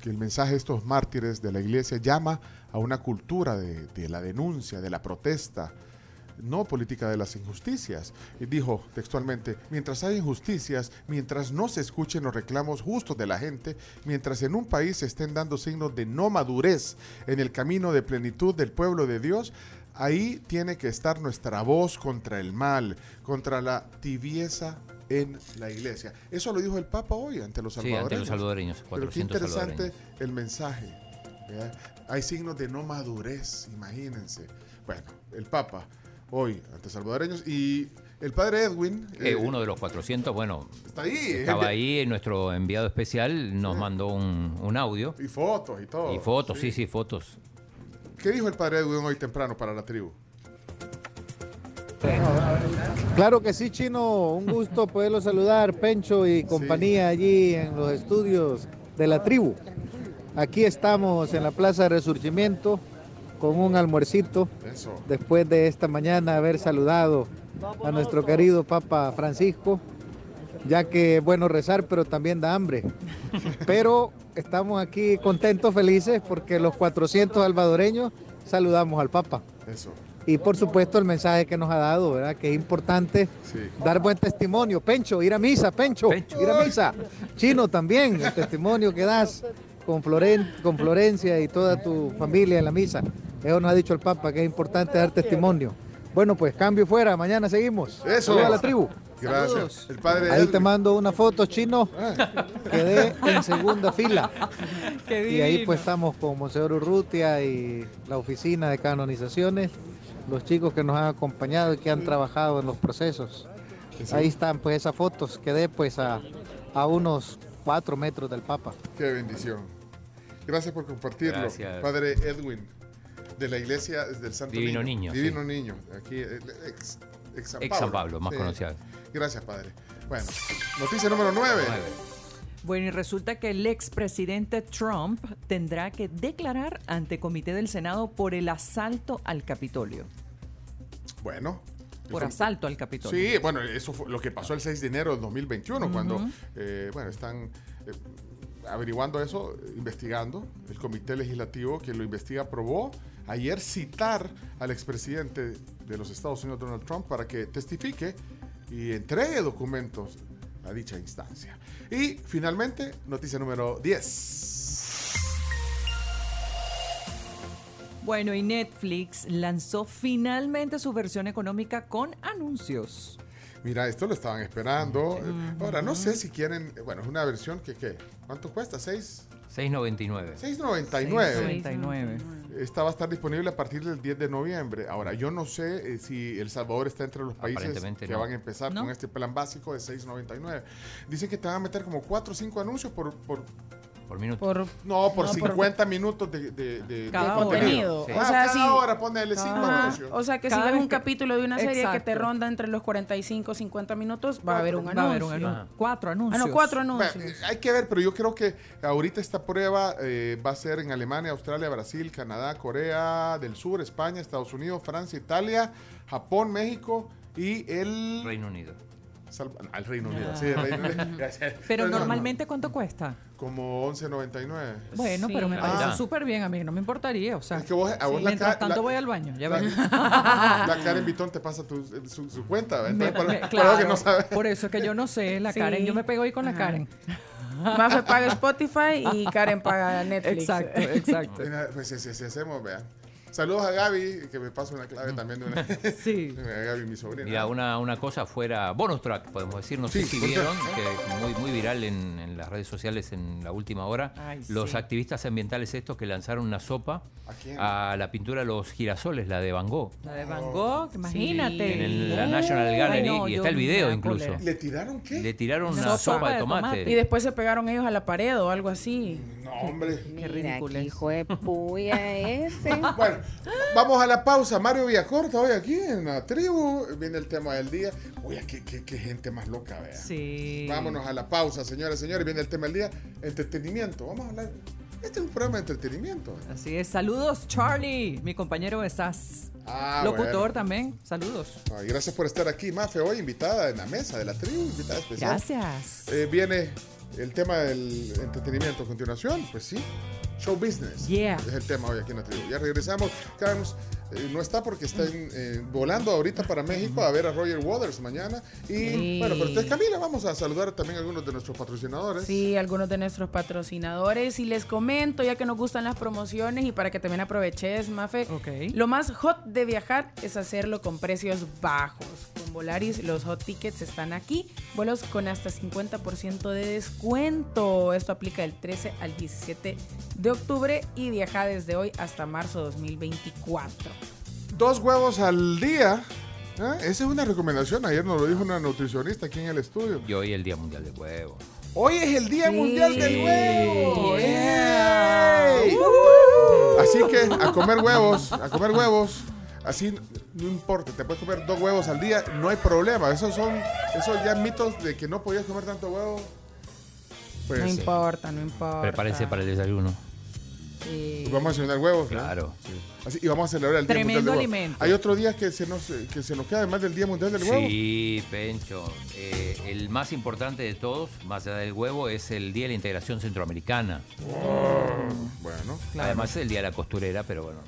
que el mensaje de estos mártires de la iglesia llama a una cultura de, de la denuncia, de la protesta, no política de las injusticias. Y dijo textualmente, mientras hay injusticias, mientras no se escuchen los reclamos justos de la gente, mientras en un país se estén dando signos de no madurez en el camino de plenitud del pueblo de Dios, ahí tiene que estar nuestra voz contra el mal, contra la tibieza en la iglesia. Eso lo dijo el Papa hoy ante los Sí, salvadoreños. ante los salvadoreños, Pero qué 400 interesante salvadoreños. el mensaje. ¿verdad? Hay signos de no madurez, imagínense. Bueno, el Papa hoy ante salvadoreños y El padre Edwin. Eh, eh, uno de los 400, bueno, Está ahí. estaba ahí, nuestro enviado especial nos mandó un, un audio. Y fotos y todo. Y fotos, sí, sí, fotos. ¿Qué dijo el padre Edwin hoy temprano para la tribu? Claro que sí, Chino. Un gusto poderlo saludar, Pencho y compañía allí en los estudios de la tribu. Aquí estamos en la Plaza de Resurgimiento con un almuercito Eso. después de esta mañana haber saludado a nuestro querido Papa Francisco, ya que bueno rezar, pero también da hambre. Pero estamos aquí contentos, felices, porque los 400 salvadoreños saludamos al Papa. Eso. Y por supuesto el mensaje que nos ha dado, ¿verdad? Que es importante dar buen testimonio. Pencho, ir a misa, Pencho, ir a misa. Chino también, el testimonio que das con, Floren- con Florencia y toda tu familia en la misa. Eso nos ha dicho el Papa, que es importante dar testimonio. Bueno, pues cambio fuera, mañana seguimos. Eso. Saludos a la tribu. Gracias. El padre Ahí te mando una foto, chino. Quedé en segunda fila. Qué Y ahí pues estamos con Monseñor Urrutia y la oficina de canonizaciones, los chicos que nos han acompañado y que han trabajado en los procesos. Sí. Ahí están pues esas fotos. Quedé pues a, a unos cuatro metros del Papa. Qué bendición. Gracias por compartirlo. Gracias. Padre Edwin, de la iglesia del Santo Divino Niño, Divino sí. Niño. Aquí, eh, ex, ex San Ex Pablo. San Pablo, más Sí. conocida. Gracias, Padre. Bueno, noticia número 9. Bueno, y resulta que el expresidente Trump tendrá que declarar ante comité del Senado por el asalto al Capitolio. Bueno. Por asalto al Capitolio. Sí, bueno, eso fue lo que pasó el 6 de enero del 2021, cuando, eh, bueno, están eh, averiguando eso, investigando. El comité legislativo que lo investiga aprobó ayer citar al expresidente de los Estados Unidos, Donald Trump, para que testifique y entregue documentos a dicha instancia. Y finalmente, noticia número 10. Bueno, y Netflix lanzó finalmente su versión económica con anuncios. Mira, esto lo estaban esperando. Ahora, no sé si quieren, bueno, es una versión que, ¿qué? ¿Cuánto cuesta? ¿6? 6.99. 6.99. 6.99. Esta va a estar disponible a partir del 10 de noviembre. Ahora, yo no sé eh, si El Salvador está entre los países que no. van a empezar ¿No? con este plan básico de 6.99. Dicen que te van a meter como 4 o 5 anuncios por... por Por minuto. Por, no, por No, por- 50 minutos de, de, de- Cada de contenido. Sí. O Ah, sea, cada sí. hora ponele 5 Ajá. anuncios. O sea que Cada si ves un que- capítulo de una serie que te ronda entre los 45 50 minutos, va a haber un Va a anuncio. haber un anuncio. Cuatro Ah, anuncios. no, cuatro anuncios. Bueno, eh, hay que ver, pero yo creo que ahorita esta prueba eh, va a ser en Alemania, Australia, Brasil, Canadá, Corea del Sur, España, Estados Unidos, Francia, Italia, Japón, México y el... Reino Unido. Salva- no, el Reino Unido, sí, el Reino Unido. Pero No, no, no. normalmente, ¿cuánto cuesta? Como 11.99. Bueno, Sí. pero me Ah, parece ya. súper bien a mí, no me importaría, o sea. Es que vos- a sí, la mientras tanto la- voy al baño, ya La, Karen Vitón te pasa tu- su, su cuenta, ¿verdad? Me- Entonces, para, me- para claro, que no saben. por eso es que yo no sé, la Sí. Karen, yo me pego ahí con la Ajá. Karen. Mafe paga Spotify y Karen paga Netflix. Exacto, exacto. Pues si, si- si hacemos, vea. Saludos a Gaby, que me pasa una clave también de una. Sí. a Gaby, mi sobrina. Mira, una, una cosa fuera bonus track, podemos decir. No sé Sí, si vieron, que muy, muy viral en, en las redes sociales en la última hora. Ay, los sí. activistas ambientales estos que lanzaron una sopa ¿A quién? a la pintura de los girasoles, la de Van Gogh. La de Van Gogh, imagínate. En el- la National Ay, Gallery no, y está el video incluso. ¿Le tiraron qué? Le tiraron Una sopa sopa, de de tomate. tomate. Y después se pegaron ellos a la pared o algo así. No, hombre. Qué Mira, ridículo qué es. hijo de puya ese. Bueno, vamos a la pausa. Mario Villacorta hoy aquí en la tribu. Viene el tema del día. Oye, qué, qué- qué gente más loca, vea. Sí. Vámonos a la pausa, señores, señores. Viene el tema del día. Entretenimiento. Vamos a hablar. Este es un programa de entretenimiento. Así es. Saludos, Charlie, mi compañero de SAS. Ah, Locutor bueno. también. Saludos. Ay, gracias por estar aquí, Mafe, hoy invitada en la mesa de la tribu, invitada especial. Gracias. Eh, viene el tema del entretenimiento a continuación, pues sí. Show business. Yeah. Es el tema hoy aquí en la tribu. Ya regresamos. Carlos eh, no está porque está en- eh, volando ahorita para México a ver a Roger Waters mañana. Y Sí. bueno, pero entonces Camila, vamos a saludar también a algunos de nuestros patrocinadores. Sí, algunos de nuestros patrocinadores. Y les comento, ya que nos gustan las promociones y para que también aproveches, Mafe. Ok. Lo más hot de viajar es hacerlo con precios bajos. Con Volaris los hot tickets están aquí. Vuelos con hasta 50% de descuento. Esto aplica del 13 al 17 de octubre y viaja desde hoy hasta marzo 2024. Dos huevos al día Ah, Esa es una recomendación. Ayer nos lo dijo una nutricionista aquí en el estudio. Y hoy el Día Mundial del Huevo. Hoy es el Día Mundial del. Huevo. Yeah. ¡Ey! Así que a comer huevos, a comer huevos. Así no importa, te puedes comer dos huevos al día, no hay problema. Esos son, esos ya mitos de que no podías comer tanto huevo. Pues, no importa, no importa. Prepárense para el desayuno. Sí. pues vamos a cenar huevos. ¿no? Claro. Así, y vamos a celebrar el Día Tremendo Mundial del Huevo. alimento. Hay otro día que se nos, que se nos queda además del Día Mundial del Huevo. Sí, Pencho. Eh, el más importante de todos, más allá del huevo, es el Día de la Integración Centroamericana. Bueno. Además es el Día de la Costurera, pero bueno,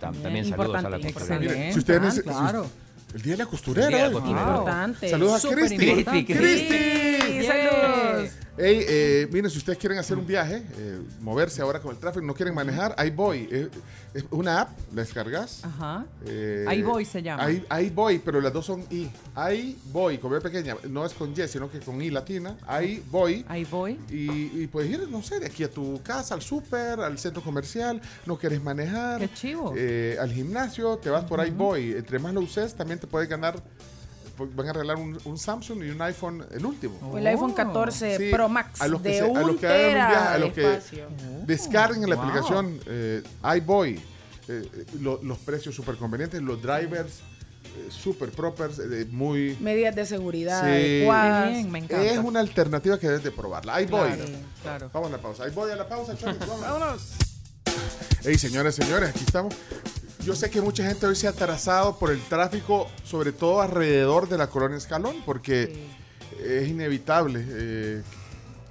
tam- también saludos a la costurera. Mire, si ustedes nece- si- claro. el Día de la Costurera. El Día de la. Costurera. Importante. Saludos a Cristi. importante. Cristi. Saludos. Hey, eh, miren, si ustedes quieren hacer un viaje, eh, moverse ahora con el tráfico, no quieren manejar, ahí voy. Eh, es una app, la descargas. Ajá. Eh, Ahí voy se llama. Voy, pero las dos son I. Ahí voy, con B pequeña, no es con Y, sino que con I latina. Ahí voy. Ahí voy. Y, y puedes ir, no sé, de aquí a tu casa, al súper, al centro comercial, no quieres manejar. Qué chivo. eh, al gimnasio, te vas por ahí voy. Entre más lo uses, también te puedes ganar. Pues, Van a regalar un, un Samsung y un iPhone, el último. O el iPhone 14 Sí, Pro Max a los que de se- a los que hagan un viaje, a los que espacio. Descarguen la Wow. aplicación eh, iBoy. Eh, lo- los precios súper convenientes, los drivers eh, súper propers, eh, muy... Medidas de seguridad Sí. bien, me encanta. Es una alternativa que debes de probarla. iBoy. Claro, claro. Vamos a la pausa. iBoy a la pausa, Choque, vámonos. Hey, señores, señores, aquí estamos. Yo sé que mucha gente hoy se ha atrasado por el tráfico, sobre todo alrededor de la colonia Escalón, porque es inevitable eh,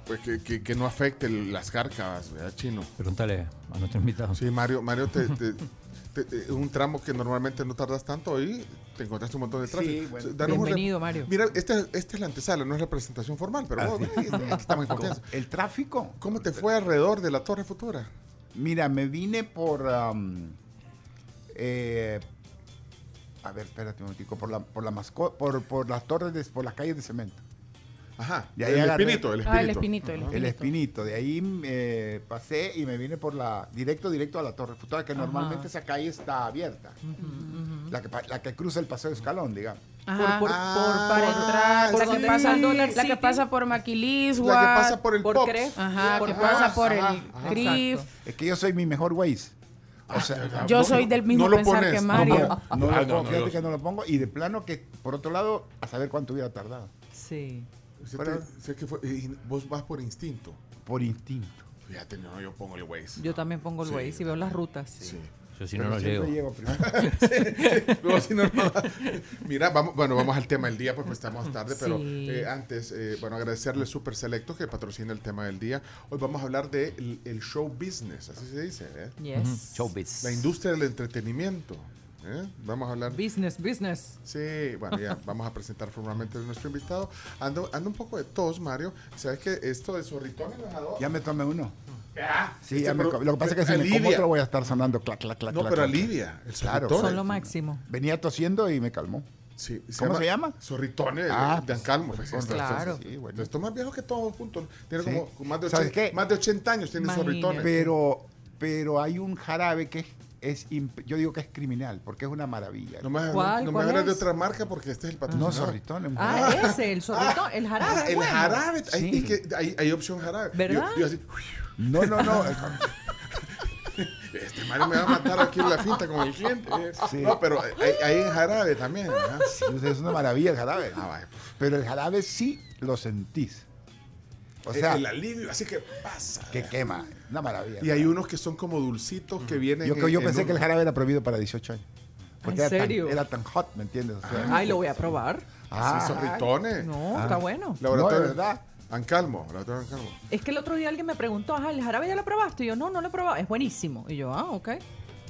pues que, que- que no afecte las cárcavas, ¿verdad, Chino? Pregúntale a nuestro invitado. Sí, Mario, Mario, te, te- te- te- un tramo que normalmente no tardas tanto hoy, te encontraste un montón de tráfico. bueno. Danos un rep- Bienvenido, Mario. Mira, esta, esta es la antesala, no es la presentación formal, pero vos, Así. aquí estamos en confianza. El tráfico. ¿Cómo te fue alrededor de la Torre Futura? Mira, me vine por. Eh, a ver, espérate un momentico. Por, la, por, la masco- por, por las torres, de, por las calles de cemento. Ajá, De ahí el agarré- espinito, el Ah, el espinito. espinito, el El espinito. espinito. De ahí eh, pasé y me vine por la. Directo, directo a la Torre Futura, que normalmente esa calle está abierta. la, que, pa- la que cruza el paseo Escalón, digamos. Ajá. Por- por- Ah, para entrar, por la que, pasa, está el Dollar la que City. pasa por Maquilisua. La que pasa por el por Pops. Cref. Ajá, Por que Pops. pasa por Ajá, el ajá. CRIF. Es que yo soy mi mejor Waze. O sea, Yo No, soy del mismo no lo pensar pones, que Mario. no, no Ah, lo no, pongo, no, fíjate que no lo pongo. Y de plano que, por otro lado, a saber cuánto hubiera tardado. Sí. Que fue- vos vas por instinto. Por instinto. Fíjate, no, yo pongo el Waze. Yo también pongo el Sí. Waze y veo las rutas. Sí. Yo si Pero no, no llego. llego primero. Luego, si no, no. Mira, vamos, bueno, vamos al tema del día, pues, pues estamos tarde, pero Sí. eh, antes, eh, bueno, agradecerle a Super Selecto que patrocina el tema del día. Hoy vamos a hablar de el, show business, así se dice, ¿eh? Yes. Showbiz. La industria del entretenimiento. ¿eh? Vamos a hablar. Business, business. Sí, bueno, ya vamos a presentar formalmente a nuestro invitado. Ando, ando un poco de tos, Mario. ¿Sabes que esto de es adoro? Ya me tomé uno. Sí, Este, me pero- lo que pasa es que si me alivia. como otro voy a estar sonando clac, clac, clac. No, clac, pero clac. alivia. El Claro. Son lo máximo. Venía tosiendo y me calmó. Sí, ¿Cómo se llama? Zorritone Ah, de Ancalmo. pues, pues, esto- Sí, bueno. Esto es más viejo que todos juntos. Tiene Sí. como más de, ¿Sabes 80, qué? más de 80 años tiene Imagínate. Zorritone. Pero, pero hay un jarabe que es, es yo digo que es criminal, porque es una maravilla. No me, ¿Cuál? no me ¿Cuál hables de otra marca porque este es el No, patrocinador. zorritón. Ah, ese, el zorrito, el jarabe. Ah, el bueno. jarabe. Hay, Sí. es que hay, hay opción jarabe. ¿Verdad? Yo- yo así, No, no, no. este Mario me va a matar aquí en la finta con el cliente. Sí. No, pero hay, hay en jarabe también. Sí, es una maravilla el jarabe. Ah, vaya. Pero el jarabe sí lo sentís. O sea, el alivio, así que pasa. que quema. Una maravilla. Y hay unos que son como dulcitos que vienen. Yo, yo en pensé que el jarabe era prohibido para 18 años. Porque ¿En era, serio? Tan, era tan hot, ¿me entiendes? O sea, Ay, lo voy a probar. ah, Sí, zorritones. No, Ah. está bueno. Laboratorio. No, de verdad. Ancalmo, laboratorio Ancalmo. Es que el otro día alguien me preguntó, ajá, ¿el jarabe ya lo probaste? Y yo, no, no lo he probado. Es buenísimo. Y yo, ah, ok.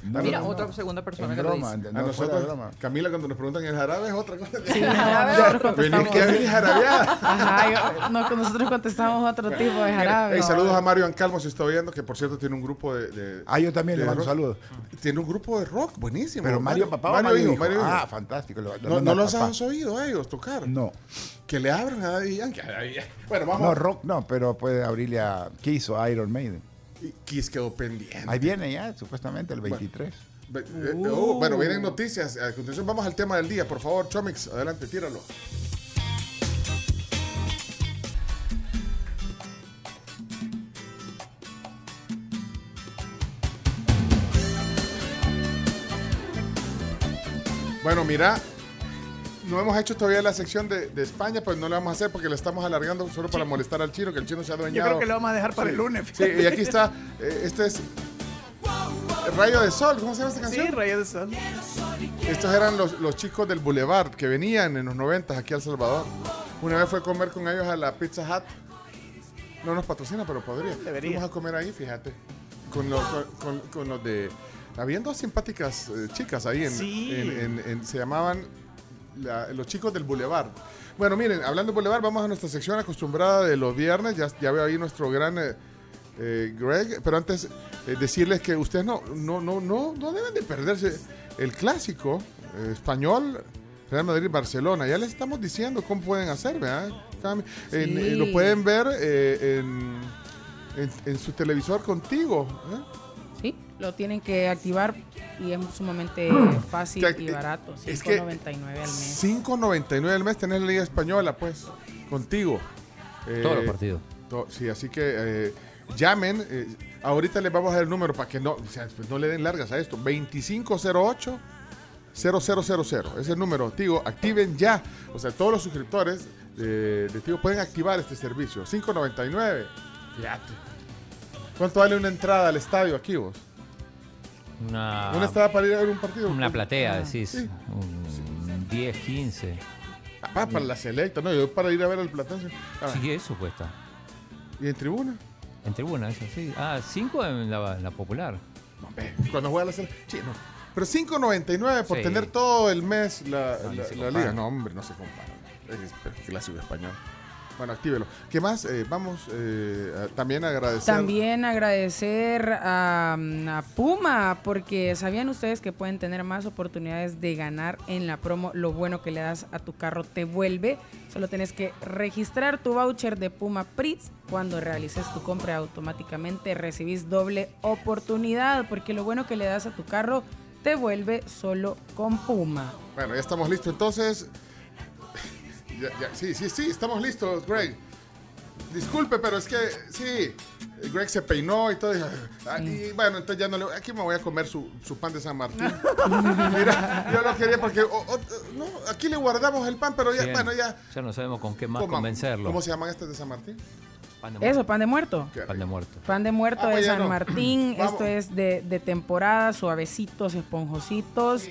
no, Mira, no, no. otra segunda persona En que lo broma, dice. en- a nosotros, broma. Camila, cuando nos preguntan el jarabe es otra cosa. Sí, jarabe, nosotros Venir contestamos. que jarabeada. Ajá, yo- no, nosotros contestamos otro tipo de jarabe. Hey, saludos a Mario Ancalmo, si está oyendo, que por cierto tiene un grupo de. de- Ah, yo también de le mando saludos. Tiene un grupo de rock, buenísimo. Pero Mario papá o Mario, Mario hijo, hijo? Mario hijo. Ah, fantástico. lo- lo no los papá. has oído a ellos tocar. No, Que le abran a Daddy Yankee. Bueno, vamos. no, rock no, pero puede abrirle a... ¿Qué hizo Iron Maiden? Y Kiss quedó pendiente. Ahí viene ya, supuestamente, el 23. Ve- eh, oh, bueno, vienen noticias. A continuación vamos al tema del día. Por favor, Chomix, adelante, tíralo. Bueno, mira, no hemos hecho todavía la sección de, de España, pues no la vamos a hacer porque la estamos alargando solo para molestar al chino, que el chino se ha Yo adueñado. creo que lo vamos a dejar para Sí. el lunes. Sí, y aquí está, eh, este es Rayo de Sol, ¿cómo se llama esta canción? Sí, Rayo de Sol. Estos eran los, los chicos del Boulevard que venían en los 90 aquí a El Salvador. Una vez fue a comer con ellos a la Pizza Hut. No nos patrocina, pero podría. Debería. Fuimos a comer ahí, fíjate. Con los, con, con- con los de... Habían dos simpáticas eh, chicas ahí. En, Sí. en- en- en- se llamaban la- los chicos del Boulevard. Bueno, miren, hablando de Boulevard, vamos a nuestra sección acostumbrada de los viernes. Ya, ya veo ahí nuestro gran eh, eh, Greg. Pero antes, eh, decirles que ustedes no, no, no, no, no deben de perderse el clásico español. Real Madrid-Barcelona, ya les estamos diciendo cómo pueden hacer, ¿verdad? Cami? En- Sí. lo pueden ver en, en- en su televisor contigo. ¿eh? Lo tienen que activar y es sumamente fácil y barato. es que 5.99 al mes. 5.99 al mes tenés la Liga Española, pues, contigo. Eh, Todos los partidos. to- sí, así que eh, llamen. eh, ahorita les vamos a dar el número para que no, o sea, pues, no le den largas a esto. 2508 0000. Es el número, Tigo. Activen ya. O sea, todos los suscriptores de, de Tigo pueden activar este servicio. 5.99. Fíjate. ¿Cuánto vale una entrada al estadio aquí vos? Una, ¿Una entrada para ir a ver un partido? una platea, Ah, decís. sí. Un 10, 15. Ah, para la selecta, no, yo para ir a ver al Platense. Ah, Sí, eso cuesta. ¿Y en tribuna? En tribuna, eso sí. Ah, 5 en la, en la popular. Cuando juega la selecta. Sí, no. Pero 5.99 por Sí. tener todo el mes la, No, la- liga. No, hombre, no se compara. Es clásico español. Bueno, actívelo. ¿Qué más? Eh, vamos eh, a- también a agradecer. También agradecer a, mm, a Puma, porque sabían ustedes que pueden tener más oportunidades de ganar en la promo. Lo bueno que le das a tu carro te vuelve. Solo tienes que registrar tu voucher de Puma Pritz. Cuando realices tu compra automáticamente recibís doble oportunidad, porque lo bueno que le das a tu carro te vuelve solo con Puma. Bueno, ya estamos listos. Entonces. Ya- ya- sí, sí, sí, estamos listos, Greg. Disculpe, pero es que sí. Greg se peinó y todo. y- ah, Y, bueno, entonces ya no le. Aquí me voy a comer su, su pan de San Martín. Mira, yo lo quería porque. no, aquí le guardamos el pan, pero ya, Bien. bueno, ya. Ya no sabemos con qué más convencerlo. ¿Cómo se llaman estas de San Martín? Pan de Eso, pan de muerto. Pan de muerto. Pan de muerto Ah, de pues ya San no. Martín. Vamos. Esto es de, de temporada, suavecitos, esponjositos.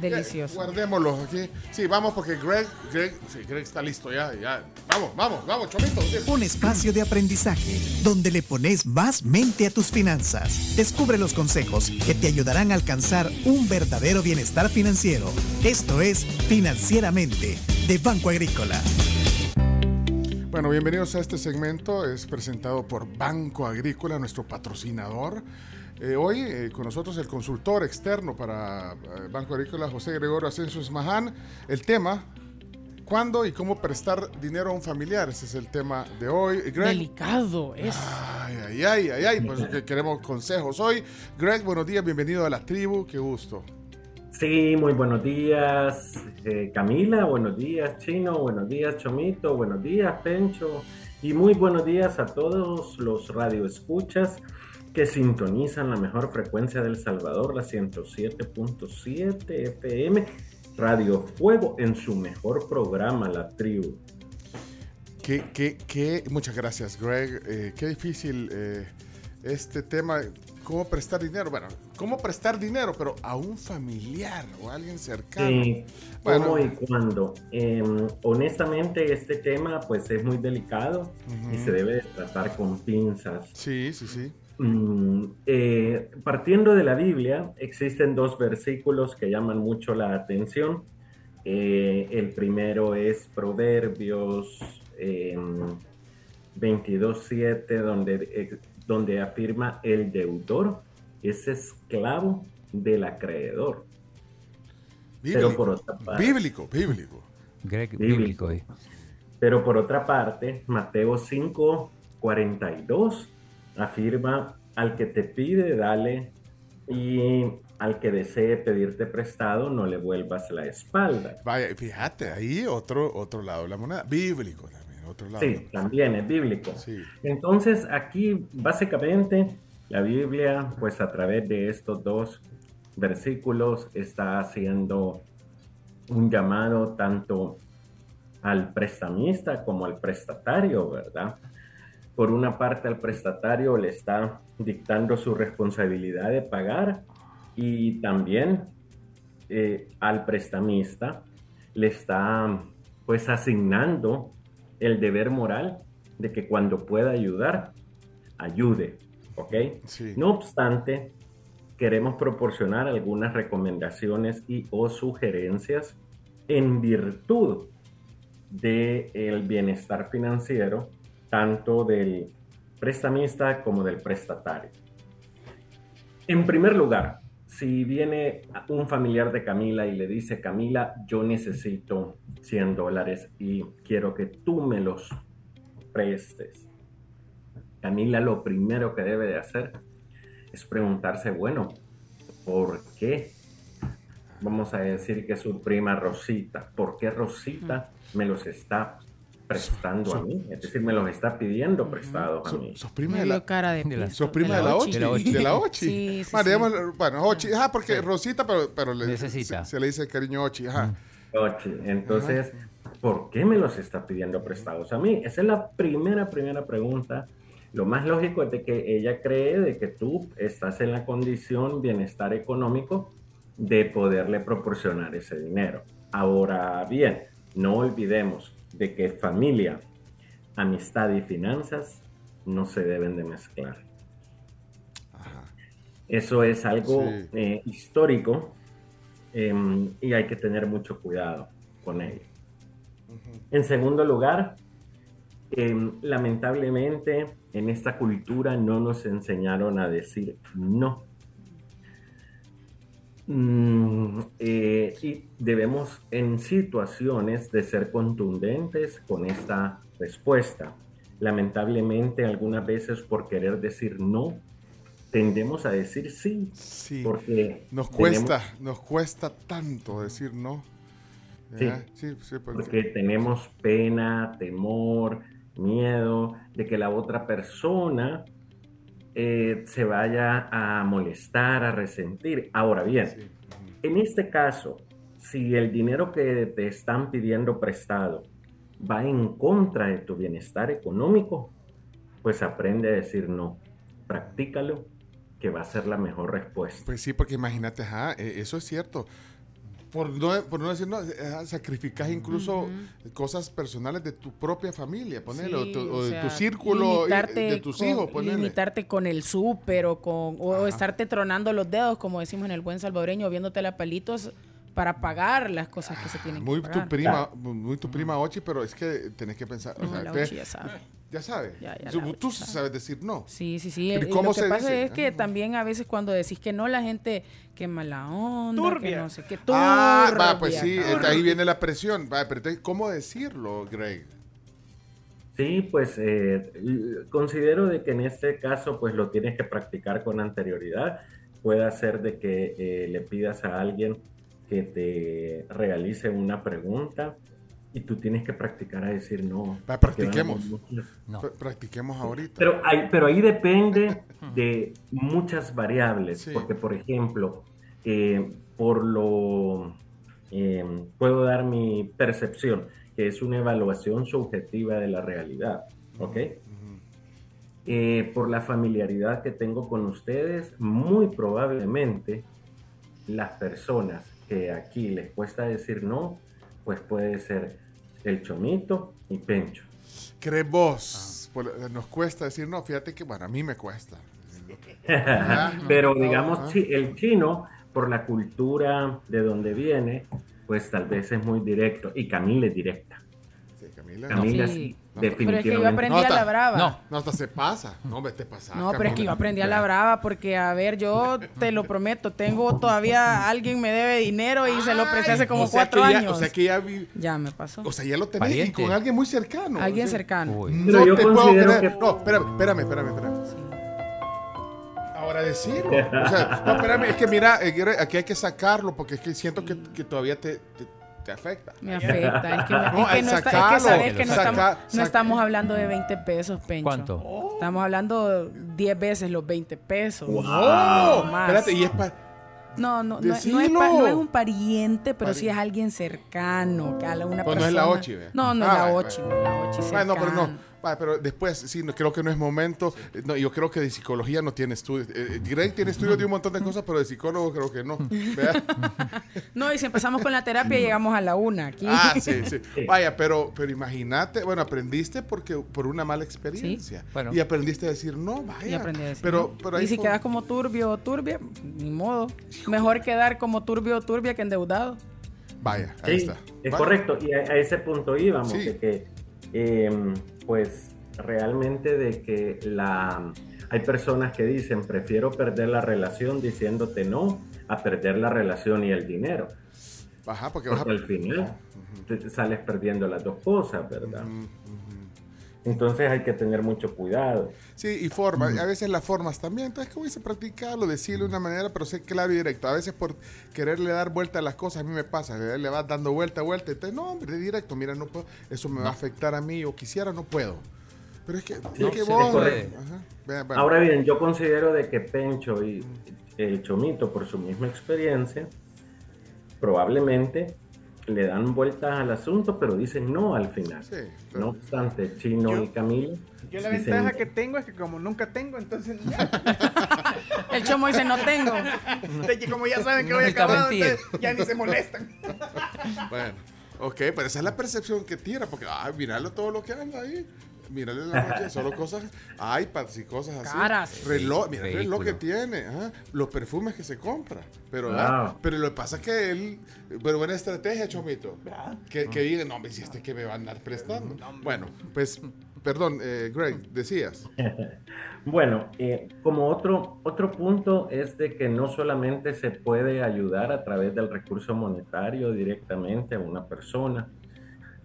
Delicioso. Guardémoslos aquí. Sí, vamos porque Greg, Greg, sí, Greg está listo ya, ya. Vamos, vamos, vamos, chomito. Un espacio de aprendizaje donde le pones más mente a tus finanzas. Descubre los consejos que te ayudarán a alcanzar un verdadero bienestar financiero. Esto es Financieramente de Banco Agrícola. Bueno, bienvenidos a este segmento. Es presentado por Banco Agrícola, nuestro patrocinador. Eh, hoy eh, con nosotros el consultor externo para eh, Banco Agrícola, José Gregorio Asensio Esmaján. El tema, ¿cuándo y cómo prestar dinero a un familiar? Ese es el tema de hoy. Greg, Delicado es. Ay, ay, ay, ay, ay, pues que queremos consejos hoy. Greg, buenos días, bienvenido a la tribu, qué gusto. Sí, muy buenos días, eh, Camila, buenos días, Chino, buenos días, Chomito, buenos días, Pencho, y muy buenos días a todos los radioescuchas que sintonizan la mejor frecuencia del Salvador, la 107.7 FM, Radio Fuego, en su mejor programa, La Tribu. Qué, qué, qué, muchas gracias, Greg. Eh, qué difícil eh, este tema, cómo prestar dinero. Bueno, cómo prestar dinero, pero a un familiar o a alguien cercano. Sí, Bueno. ¿Cómo y cuándo? Eh, honestamente, este tema pues es muy delicado y se debe de tratar con pinzas. Sí, sí, sí. Mm, eh, partiendo de la Biblia, existen dos versículos que llaman mucho la atención. Eh, el primero es Proverbios eh, 22.7, donde, eh, donde afirma el deudor es esclavo del acreedor. Pero por otra parte, Bíblico, bíblico. Greg, Bíblico. bíblico ahí. Pero por otra parte, Mateo 5, 42 afirma, al que te pide, dale, y al que desee pedirte prestado no le vuelvas la espalda. Vaya, fíjate, ahí otro, otro lado de la moneda, bíblico también, otro lado. Sí, también es bíblico. Entonces, aquí básicamente la Biblia, pues a través de estos dos versículos, está haciendo un llamado tanto al prestamista como al prestatario, ¿verdad? Por una parte, al prestatario le está dictando su responsabilidad de pagar y también eh, al prestamista le está pues asignando el deber moral de que cuando pueda ayudar, ayude, ¿ok? No obstante, queremos proporcionar algunas recomendaciones y o sugerencias en virtud del bienestar financiero, tanto del prestamista como del prestatario. En primer lugar, si viene un familiar de Camila y le dice, Camila, yo necesito 100 dólares y quiero que tú me los prestes. Camila lo primero que debe de hacer es preguntarse, bueno, ¿por qué? Vamos a decir que su prima Rosita, ¿por qué Rosita me los está prestando a mí? Es decir, me los está pidiendo prestados a mí. Sos prima de la, cara de, sos prima de la Ochi. De la Ochi. Sí, sí, Bueno, sí. digamos, bueno, Ochi, ajá, porque Rosita, pero, pero le, Necesita. Se, se le dice cariño Ochi, ajá. Ochi. Entonces, ¿por qué me los está pidiendo prestados a mí? Esa es la primera, primera pregunta. Lo más lógico es de que ella cree de que tú estás en la condición bienestar económico de poderle proporcionar ese dinero. Ahora bien, no olvidemos de que familia, amistad y finanzas no se deben de mezclar. Eso es algo Sí. eh, histórico em, y hay que tener mucho cuidado con ello. En segundo lugar, em, lamentablemente en esta cultura no nos enseñaron a decir no. Mm, eh, y debemos en situaciones de ser contundentes con esta respuesta. Lamentablemente algunas veces por querer decir no, tendemos a decir sí. Sí. Porque Nos tenemos- cuesta, nos cuesta tanto decir no. Sí. sí, sí, porque- porque tenemos pena, temor, miedo de que la otra persona eh, se vaya a molestar, a resentir. Ahora bien, en este caso, si el dinero que te están pidiendo prestado va en contra de tu bienestar económico, pues aprende a decir no, practícalo, que va a ser la mejor respuesta. Pues sí, porque imagínate, ajá, eh, eso es cierto. Por no, por no decir no, eh, sacrificas incluso cosas personales de tu propia familia, ponele, o, Sí, tu- o o de sea, tu círculo, eh, de tus con- hijos, ponele. Limitarte con el súper o, con, o Ajá. estarte tronando los dedos, como decimos en el buen salvadoreño, viéndote a palitos para pagar las cosas que se tienen Muy que tu pagar. prima, muy tu prima Ochi, pero es que tenés que pensar. o sea, la Ochi ya sabe. Ya sabe. Ya, ya, Tú, sabes decir no. Sí, sí, sí. Eh, ¿cómo lo que se pasa dice? es que también a veces cuando decís que no, la gente, que mala onda, que Turbia. no sé qué, Ah, va, pues turbia, sí, eh, turbia. ahí viene la presión. Va, pero entonces, ¿cómo decirlo, Greg? Sí, pues eh, y- considero de que en este caso pues lo tienes que practicar con anterioridad. Puede ser de que eh, le pidas a alguien que te realice una pregunta y tú tienes que practicar a decir no. Practiquemos. Practiquemos ahorita. Pero ahí, pero ahí depende de muchas variables, porque por ejemplo, eh, por lo eh, puedo dar mi percepción, que es una evaluación subjetiva de la realidad, ¿ok? Eh, por la familiaridad que tengo con ustedes, muy probablemente las personas que aquí les cuesta decir no, pues puede ser el chomito y Pencho. ¿Crees vos? Por- nos cuesta decir no, fíjate que, bueno, a mí me cuesta. Pero digamos, ah. el chino, por la cultura de donde viene, pues tal vez es muy directo. Y Camila es directa. Sí, Camila. Camila Sí. Pero es que yo aprendí a la brava. No, no, hasta se pasa. No, vete pasa. No, pero es que yo aprendí a la brava porque, a ver, yo te lo prometo, tengo todavía, alguien me debe dinero y se lo presté hace como o sea cuatro ya- años. o sea que ya vi- Ya me pasó. O sea, ya lo tenés y con alguien muy cercano. Alguien o sea, cercano. No yo te puedo creer. que- No, espérame, espérame, espérame. espérame. Ahora decirlo. O sea, no, espérame, es que mira, eh, aquí hay que sacarlo porque es que siento que, que todavía te, te, te afecta. Me afecta. Es que, me- es No, que no, está- es que sabes que no, saca- estamos, no estamos hablando de 20 pesos, Pencho. ¿Cuánto? Estamos hablando 10 veces los 20 pesos. ¡Wow! No, más. Espérate, y es para. No, no, no, no es pa- no es un pariente, pero sí es alguien cercano. Que a una Pues no persona. es la Ochi, ¿ve? No, no Ah, es la Ochi, no es la Ochi. Bueno, pero no. Vaya, pero después, sí, no, creo que no es momento. Eh, No, yo creo que de psicología no tiene estudios. Eh, eh, Greg tiene estudios de un montón de cosas, pero de psicólogo creo que no. No, y si empezamos con la terapia, llegamos a la una aquí. Ah, sí, sí. Vaya, pero, pero imagínate, bueno, aprendiste porque por una mala experiencia. Bueno. Y aprendiste a decir no, vaya. Y aprendí a decir, pero, ¿no? pero ahí y si fue- quedas como turbio o turbia, ni modo. Mejor quedar como turbio o turbia que endeudado. Vaya, ahí Sí, está. es Vaya. correcto. Y a, a ese punto íbamos, Sí. de que, em, pues, realmente de que la... Hay personas que dicen, prefiero perder la relación diciéndote no a perder la relación y el dinero. Ajá, porque Porque vas a- al final te sales perdiendo las dos cosas, ¿verdad? Entonces hay que tener mucho cuidado. Sí, y forma. A veces las formas también. Entonces, ¿cómo dice practicarlo? Decirlo de una manera, pero ser claro y directo. A veces por quererle dar vuelta a las cosas, a mí me pasa. Le vas dando vuelta, vuelta. Entonces, no, hombre, directo. Mira, no puedo. Eso me va a afectar a mí. O quisiera, no puedo. Pero es que, es vos-. Ajá. Bueno. Ahora bien, yo considero de que Pencho y el Chomito, por su misma experiencia, probablemente le dan vueltas al asunto, pero dicen no al final. No obstante, Chino y Camilo. Yo la dicen, ventaja que tengo es que como nunca tengo, entonces El chomo dice no tengo. de que como ya saben que No voy acabado, mentir. entonces ya ni se molestan. Bueno, ok, pero esa es la percepción que tira, porque, ay, míralo todo lo que anda ahí. Mírale la noche, solo cosas, iPads y cosas así. Caras. Reloj, mira el reloj que tiene, ajá, los perfumes que se compra. Pero, Wow. ah, pero lo que pasa es que él, pero buena estrategia, Chomito. Que, que diga, no, hombre, si este que me va a andar prestando. Bueno, pues, perdón, eh, Greg, decías. Bueno, eh, como otro, otro punto es de que no solamente se puede ayudar a través del recurso monetario directamente a una persona,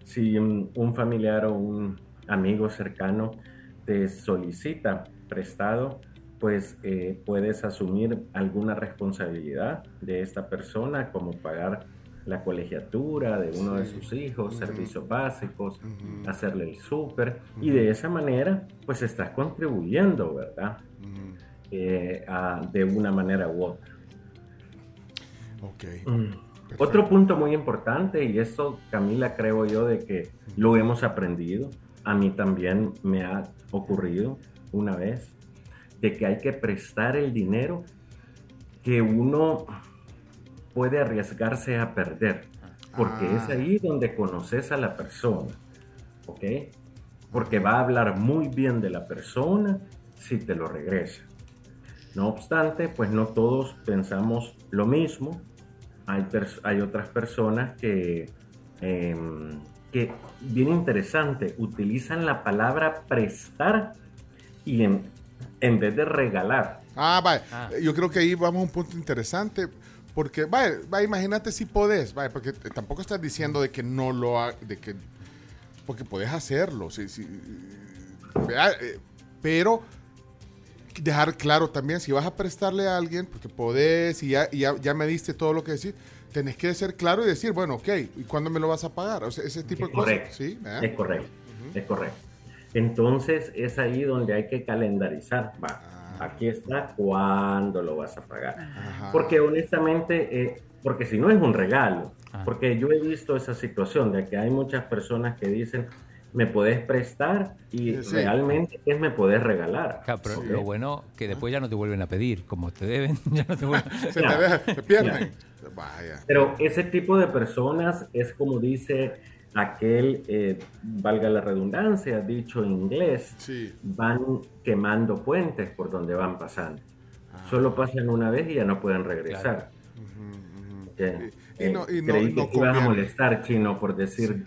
si un familiar o un amigo cercano te solicita prestado, pues eh, puedes asumir alguna responsabilidad de esta persona, como pagar la colegiatura de uno de Sí. sus hijos, Ujú. servicios básicos, hacerle el súper, y de esa manera, pues estás contribuyendo, ¿verdad? Eh, a- de una manera u otra. Ok. Mm. Otro punto muy importante, y eso, Camila, creo yo, de que lo hemos aprendido, a mí también me ha ocurrido una vez, de que hay que prestar el dinero que uno puede arriesgarse a perder, porque Ah. es ahí donde conoces a la persona, ¿ok? Porque va a hablar muy bien de la persona si te lo regresa. No obstante, pues no todos pensamos lo mismo. Hay otras personas que, em, que, bien interesante, utilizan la palabra prestar y en, en vez de regalar. Ah, vaya. Yo creo que ahí vamos a un punto interesante. Porque, vaya, vaya, imagínate si podés, vaya, porque tampoco estás diciendo de que no lo ha, de que, porque podés hacerlo, sí, sí, eh, pero dejar claro también, si vas a prestarle a alguien, porque podés y ya, ya, ya me diste todo lo que decir, tenés que ser claro y decir, bueno, ok, ¿y cuándo me lo vas a pagar? O sea, ese tipo de cosas. Correcto. Sí, ¿verdad? Es correcto. Es correcto. Entonces es ahí donde hay que calendarizar. Va, aquí está cuándo lo vas a pagar. Porque honestamente, eh, porque si no es un regalo, porque yo he visto esa situación de que hay muchas personas que dicen, me podés prestar y Sí. realmente es me podés regalar. Claro, pero ¿ok? lo bueno que después ya no te vuelven a pedir, como te deben, ya no te vuelven Se te deja- te pierden. Vaya. Pero ese tipo de personas es como dice aquel, eh, valga la redundancia, dicho en inglés, van quemando puentes por donde van pasando. Solo pasan una vez y ya no pueden regresar. Ok. Y no- y no- creí no que te ibas a molestar, chino, por decir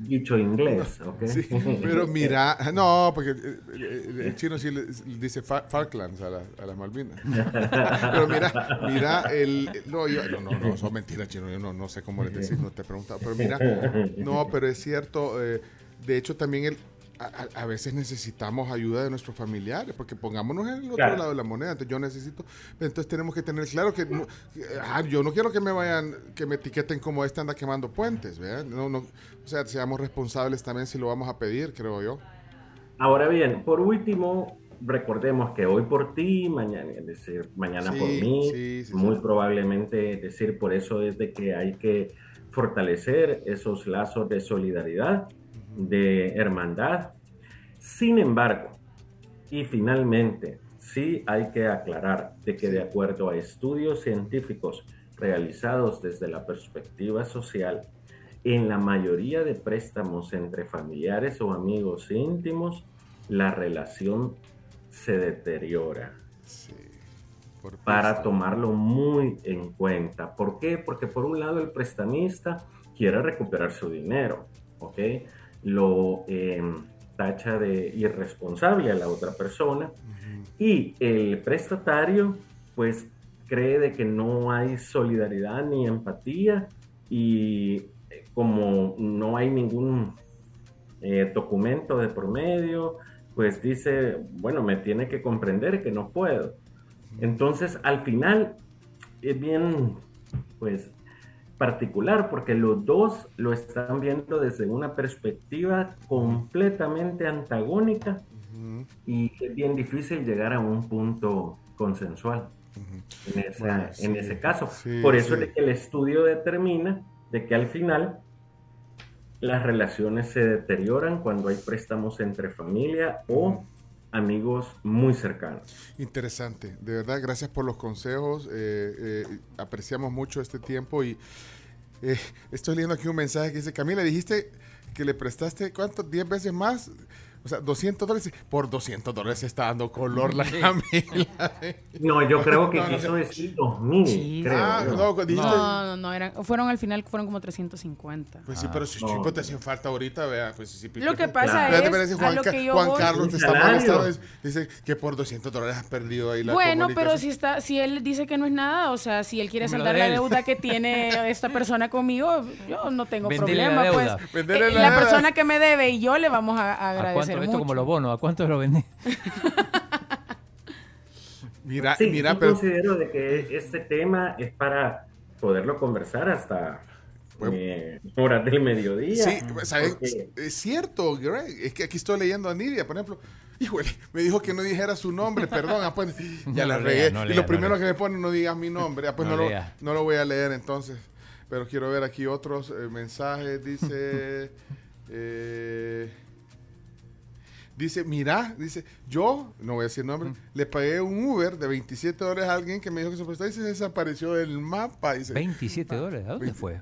dicho inglés, ¿ok? Sí, pero mira, no, porque eh, eh, el chino sí le, dice Fa- Falklands a, la- a las Malvinas. Pero mira, mira, el, no, yo- no, no, no, son mentiras, chino, yo no, no sé cómo le decís, no te he preguntado, pero mira, no, pero es cierto, eh, de hecho también el, a, a- veces necesitamos ayuda de nuestros familiares, porque pongámonos en el otro Claro. lado de la moneda. Entonces yo necesito, entonces tenemos que tener claro que, no- ah, yo no quiero que me vayan, que me etiqueten como este anda quemando puentes, ¿verdad? No, no, o sea, seamos responsables también si lo vamos a pedir, creo yo. Ahora bien, por último, recordemos que hoy por ti, mañana, es decir, mañana Sí, por mí, sí, sí, muy probablemente, es decir, por eso es de que hay que fortalecer esos lazos de solidaridad, de hermandad. Sin embargo, y finalmente, sí hay que aclarar de que de acuerdo a estudios científicos realizados desde la perspectiva social, en la mayoría de préstamos entre familiares o amigos íntimos, la relación se deteriora. Para tomarlo muy en cuenta. ¿Por qué? Porque por un lado el prestamista quiere recuperar su dinero, ¿ok? Lo eh, tacha de irresponsable a la otra persona y el prestatario pues cree de que no hay solidaridad ni empatía y eh, como no hay ningún eh, documento de promedio, pues dice, bueno, me tiene que comprender que no puedo. Entonces, al final, es bien, pues, particular, porque los dos lo están viendo desde una perspectiva completamente antagónica y es bien difícil llegar a un punto consensual en, esa- Bueno, en sí, ese caso. sí, Por eso sí. es que el estudio determina de que al final las relaciones se deterioran cuando hay préstamos entre familia o amigos muy cercanos. Interesante, de verdad, gracias por los consejos, eh, eh, apreciamos mucho este tiempo y eh, estoy leyendo aquí un mensaje que dice, Camila, dijiste que le prestaste, ¿cuánto? ¿10 veces más? O sea, 200 dólares. Por 200 dólares se está dando color la Camila. No, yo creo que No, quiso no. decir 2000, Sí. creo. Ah, no, dijiste- No, no, no, eran, fueron al final, fueron como 350. Pues sí, pero si chico te hacen falta ahorita, vea, pues sí. Lo que pasa es, dice a Juan, lo que yo Juan voy- Carlos te está molestando, dice- que por 200 dólares has perdido ahí la Bueno, pero si está, si él dice que no es nada, o sea, si él quiere saldar de la deuda que tiene esta persona conmigo, yo no tengo Vendele la problema, deuda. pues. Eh, la la deuda. persona que me debe y yo le vamos a ¿A agradecer Esto mucho. como los bonos, ¿a cuánto lo vendí? Mira, Sí, mira, yo pero considero de que este tema es para poderlo conversar hasta eh, horas del mediodía. Sí, ¿sabes? porque- Es cierto, Greg. Es que aquí estoy leyendo a Nidia, por ejemplo. Híjole, me dijo que no dijera su nombre, perdón. ah, pues, ya No la regué. lea, no y lo no primero lea. que me pone, no digas mi nombre. ah, pues No no, lo, no lo voy a leer entonces. Pero quiero ver aquí otros eh, mensajes. Dice. eh, dice, mira, dice, yo, no voy a decir nombre, le pagué un Uber de 27 dólares a alguien que me dijo que se prestó y se desapareció del mapa. Dice, 27 dólares, ¿a dónde fue?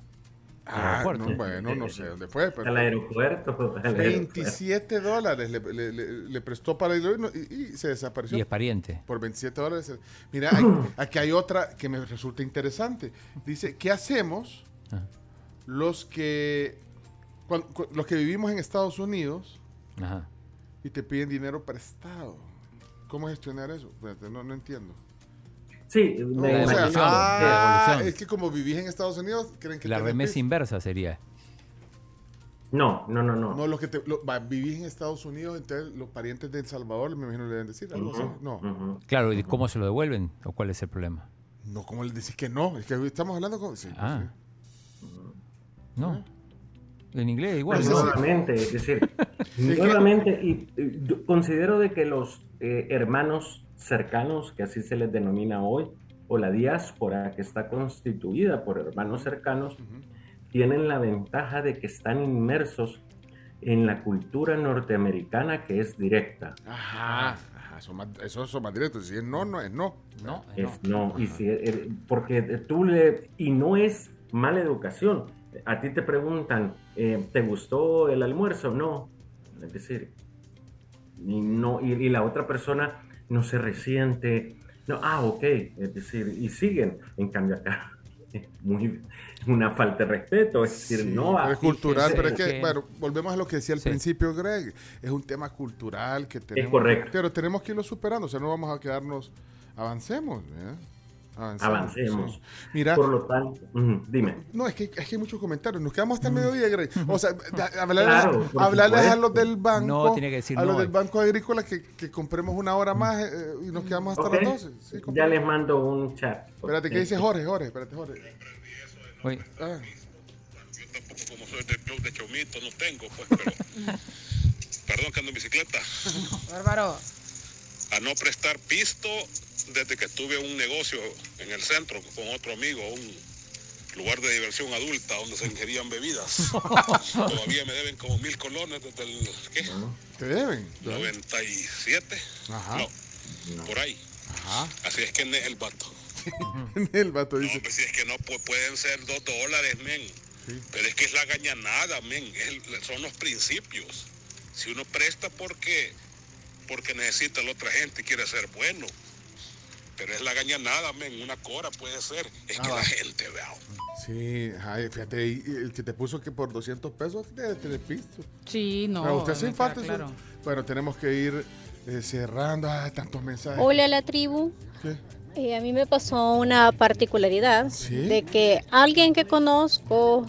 Ah, Aeropuerto. no, bueno, no sé dónde fue, pero... Al aeropuerto. al aeropuerto. 27 dólares le, le- le- le prestó para ir y, y se desapareció. Y es pariente. Por 27 dólares. Mira, hay- aquí hay otra que me resulta interesante. Dice, ¿qué hacemos Ajá. los que los que vivimos en Estados Unidos Ajá. Y te piden dinero prestado? ¿Cómo gestionar eso? Espérate, no, no entiendo. Sí, No, me o sea, ah, es que como vivís en Estados Unidos, creen que La remesa inversa sería. No, no, no, no. No, los que te, lo- va, vivís en Estados Unidos, entonces los parientes de El Salvador, me imagino le deben decir algo así. Ujú, No. Claro, ¿y cómo se lo devuelven? ¿O cuál es el problema? No, ¿cómo le decís que no? Es que estamos hablando con... sí, Ah. sí. No. En inglés igual. Pues ¿no? nuevamente, es decir, nuevamente, y, considero de que los eh, hermanos cercanos, que así se les denomina hoy, o la diáspora que está constituida por hermanos cercanos, tienen la ventaja de que están inmersos en la cultura norteamericana que es directa. Ajá, ajá, son más, esos son más directos. Si es no, no es no. No, Es no, y si, eh, porque tú le, y no es mala educación. A ti te preguntan, eh, ¿te gustó el almuerzo? No. Es decir, y, no, y, y la otra persona no se resiente. No, ah, ok. Es decir, y siguen. En cambio acá, muy, una falta de respeto. Es decir, Sí, no. es cultural, pero es que, bueno, volvemos a lo que decía al Sí. principio Greg, es un tema cultural que tenemos, correcto. pero tenemos que irlo superando, o sea, no vamos a quedarnos, avancemos, ¿eh? Avancemos. sí. Mira, Por lo tanto, dime. No, es que, es que hay muchos comentarios. Nos quedamos hasta el mediodía, Greg. O sea, hablarles, Claro, por hablarles a los del banco. No, tiene que decir a los no. del Banco Agrícola que, que compremos una hora más eh, y nos quedamos hasta las 12. Sí, ya les mando un chat. Espérate, ¿qué dice Jorge? Jorge, espérate, Jorge. Uy. Ah. como soy del club de Chomito, no tengo, pues, pero. Perdón que ando en bicicleta. Bárbaro. A no prestar pisto desde que tuve un negocio en el centro con otro amigo, un lugar de diversión adulta donde se ingerían bebidas. Todavía me deben como mil colones desde el. ¿Qué? ¿Te deben? 97. Ajá. No, por ahí. Así es que no es el vato. el vato dice. No, pues si es que no pu- pueden ser dos dólares, men. Pero es que es la gañanada, men. Es son los principios. Si uno presta porque porque necesita a la otra gente y quiere ser bueno. Pero es la gañanada, men. Una cora puede ser. Es que Ah, la gente, vea. Sí, ay, fíjate, y- y el que te puso que por 200 pesos debe tener pisto. Sí, no. Pero usted queda falta. claro. Bueno, tenemos que ir eh, cerrando. Ay, tantos mensajes. Hola la tribu. ¿Qué? Eh, a mí me pasó una particularidad ¿Sí? de que alguien que conozco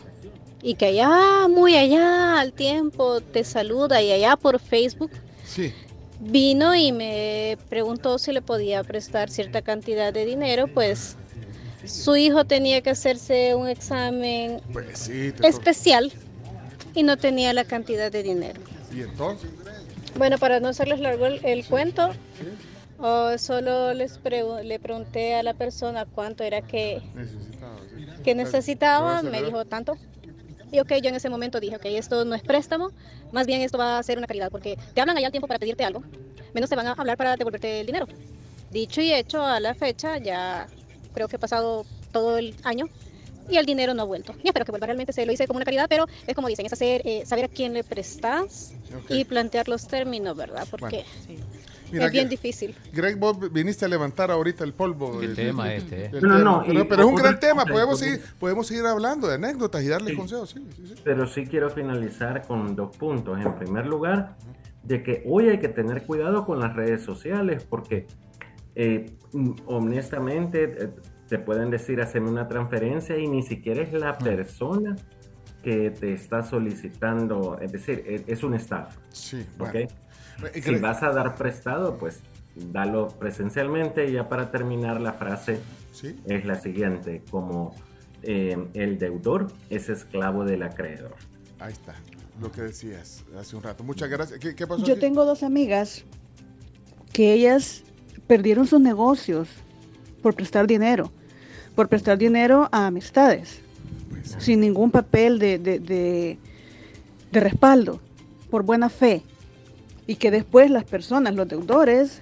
y que allá, muy allá al tiempo, te saluda y allá por Facebook, Sí. Vino y me preguntó si le podía prestar cierta cantidad de dinero, pues su hijo tenía que hacerse un examen Pues sí. especial y no tenía la cantidad de dinero. to- Y entonces. Bueno, para no hacerles largo el, el cuento, oh, solo les pregu- le pregunté a la persona cuánto era que, Necesitaba. sí. que necesitaba, me dijo tanto. Y ok, yo en ese momento dije, ok, esto no es préstamo, más bien esto va a ser una caridad, porque te hablan allá al tiempo para pedirte algo, menos te van a hablar para devolverte el dinero. Dicho y hecho, a la fecha, ya creo que ha pasado todo el año y el dinero no ha vuelto. Y espero que vuelva, realmente se lo hice como una caridad, pero es como dicen, es hacer, eh, saber a quién le prestas Ok. y plantear los términos, ¿verdad? Porque Mira es bien que- difícil. Greg, vos viniste a levantar ahorita el polvo. Del- tema este, eh. del No, no, tema. no, Pero, pero es un gran tema. Podemos seguir, podemos seguir hablando de anécdotas y darles Sí. consejos. Sí, sí, sí. Pero sí quiero finalizar con dos puntos. En primer lugar, de que hoy hay que tener cuidado con las redes sociales porque eh, honestamente eh, te pueden decir hacerme una transferencia y ni siquiera es la persona que te está solicitando, es decir, es, es un staff. Sí, bueno. Si vas a dar prestado, pues dalo presencialmente. Y ya para terminar la frase Sí. es la siguiente, como eh, el deudor es esclavo del acreedor. Ahí está, lo que decías hace un rato. Muchas gracias. ¿Qué, qué pasó? Yo aquí? tengo dos amigas que ellas perdieron sus negocios por prestar dinero, por prestar dinero a amistades, Pues, sin ningún papel de, de- de- de respaldo, por buena fe, y que después las personas, los deudores,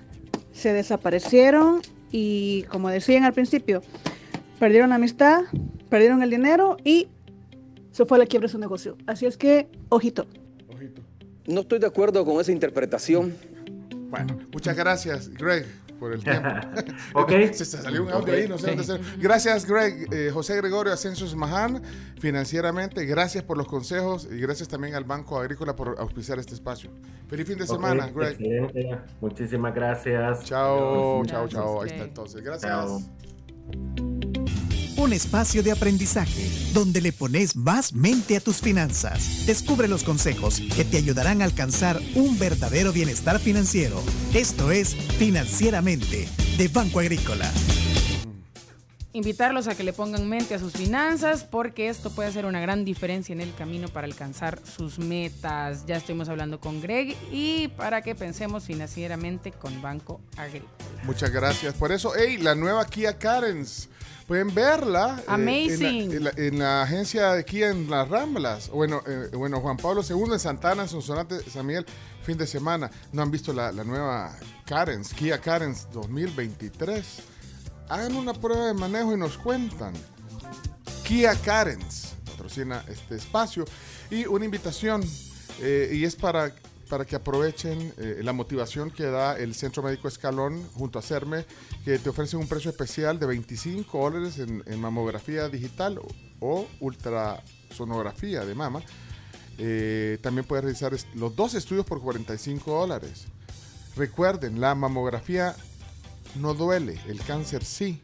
se desaparecieron y, como decían al principio, perdieron la amistad, perdieron el dinero y se fue a la quiebra su negocio. Así es que, ojito. No estoy de acuerdo con esa interpretación. Bueno, muchas gracias, Greg, por el tiempo. Ok. Se salió un audio ahí, no sé dónde hacer. Gracias, Greg. Eh, José Gregorio Ascensos Maján, financieramente. Gracias por los consejos y gracias también al Banco Agrícola por auspiciar este espacio. Feliz fin de semana, Greg. excelente. Muchísimas gracias. Chao, chao, chao. Ahí está entonces. Gracias. Chao. Un espacio de aprendizaje donde le pones más mente a tus finanzas. Descubre los consejos que te ayudarán a alcanzar un verdadero bienestar financiero. Esto es Financieramente de Banco Agrícola. Invitarlos a que le pongan mente a sus finanzas porque esto puede hacer una gran diferencia en el camino para alcanzar sus metas. Ya estuvimos hablando con Greg y para que pensemos financieramente con Banco Agrícola. Muchas gracias por eso. Hey, la nueva Kia Carens. Pueden verla eh, Amazing. en, la, en la- en la agencia de Kia en Las Ramblas. Bueno, eh, bueno, Juan Pablo II en Santana, en Sonsonate, San Miguel, fin de semana. ¿No han visto la, la nueva Carens, Kia Carens 2023? Hagan una prueba de manejo y nos cuentan. Kia Carens patrocina este espacio y una invitación eh, y es para, para que aprovechen eh, la motivación que da el Centro Médico Escalón junto a CERME que te ofrecen un precio especial de 25 dólares en, mamografía digital o, ultrasonografía de mama. Eh, también puedes realizar los dos estudios por 45 dólares. Recuerden, la mamografía no duele, el cáncer sí.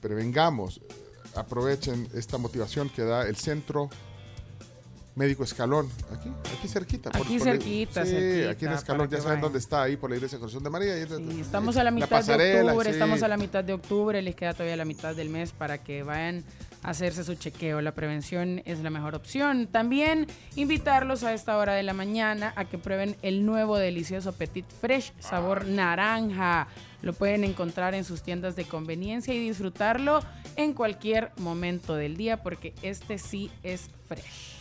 prevengamos, aprovechen esta motivación que da el centro médico Escalón, aquí, aquí cerquita. Aquí la- cerquita, sí, cerquita, aquí en Escalón, ya saben vayan. dónde está, ahí por la iglesia Corazón de María. ahí- Sí, estamos a la mitad de pasarela, octubre, sí. estamos a la mitad de octubre, les queda todavía la mitad del mes para que vayan a hacerse su chequeo. La prevención es la mejor opción. También invitarlos a esta hora de la mañana a que prueben el nuevo delicioso Petit Fresh sabor naranja. Lo pueden encontrar en sus tiendas de conveniencia y disfrutarlo en cualquier momento del día porque este sí es fresh.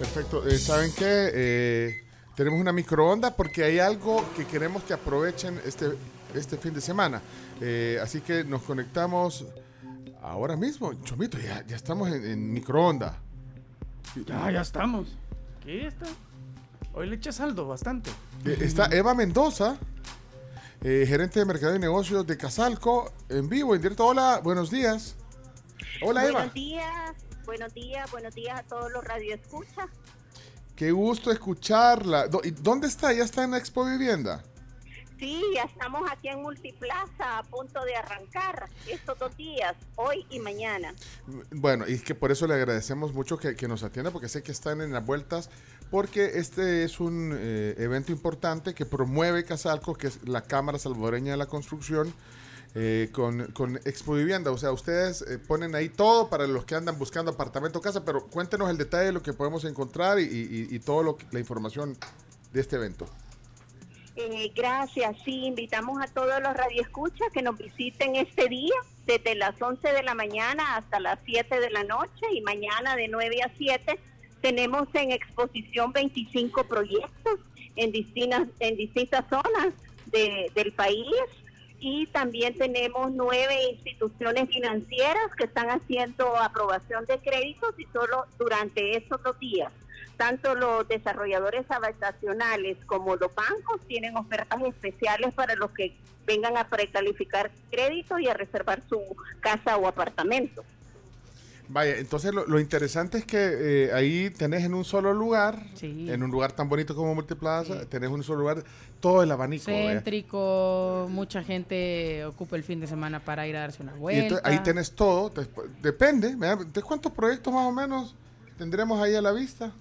Perfecto. Eh, ¿Saben qué? Eh, tenemos una microonda porque hay algo que queremos que aprovechen este, este fin de semana. Eh, así que nos conectamos ahora mismo. Chomito, ya, ya estamos en, en microonda. Ya, ya estamos. ¿Qué está? Hoy le echa saldo bastante. Eh, está Eva Mendoza, eh, gerente de mercado y negocios de Casalco, en vivo, en directo. Hola, buenos días. Hola, Eva. Buenos días, buenos días, buenos días a todos los radioescuchas. Qué gusto escucharla. Do- ¿y ¿Dónde está? ¿Ya está en la Expo Vivienda? Sí, ya estamos aquí en Multiplaza a punto de arrancar estos dos días, hoy y mañana. Bueno, y es que por eso le agradecemos mucho que, que nos atienda, porque sé que están en las vueltas, porque este es un eh, evento importante que promueve Casalco, que es la Cámara Salvadoreña de la Construcción, eh, con, con Expo Vivienda. O sea, ustedes eh, ponen ahí todo para los que andan buscando apartamento o casa, pero cuéntenos el detalle de lo que podemos encontrar y, y- y que- la información de este evento. Eh, gracias, sí, invitamos a todos los radioescuchas que nos visiten este día desde las 11 de la mañana hasta las 7 de la noche y mañana de 9 a 7 tenemos en exposición 25 proyectos en distintas, en distintas zonas de- del país y también tenemos nueve instituciones financieras que están haciendo aprobación de créditos y solo durante estos dos días. Tanto los desarrolladores habitacionales como los bancos tienen ofertas especiales para los que vengan a precalificar créditos y a reservar su casa o apartamento. Vaya, entonces lo, lo interesante es que eh, ahí tenés en un solo lugar, en un lugar tan bonito como Multiplaza, tenés en un solo lugar todo el abanico. Céntrico, mucha gente ocupa el fin de semana para ir a darse una Y vuelta. entonces ahí tenés todo, te- depende. ¿de cuántos proyectos más o menos tendremos ahí a la vista?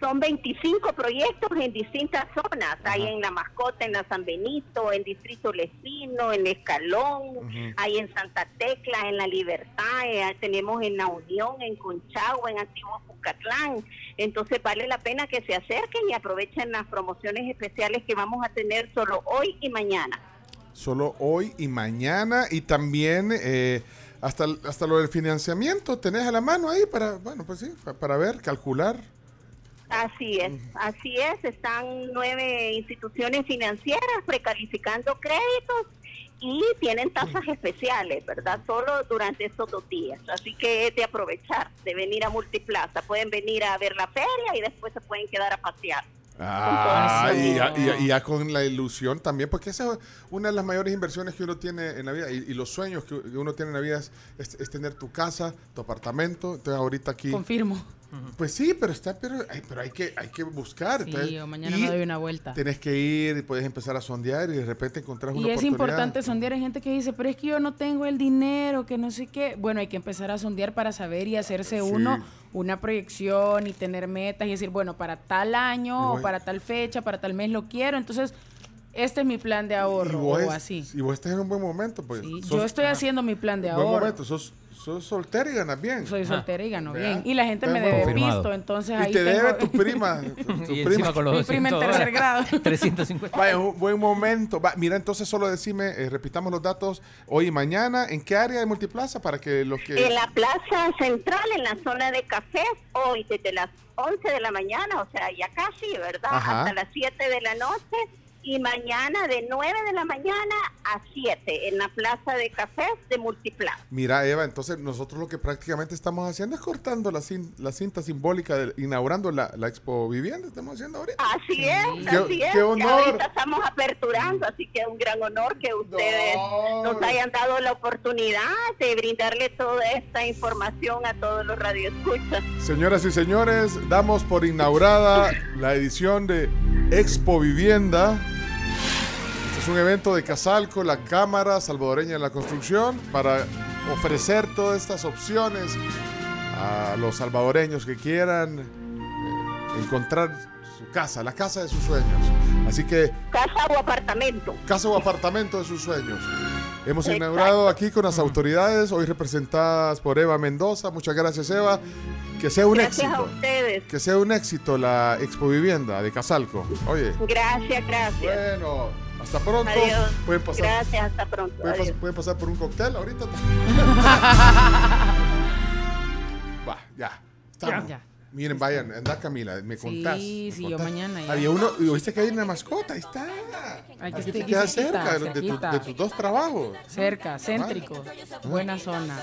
Son 25 proyectos en distintas zonas. Hay en La Mascota, en la San Benito, en Distrito Lesino, en Escalón, hay en Santa Tecla, en La Libertad, eh, tenemos en La Unión, en Conchagua, en Antiguo Pucatlán. Entonces vale la pena que se acerquen y aprovechen las promociones especiales que vamos a tener solo hoy y mañana. Solo hoy y mañana y también eh, hasta, hasta lo del financiamiento, tenés a la mano ahí para, bueno, pues sí, pa- para ver, calcular. Así es, así es. Están nueve instituciones financieras precalificando créditos y tienen tasas especiales, ¿verdad? Solo durante estos dos días. Así que es de aprovechar, de venir a Multiplaza. Pueden venir a ver la feria y después se pueden quedar a pasear. Ah, y ya, y ya- y ya con la ilusión también, porque esa es una de las mayores inversiones que uno tiene en la vida y, y los sueños que uno tiene en la vida es, es- es tener tu casa, tu apartamento. Entonces ahorita aquí... Confirmo. Pues sí, pero está, pero, ay, pero hay que, hay que buscar. Sí, o mañana y me doy una vuelta. Tenés que ir y puedes empezar a sondear y de repente encontrás una Y es oportunidad. importante sondear. Hay gente que dice, pero es que yo no tengo el dinero, que no sé qué. Bueno, hay que empezar a sondear para saber y hacerse uno una proyección y tener metas y decir, bueno, para tal año o para tal fecha, para tal mes lo quiero. Entonces, este es mi plan de Y ahorro vos, o es- así. y vos estás en un buen momento. Pues, Sí, sos- yo estoy haciendo mi plan de buen ahorro. momento, sos, sos soltera y ganas bien. Soy soltera y gano bien. Y la gente me debe confirmado. visto, entonces Y ahí te debe tengo- tu prima. tu- tu Y prima. con los Mi prima en 200 tercer grado. 350. Vaya, un buen momento. Va, mira, entonces solo decime, eh, repitamos los datos hoy y mañana. ¿En qué área de Multiplaza? Para que los que... En la plaza central, en la zona de cafés, hoy desde las 11 de la mañana, o sea, ya casi, ¿verdad? Ajá. Hasta las 7 de la noche. Y mañana de 9 de la mañana a 7 en la plaza de cafés de Multiplaza. Mira, Eva, entonces nosotros lo que prácticamente estamos haciendo es cortando la, cin- la cinta simbólica, de, inaugurando la, la Expo Vivienda. Estamos haciendo ahorita. Así es, Qué- así es. qué honor. ahorita estamos aperturando, así que es un gran honor que ustedes nos hayan dado la oportunidad de brindarle toda esta información a todos los radioescuchas. Señoras y señores, damos por inaugurada la edición de Expo Vivienda. Es un evento de Casalco, la Cámara Salvadoreña de la Construcción, para ofrecer todas estas opciones a los salvadoreños que quieran eh, encontrar su casa, la casa de sus sueños. Así que Casa o apartamento. casa o apartamento de sus sueños. Hemos Exacto. inaugurado aquí con las autoridades, hoy representadas por Eva Mendoza. Muchas gracias, Eva. Que sea un Gracias a éxito. ustedes. Que sea un éxito la Expo Vivienda de Casalco. Oye, Gracias, gracias. Bueno, hasta pronto. Adiós. Pueden pasar, Gracias, hasta pronto. pueden, pas- Adiós. pueden pasar por un cóctel ahorita. Va, ya. Estamos. Ya. Miren, vayan, anda Camila, me contás. Sí, me sí, yo mañana ya. Había uno, y oíste que hay una mascota, ahí está. Hay que Aquí estar te cerca tu- de tus dos trabajos. Cerca, céntrico. Buena zona.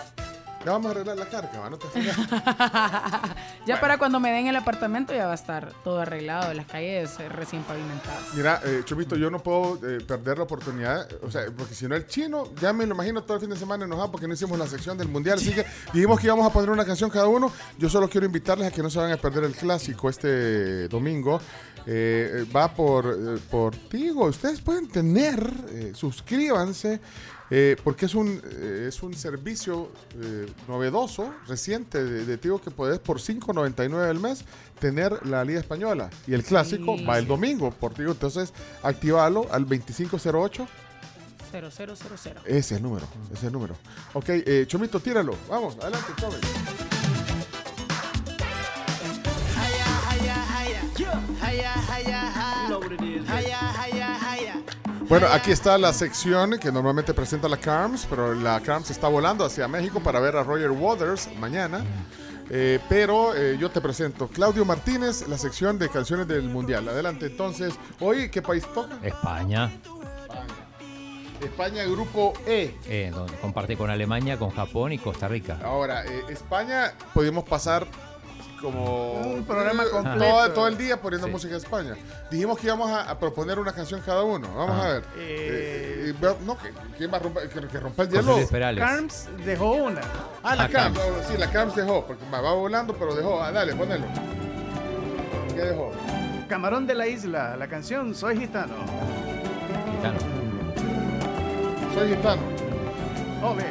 Ya vamos a arreglar la carga, ¿va? no te. Ya para cuando me den el apartamento ya va a estar todo arreglado, las calles eh, recién pavimentadas. Mira, eh, Chomito, yo no puedo eh, perder la oportunidad, o sea, porque si no el chino, ya me lo imagino todo el fin de semana enojado porque no hicimos la sección del mundial, así que dijimos que íbamos a poner una canción cada uno. Yo solo quiero invitarles a que no se van a perder el clásico este domingo. Eh, va por, por Tigo. Ustedes pueden tener, suscríbanse, eh, porque es un, eh, es un servicio eh, novedoso, reciente de, de Tigo que puedes por 5.99 al mes tener la Liga Española. Y el clásico Sí. va el domingo por Tigo. Entonces, activalo al 2508. 0000. Ese es el número, ese es el número. Ok, eh, Chomito, tíralo. Vamos, adelante, Chome. Bueno, aquí está la sección que normalmente presenta la Carms, pero la Carms está volando hacia México para ver a Roger Waters mañana. Eh, pero eh, yo te presento Claudio Martínez, la sección de canciones del Mundial. Adelante, entonces, hoy, ¿qué país toca? España. España, grupo E. Eh, donde comparte con Alemania, con Japón y Costa Rica. Ahora, eh, España, podemos pasar como Un programa completo. todo, todo el día poniendo Sí. música de España. Dijimos que íbamos a, a proponer una canción cada uno. Vamos Ah. a ver. Eh, eh, no, ¿quién va a romper, que, que rompa el hielo? Carms dejó una. Ah, la Ah, Carms. Carms. sí, la Carms dejó, porque va va volando, pero dejó. Ah, dale, ponelo. ¿Qué dejó? Camarón de la isla, la canción Soy Gitano. Gitano. Soy gitano. Ove.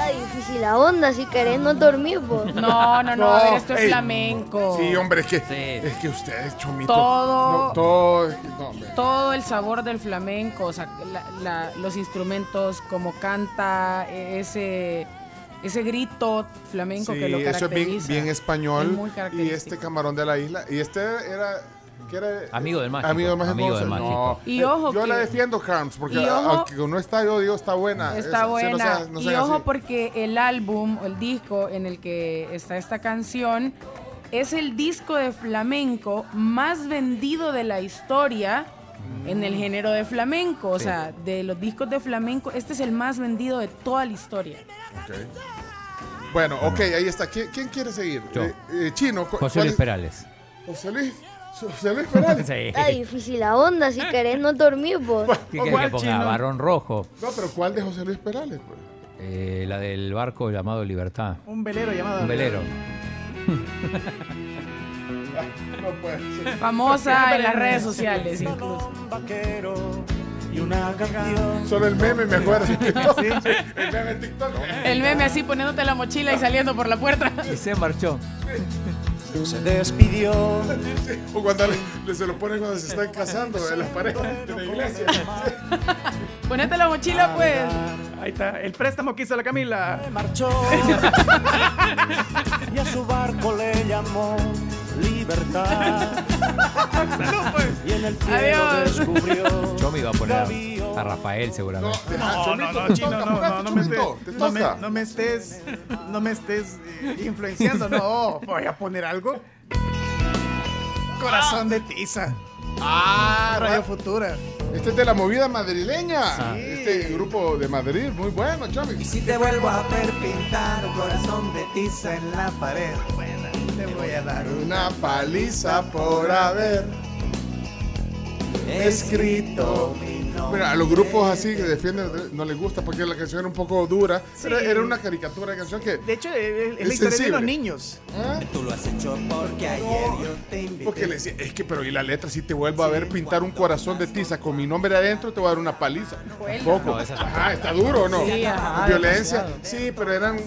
Ay, difícil la onda, si querés no dormir, vos. No, no, no, a ver, esto es ey. flamenco. Sí, hombre, es que, es que ustedes, chomito. Todo- No, todo. No. Todo el sabor del flamenco, o sea, la- la- los instrumentos, como canta, e- ese, ese grito flamenco Sí, que lo eso es bien, caracteriza. bien español. Es muy y este camarón de la isla. Y este era. Amigo del mágico. Amigo del mágico. Amigo del No, mágico. Y ojo yo que- la defiendo, Carms, porque ojo- aunque no está, yo digo, está buena. Está buena. no seas- no y ojo así. porque el álbum, o el disco en el que está esta canción, es el disco de flamenco más vendido de la historia en el género de flamenco. O Sí. sea, de los discos de flamenco, este es el más vendido de toda la historia. Bueno, ok, ahí está. ¿Quién, quién quiere seguir? Yo. Eh, eh, Chino. José ¿cuál Luis es? Perales. José Luis. José Luis Perales. Sí. Ay, difícil la onda, si querés no dormir, vos. ¿Qué querés que ponga? Barón Rojo. No, pero ¿cuál de José Luis Perales? pues? Eh, la del barco llamado Libertad. Un velero llamado. Un velero. No puede ser. Famosa en las redes sociales incluso. vaquero y una canción. Solo el meme me acuerdo. el meme en TikTok. El meme así poniéndote la mochila y saliendo por la puerta. Y se marchó. Se despidió. O cuando le, se lo ponen cuando se están casando en las paredes de la iglesia. Ponete la mochila, pues. Ahí está, el préstamo que hizo la Camila. marchó y a su barco le llamó libertad. Y en el cielo Adiós. descubrió Yo me iba a poner a, a Rafael seguramente. No, no, no, chino, no, no, no me estés, no me, no me estés, no me estés eh, influenciando, no, voy a poner algo. Corazón de tiza. Ah, Radio Futura. Este es de la movida madrileña. Este grupo de Madrid, muy bueno, Chami. Si te vuelvo a ver pintar un corazón de tiza en la pared, bueno, te voy a dar Una paliza por haber escrito mi Mira, a los grupos así que defienden no les gusta porque la canción era un poco dura. Era, era una caricatura de canción que. De hecho, es, es la historia de los niños. Tú lo has hecho porque ayer yo te invité. Porque le decía, es que, pero y la letra, si te vuelvo a ver pintar un corazón de tiza con mi nombre adentro, te voy a dar una paliza. Tampoco. No. Ajá, está duro o no. Sí, ajá, Violencia. demasiado. Sí, pero eran.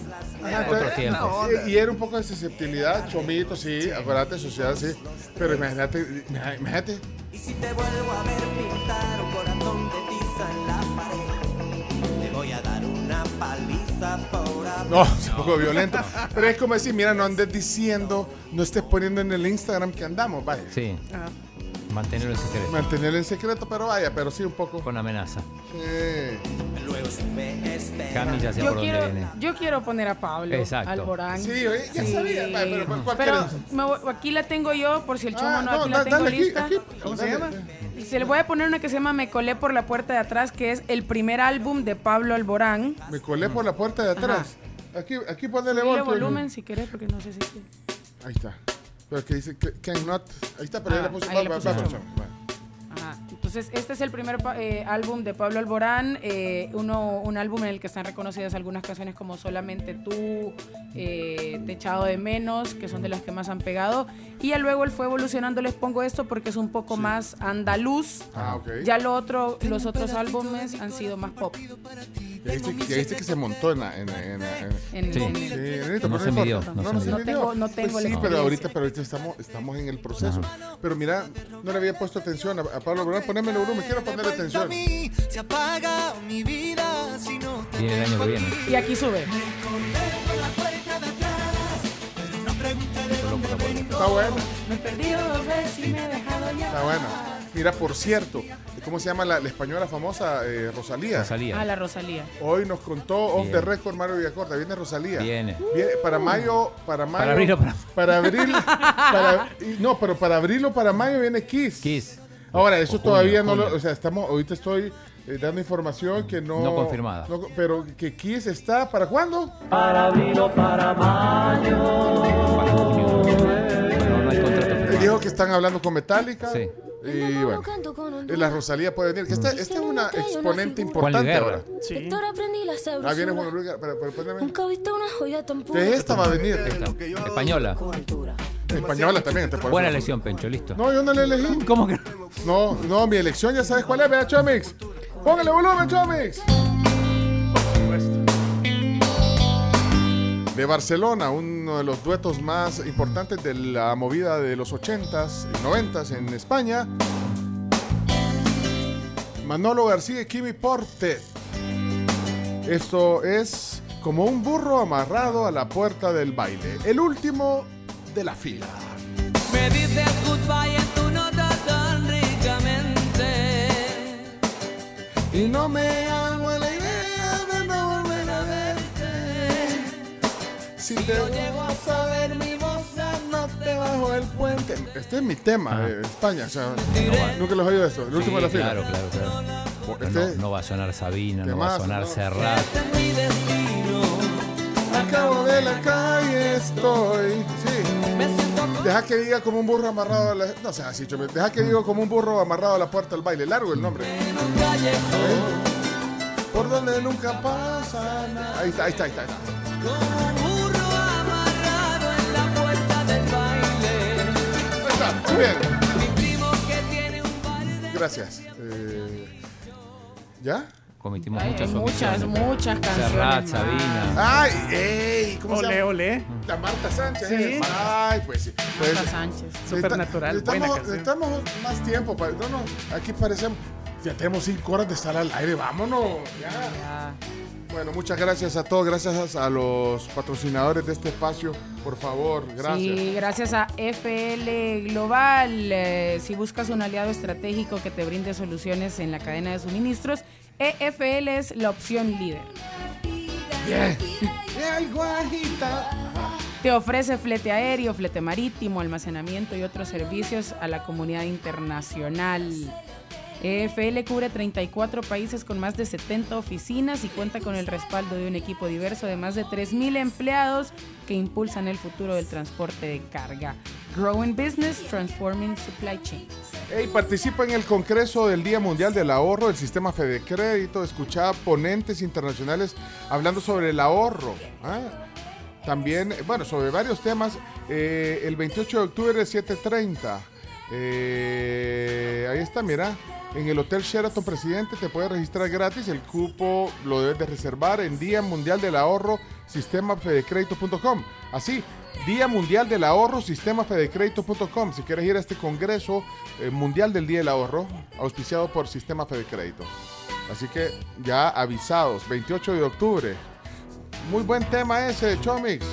ajá, y era un poco de susceptibilidad, chomito, sí, acuérdate, sociedad, sí. Pero imagínate, imagínate. Y si te vuelvo a ver pintar un corazón de tiza en la pared, te voy a dar una paliza por haber- No, es un poco violento. Pero es como decir, mira, no andes diciendo, no estés poniendo en el Instagram que andamos, vaya. Sí. Mantenerlo en secreto. Mantenerlo en secreto, pero vaya, pero sí un poco. Con amenaza. Sí. Luego se me espera. Cami ya sé Yo por dónde quiero, viene. yo quiero poner a Pablo Exacto. Alborán. Sí, oye, ya sabía, va, pero ¿cuál- cuál Pero me voy- aquí la tengo yo, por si el chomo Ah, no, no, aquí da- la tengo dale aquí, lista. aquí. ¿Cómo se Dale. llama? Y se le voy a poner una que se llama Me colé por la puerta de atrás, que es el primer álbum de Pablo Alborán. Me colé por la puerta de atrás. Aquí, aquí ponele volumen. volumen si querés, porque no sé si... Ahí está. Pero que dice que cannot. Ahí está, pero Ah, ahí le puse. ahí va, le va, va. Ajá. Entonces, este es el primer eh, álbum de Pablo Alborán, eh, uno, un álbum en el que están reconocidas algunas canciones como Solamente tú, eh, Te echado de menos, que son de las que más han pegado. Y ya luego él fue evolucionando, les pongo esto porque es un poco más andaluz. Ah, ok. Ya lo otro, los otros álbumes han sido más pop. Ya viste, ya viste que se montó en la. En, en, en, En- sí, en- No pero se importa. midió, no se no midió. No tengo- no tengo Pues la sí, pero experiencia. ahorita, pero ahorita estamos, estamos en el proceso. Pero mira, no le había puesto atención a, a Pablo Alborán. Poneme el volumen, quiero ponerle atención. Se apaga mi vida si no te Viene el año que viene. Y aquí sube. Está bueno. Me he perdido dos veces y me he dejado ya. Está bueno. Mira, por cierto, ¿cómo se llama la, la española famosa eh, Rosalía? Rosalía. A la Rosalía. Hoy nos contó off Bien. the record Mario Villacorta. Viene Rosalía. Viene. Viene para mayo, para mayo. Para abril o para- para abril. para- no, pero para abril o para mayo viene Kiss. Kiss. Ahora, eso junio, todavía no lo. O sea, estamos. Ahorita estoy eh, dando información que no. No confirmada. no- pero que Kiss está. ¿Para cuándo? Para abril o para mayo. Para junio. No hay contrato dijo que están hablando con Metallica. Sí. Y bueno. La Rosalía puede venir. Que esta, esta es una exponente importante ahora. Sí. Ah, viene Juan Luis. Pero, pero Nunca he visto una joya tan pura. Que esta va a venir. Esta. Española. Española también. te Buena elección, Pencho, listo. No, yo no le elegí. ¿Cómo que No, no, mi elección ya sabes cuál es, vea, Chomix. Póngale volumen, Chomix. De Barcelona, uno de los duetos más importantes de la movida de los 80s y 90s en España. Manolo García y Kimi Porte. Esto es como un burro amarrado a la puerta del baile. El último de la fila. Me dices goodbye en tu nota tan ricamente. Y no me hago la Si te llego a saber mi voz, no te bajo el puente. Este es mi tema de España. O sea, nunca los he oído esto. El último de la Sí, fila. Claro, claro, claro. Este- no, no va a sonar Sabina, no va a sonar ¿no? Serrat. Mi destino. Acabo de la calle estoy. Sí. Deja que diga como un burro amarrado a la. No seas así, chome. Deja que diga como un burro amarrado a la puerta del baile. Largo el nombre. ¿Eh? Por donde nunca pasa nada. Ahí está, ahí está, ahí está. Ahí está. Bien. Bar de Gracias. Eh, ¿Ya? Cometimos Ay, muchas hay muchas, omisiones. muchas canciones. Serrat. Sabina. ¡Ay! ¡Ey! ¿Cómo se Ole, llama? ole. La Marta Sánchez. Sí. Ay, pues sí. Pues, Marta Sánchez. Supernatural, Necesitamos, necesitamos más tiempo. Para, no, no, aquí parecemos. Ya tenemos cinco horas de estar al aire. Vámonos. Ya. Ya. Bueno, muchas gracias a todos. Gracias a los patrocinadores de este espacio. Por favor, gracias. Sí, gracias a FL Global. eh, si buscas un aliado estratégico que te brinde soluciones en la cadena de suministros, EFL es la opción líder. Guajita. Te ofrece flete aéreo, flete marítimo, almacenamiento y otros servicios a la comunidad internacional. EFL cubre 34 países con más de 70 oficinas y cuenta con el respaldo de un equipo diverso de más de 3.000 empleados que impulsan el futuro del transporte de carga. Growing Business, Transforming Supply Chain. Hey, participa en el Congreso del Día Mundial del Ahorro del Sistema Fede Crédito. Escucha ponentes internacionales hablando sobre el ahorro. ¿ah? También, bueno, sobre varios temas. Eh, el 28 de octubre, 7.30. Eh, ahí está, mira. En el Hotel Sheraton Presidente te puedes registrar gratis. El cupo lo debes de reservar en Día Mundial del Ahorro, sistemafedecredito.com. Así, Día Mundial del Ahorro, sistemafedecredito.com. Si quieres ir a este Congreso eh, Mundial del Día del Ahorro, auspiciado por Sistema Fedecrédito. Así que ya avisados, 28 de octubre. Muy buen tema ese, Chomix.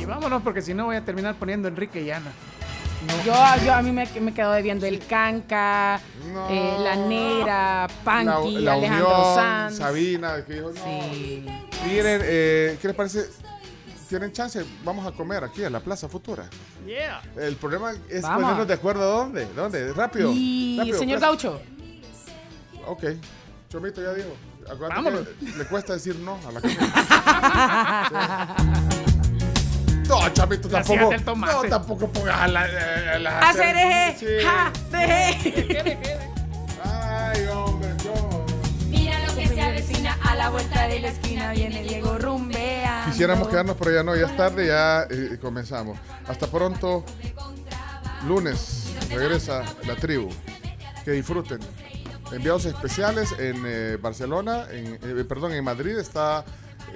Y vámonos porque si no voy a terminar poniendo Enrique y Ana. Yo, yo a mí me, me quedo debiendo el Canca, eh, la Nera, Panky, La- la Alejandro Unión, Sanz. Sabina, que dijo, no. Sí. Miren, eh, ¿qué les parece? ¿Tienen chance? Vamos a comer aquí a la Plaza Futura. Yeah. El problema es Vamos. ponernos de acuerdo a dónde. ¿Dónde? Rápido. Y rápido, señor Plaza- Gaucho, Ok. Chomito ya dijo. Acuérdate Vámonos. que le cuesta decir no a la comida. Sí. No, Chomito, La tampoco. No, tampoco pongas a la. a la hacer eje, Sí. ja, deje. Ay, hombre, Chom. Mira lo que se avecina a la vuelta de la esquina, viene Diego rumbeando. Quisiéramos quedarnos, pero ya no, ya es tarde, ya eh, comenzamos. Hasta pronto. Lunes regresa la tribu. Que disfruten. Enviados especiales en eh, Barcelona, en, eh, perdón, en Madrid está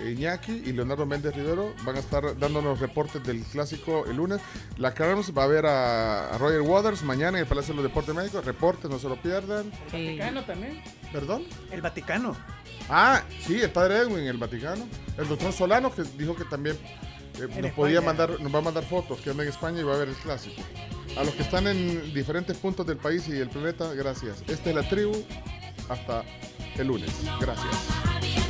Iñaki y Leonardo Méndez Rivero. Van a estar dándonos reportes del clásico el lunes. La Carms va a ver a, a Roger Waters mañana en el Palacio de los Deportes Médicos. Reportes, no se lo pierdan. Vaticano también. ¿Perdón? El Vaticano. Ah, sí, el padre Edwin, el Vaticano. El doctor Solano, que dijo que también eh, nos España. podía mandar, nos va a mandar fotos que anda en España y va a ver el clásico. A los que están en diferentes puntos del país y el planeta, gracias. Esta es la tribu. Hasta el lunes. Gracias.